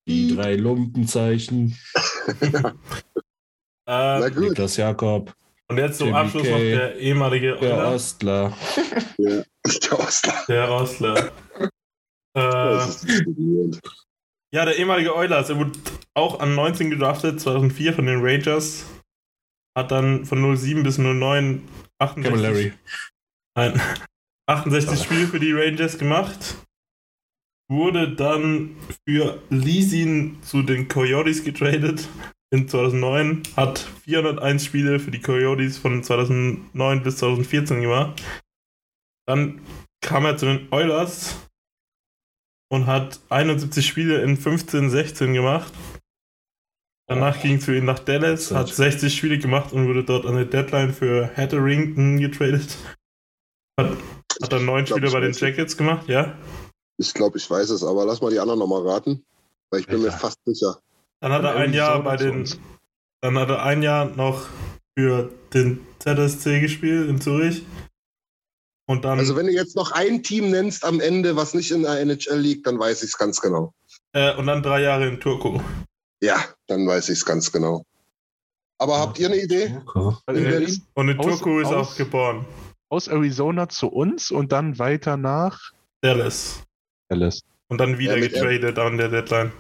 Die drei Lumpenzeichen. Na gut. Niklas Jakob, und jetzt zum Jimmy Abschluss K. noch der ehemalige der Euler, Ostler. Ja. Der Ostler. der Osler. Das äh, ja, der ehemalige Oilers. Er wurde auch an 19 gedraftet, 2004 von den Rangers. Hat dann von 07 bis 09 68, Camilleri. Nein, 68 Spiele für die Rangers gemacht. Wurde dann für Leasing zu den Coyotes getradet in 2009. Hat 401 Spiele für die Coyotes von 2009 bis 2014 gemacht. Dann kam er zu den Oilers und hat 71 Spiele in 15, 16 gemacht. Danach ging es für ihn nach Dallas, hat 60 Spiele gemacht und wurde dort an der Deadline für Hatterington getradet. Hat, hat dann neun Spiele bei den. Jackets gemacht, ja. Ich glaube, ich weiß es, aber lass mal die anderen nochmal raten. Weil ich bin mir Alter. fast sicher. Dann hat er ein Jahr bei den, dann hat er ein Jahr noch für den ZSC gespielt in Zürich. Und dann, Also, wenn du jetzt noch ein Team nennst am Ende, was nicht in der NHL liegt, dann weiß ich es ganz genau. äh, und dann drei Jahre in Turku. Ja, dann weiß ich es ganz genau. Aber habt ihr eine Idee? In Berlin? ist Und in Aus- Turku ist aus- auch geboren. aus Arizona zu uns und dann weiter nach Dallas. Dallas. Und dann wieder Ja, mit- getradet an der Deadline.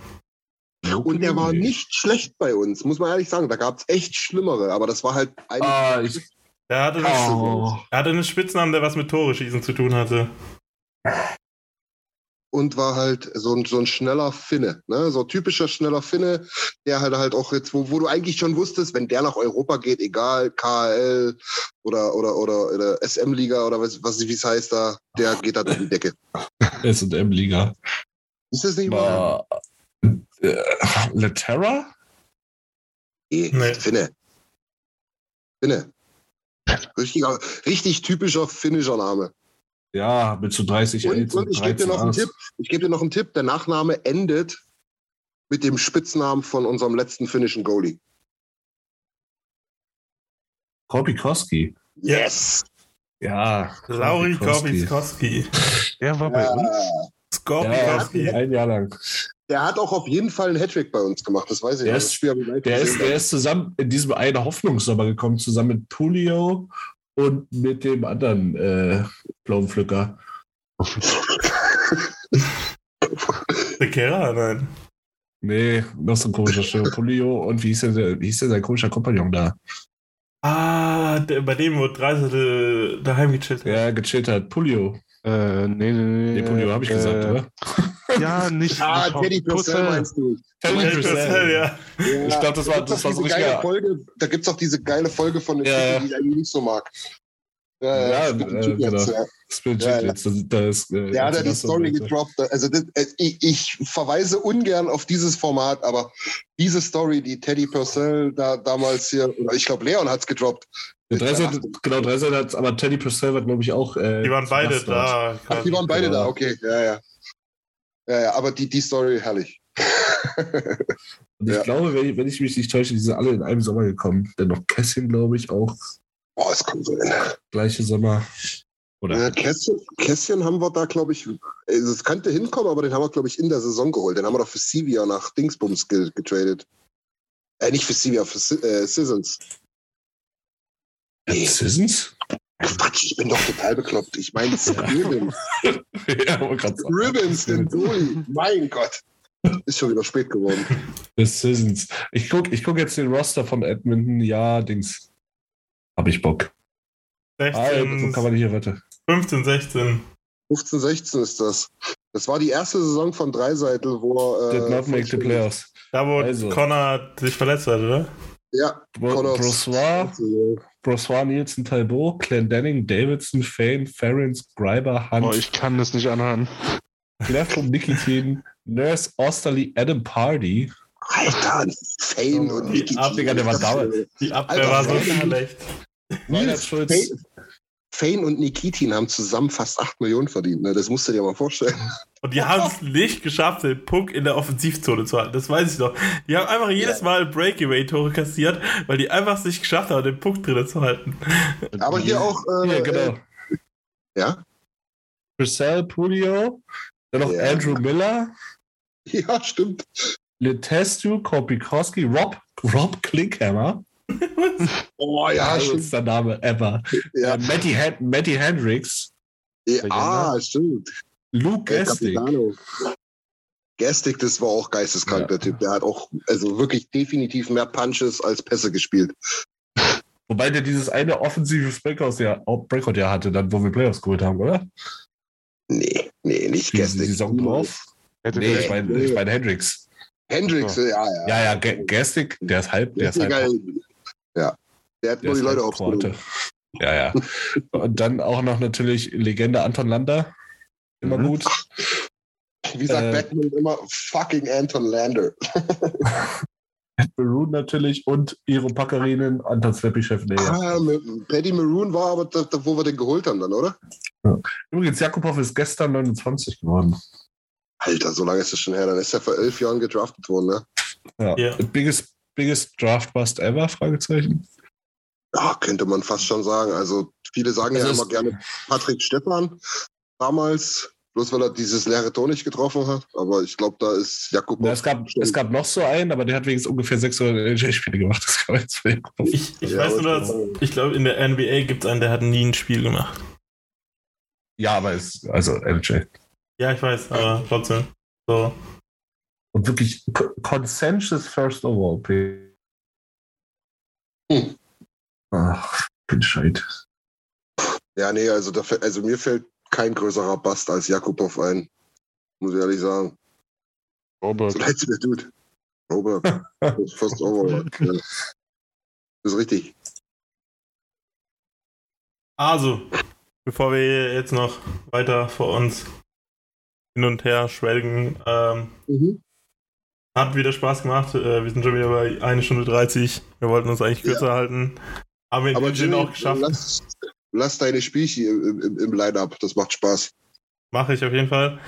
Und der war nicht schlecht bei uns, muss man ehrlich sagen. Da gab es echt Schlimmere, aber das war halt ein. Ah, ich, Er hatte, oh. er hatte einen Spitznamen, der was mit Tore schießen zu tun hatte. Und war halt so ein, so ein schneller Finne, ne? So typischer schneller Finne, der halt halt auch jetzt, wo, wo du eigentlich schon wusstest, wenn der nach Europa geht, egal, KHL oder, oder, oder, oder SM-Liga oder was, was wie es heißt da, der geht da durch die Decke. SM-Liga. Ist das nicht mal? War äh, Leterra? Nee, Nee. Finne. Finne. Richtiger, richtig typischer finnischer Name. Ja, mit so 30 Und, und ich gebe dir noch einen. Tipp. Ich gebe dir noch einen Tipp. Der Nachname endet mit dem Spitznamen von unserem letzten finnischen Goalie. Corby Koski. Yes. Ja. Lauri Koski. Korpiskowski. Der war bei Ja. uns. Ja, Skorpikowski. ein Jahr lang. Der hat auch auf jeden Fall einen Hattrick bei uns gemacht. Das weiß ich. Der noch. ist- Das Spiel habe ich live Der ist, der ist zusammen in diesem einen Hoffnungssommer gekommen, zusammen mit Pulio und mit dem anderen äh, Pflaumenpflücker. Der Kehrer? Nein. Nee, noch so ein komischer Stimme. Pulio und wie hieß denn, der, wie hieß denn sein komischer Kompagnon da? Ah, der, bei dem, wo Dreisel daheim gechillt hat. Der gechillt hat. Pulio. Äh, nee, nee, nee. Nee, Pulio habe ich äh, gesagt, oder? Ja, nicht. Ah, Teddy Purcell meinst du. Teddy Teddy Purcell. Purcell, ja. Ja, Ich glaub, das war- da das war so richtig- geile Folge, Da gibt es auch diese geile Folge von der Ja, Typen, ja. die ich eigentlich nicht so mag. Ja, Ja, äh, genau. ja. Spill Ja, das, das ist, äh, Der hat ja die Story gedroppt. Also das, äh, ich, ich verweise ungern auf dieses Format, aber diese Story, die Teddy Purcell da damals hier, oder ich glaube Leon hat es gedroppt. Der Dreisat, genau, Dreisat hat, aber Teddy Purcell war, glaube ich, auch. Äh, Die waren beide da. Ach, die waren beide Genau. da, okay. Ja, ja. Ja, ja, aber die, die Story herrlich. Und ich Ja. glaube, wenn ich, wenn ich mich nicht täusche, die sind alle in einem Sommer gekommen. Dann noch Kässchen, glaube ich, auch. Boah, es kommt so hin. Gleiche Sommer. Oder? Ja, Kässchen, Kässchen haben wir da, glaube ich, es könnte hinkommen, aber den haben wir, glaube ich, in der Saison geholt. Den haben wir doch für Sivia nach Dingsbums ge getradet. Äh, nicht für Sivia, für äh, Sissons. Nee, Sissons? Quatsch, ich bin doch total bekloppt. Ich meine Ribbons. ja. Ribbons, den Goalie. Mein Gott. Ist schon wieder spät geworden. Das Sissons. Ich gucke ich guck jetzt den Roster von Edmonton. Ja, Dings. Hab ich Bock. Ah, ja, so 16, kann man hier, warte. 15, 16. 15, 16 ist das. Das war die erste Saison von Dreiseitel, wo Did er. not make the playoffs. Da, wo Also. Connor sich verletzt hat, oder? Ja, Bro. Brossois, Brossois, Nielsen, Talbot, Clendenning, Davidson, Fane, Ference, Greiber, Hunt, Oh, ich kann das nicht anhören. Gleftrum, Nikitin, Nurse, Osterly, Adam Party. Alter, Fane und Die Niki. Ab- Digga, der war dauernd. Die Abwehr Alter, war so schlecht. Weihnachtsschulz. Fane, Fane und Nikitin haben zusammen fast 8 Millionen verdient. Ne? Das musst du dir mal vorstellen. Und die haben es nicht geschafft, den Puck in der Offensivzone zu halten. Das weiß ich noch. Die haben einfach jedes Mal Breakaway-Tore kassiert, weil die einfach es nicht geschafft haben, den Puck drin zu halten. Aber hier auch. Äh, Hier, genau. Äh, ja? Purcell, Pulio, dann noch Ja. Andrew Miller, ja, stimmt. Letestu, Kopikowski, Rob, Rob Klinkhammer. Oh ja. Geilster Name ever. Ja. Äh, Matty, Hen Matty Hendricks, Ja, ah, stimmt. Luke. Capitano. Gestik, das war auch geisteskrank, Ja. der Typ. Der hat auch also wirklich definitiv mehr Punches als Pässe gespielt. Wobei der dieses eine offensive Breakout-Jahr Breakout -Jahr hatte, dann, wo wir Playoffs geholt haben, oder? Nee, nee, nicht Die Gestik. Saison drauf? Hätte Nee, ich meine ich mein Hendricks. Hendricks, ja, ja. Ja, ja, Ge- Gestik, der ist halb, der ist halb. Ja. Der hat Der nur die Leute aufgenommen. Kroate. Ja, ja. Und dann auch noch natürlich Legende Anton Lander. Immer Mhm. gut. Wie sagt Äh, Beckman immer, fucking Anton Lander. Maroon natürlich und Iro Packarinen, Anton Svepichev. Nee, ja. Ah, mit- Paddy Maroon war aber da, da, wo wir den geholt haben dann, oder? Übrigens, Jakubov ist gestern 29 geworden. Alter, so lange ist das schon her. Dann ist er vor elf Jahren gedraftet worden, ne? Ja. Ja. Biggest, biggest Draft Bust ever? Fragezeichen. Ja, könnte man fast schon sagen. Also viele sagen Also ja immer gerne Patrick Steppan damals, bloß weil er dieses leere Tor nicht getroffen hat. Aber ich glaube, da ist Jakob. Na, es, gab, es gab noch so einen, aber der hat wenigstens ungefähr 600 NHL-Spiele gemacht. Das kann man jetzt. Ich, ich Ja, weiß nur, ich glaube, in der NBA gibt es einen, der hat nie ein Spiel gemacht. Ja, aber es also NHL. Ja, ich weiß, aber trotzdem. So. Und wirklich co- Consensus First Overall. Pick. Hm. Ach, Bescheid. Ja, nee, also, da, fällt- also mir fällt kein größerer Bast als Jakubow ein. Muss ich ehrlich sagen. Robert. So leid mir tut. Robert. das ist fast over. Ja. Das ist richtig. Also, bevor wir jetzt noch weiter vor uns hin und her schwelgen, ähm, Mhm. Hat wieder Spaß gemacht. Äh, wir sind schon wieder bei 1 Stunde 30. Wir wollten uns eigentlich Ja. kürzer halten. Haben wir in Aber Jimmy, auch geschafft. lass, lass deine Spielchen im, im, im Line-Up. Das macht Spaß. Mache ich auf jeden Fall.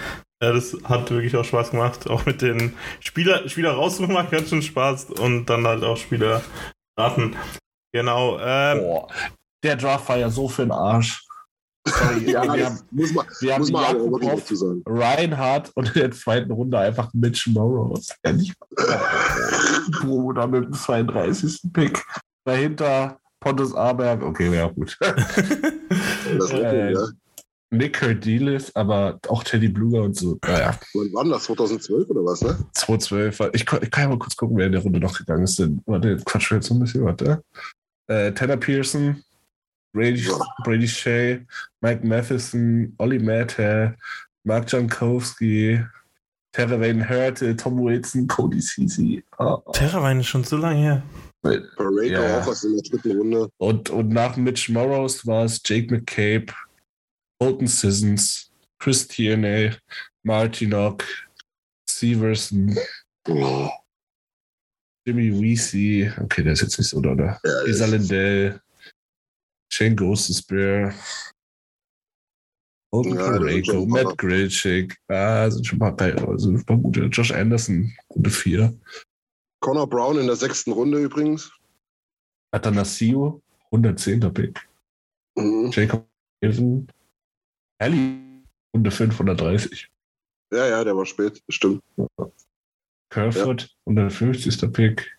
Äh, das hat wirklich auch Spaß gemacht. Auch mit den Spieler, Spieler raussuchen macht ganz schön Spaß und dann halt auch Spieler raten. Genau. Ähm, Boah, der Draft war ja so für den Arsch. Sorry, Ja, wir haben, muss man, wir muss man dazu sagen. Reinhardt und in der zweiten Runde einfach Mitch Morrow. Ja, nicht Bruder mit dem 32. Pick. Dahinter Pontus Aberg. Okay, ja, gut. Das Äh, ja. Nick Curdilis, aber auch Teddy Bluger und so. Naja, Wann war das? 2012 oder was, ne? 212. Ich, kann- ich kann ja mal kurz gucken, wer in der Runde noch gegangen ist. Warte, jetzt quatschen wir jetzt so ein bisschen, warte. Äh, Tanner Pearson, Brady, Ja. Brady Shea, Mike Matheson, Olli Matter, Mark Jankowski, Terravane Hurte, Tom Wilson, Cody Ceci. Oh, oh. Terrawein ist schon so lange her. Pareko Ja. auch was in der dritten Runde. Und, und nach Mitch Morrows war es Jake McCabe, Colton Sissons, Chris Tierney, Martinock, Severson, Oh, Jimmy Weesey. Okay, der ist jetzt nicht so da. ja, Lisa ist- Lindell, Shane Ghostespear, Colton Ja, paar. Matt Grilchik. Ah, sind schon ein paar, also ein paar gute. Josh Anderson, Runde 4. Connor Brown in der sechsten Runde übrigens. Atanasio, 110. Pick. Mhm. Jacob Wilson, Ellie, Runde 530. Ja, ja, der war spät, stimmt. Kerfoot, 150. Pick.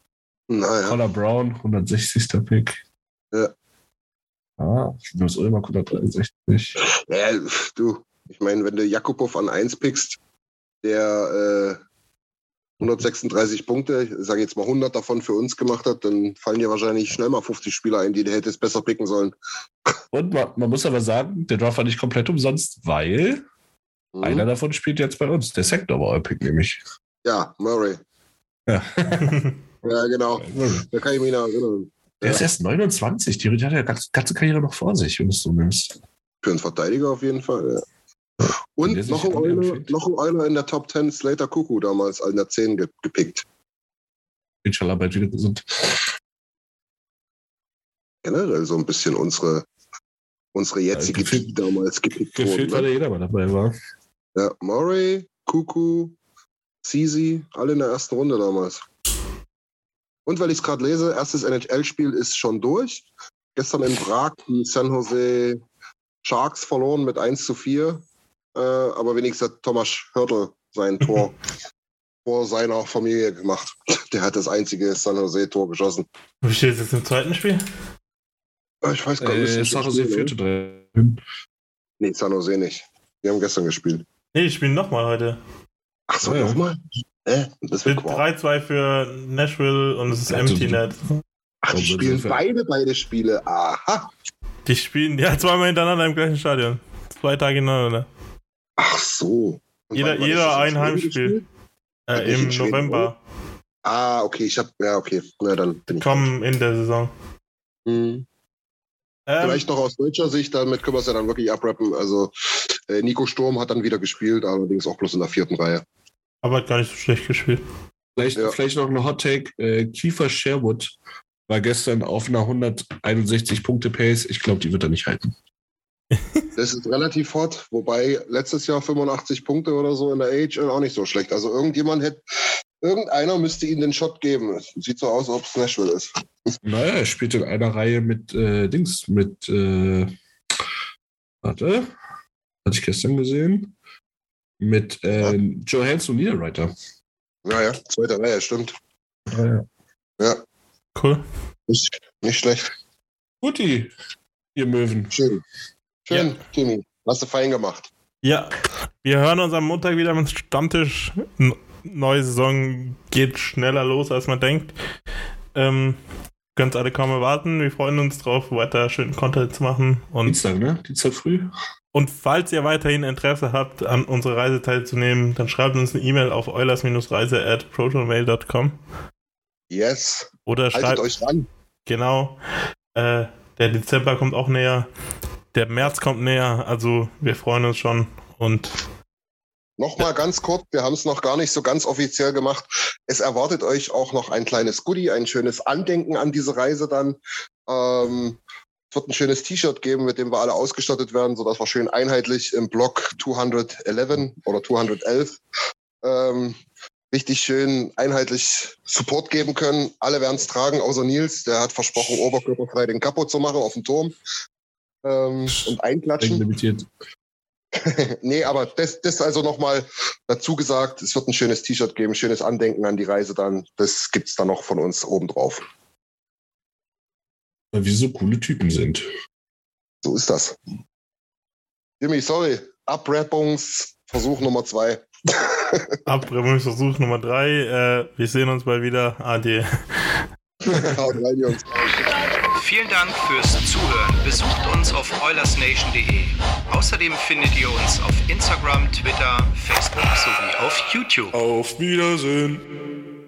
Naja, Connor Brown, 160. Pick. Ja. Ah, Linus Ulmer, 163. ja, du, ich meine, wenn du Jakubov an 1 pickst, der äh, 136 Punkte, ich sage jetzt mal 100 davon für uns gemacht hat, dann fallen dir wahrscheinlich schnell mal 50 Spieler ein, die du hättest besser picken sollen. Und man, man muss aber sagen, der Draft war nicht komplett umsonst, weil Mhm. einer davon spielt jetzt bei uns. Der Sektor war euer Pick nämlich. Ja, Murray. Ja. Ja, genau. Da kann ich mich noch erinnern. Der ist erst 29. Die hat ja ganze, ganze Karriere noch vor sich, wenn du es so nimmst. Für einen Verteidiger auf jeden Fall. Ja. Der Und noch ein, Euler, noch ein Euler in der Top 10, Slater Kuku damals in der 10 ge gepickt. Inshallah bald wieder gesund. Generell so ein bisschen unsere, unsere jetzige gefühlt- die damals gepickt Gefühlt war wurden. da Ne? jeder mal dabei war. Ja, Murray, Kuku, Sisi, alle in der ersten Runde damals. Und weil ich es gerade lese, erstes NHL-Spiel ist schon durch. Gestern in Prag die San Jose Sharks verloren mit 1 zu 4. Äh, aber wenigstens hat Thomas Hörtel sein Tor vor seiner Familie gemacht. Der hat das einzige San Jose-Tor geschossen. Wie steht es jetzt im zweiten Spiel? Äh, Ich weiß gar nicht. Äh, ist San Jose führte ne? drei. Nee, San Jose nicht. Die haben gestern gespielt. Nee, die spielen nochmal heute. Ach so, ja. nochmal? Äh, das wird Mit Quark. 3-2 für Nashville und es ist Also, Empty Net. Ach, die spielen beide beide Spiele. Aha. Die spielen ja zweimal hintereinander im gleichen Stadion. Zwei Tage hintereinander. Ach so. Und Jeder, wann jeder ein Heimspiel. Äh, nicht Im November. Ah, okay, ich hab, ja, okay. Na, dann bin ich. Kommen in der Saison. Hm. Ähm, Vielleicht noch aus deutscher Sicht, damit können wir es ja dann wirklich abrappen. Also, äh, Nico Sturm hat dann wieder gespielt, allerdings auch bloß in der vierten Reihe. Aber hat gar nicht so schlecht gespielt. Vielleicht, Ja. vielleicht noch eine Hot Take. Äh, Kiefer Sherwood war gestern auf einer 161 Punkte Pace. Ich glaube, die wird er nicht halten. Das ist relativ hot, wobei letztes Jahr 85 Punkte oder so in der AHL auch nicht so schlecht. Also irgendjemand hätte, irgendeiner müsste ihm den Shot geben. Es sieht so aus, als ob es Nashville ist. Naja, er spielt in einer Reihe mit äh, Dings, mit äh, warte, hatte ich gestern gesehen, mit äh, Johansson Niederreiter. Naja, zweite Reihe, stimmt. Ja. Ja, Cool. nicht, nicht schlecht. Guti, ihr Möwen. Schön. Schön, Ja. Timmy. Hast du fein gemacht. Ja, wir hören uns am Montag wieder mit Stammtisch. Neue Saison geht schneller los, als man denkt. Ähm, könnt alle kaum erwarten. Wir freuen uns drauf, weiter schönen Content zu machen. Und, Dienstag, ne? Dienstag früh. Und falls ihr weiterhin Interesse habt, an unserer Reise teilzunehmen, dann schreibt uns eine E-Mail auf eulers-reise at protonmail.com Yes. oder Haltet schreibt, euch ran. genau, äh, der Dezember kommt auch näher, der März kommt näher, also wir freuen uns schon und Nochmal ganz kurz, wir haben es noch gar nicht so ganz offiziell gemacht. Es erwartet euch auch noch ein kleines Goodie, ein schönes Andenken an diese Reise dann. Ähm, es wird ein schönes T-Shirt geben, mit dem wir alle ausgestattet werden, sodass wir schön einheitlich im Block 211 oder 211 ähm, richtig schön einheitlich Support geben können. Alle werden es tragen, außer Nils. Der hat versprochen, oberkörperfrei den Kapo zu machen auf dem Turm. Ähm, und einklatschen. Limitiert. nee, aber das, das also nochmal dazu gesagt, es wird ein schönes T-Shirt geben, schönes Andenken an die Reise dann. Das gibt's dann noch von uns obendrauf. Weil wir so coole Typen sind. So ist das. Jimmy, sorry. Abrappungsversuch Nummer zwei. Abbremsversuch Nummer 3. Äh, wir sehen uns bald wieder. Ade. Haut rein, Jungs. Vielen Dank fürs Zuhören. Besucht uns auf oilersnation.de. Außerdem findet ihr uns auf Instagram, Twitter, Facebook sowie auf YouTube. Auf Wiedersehen.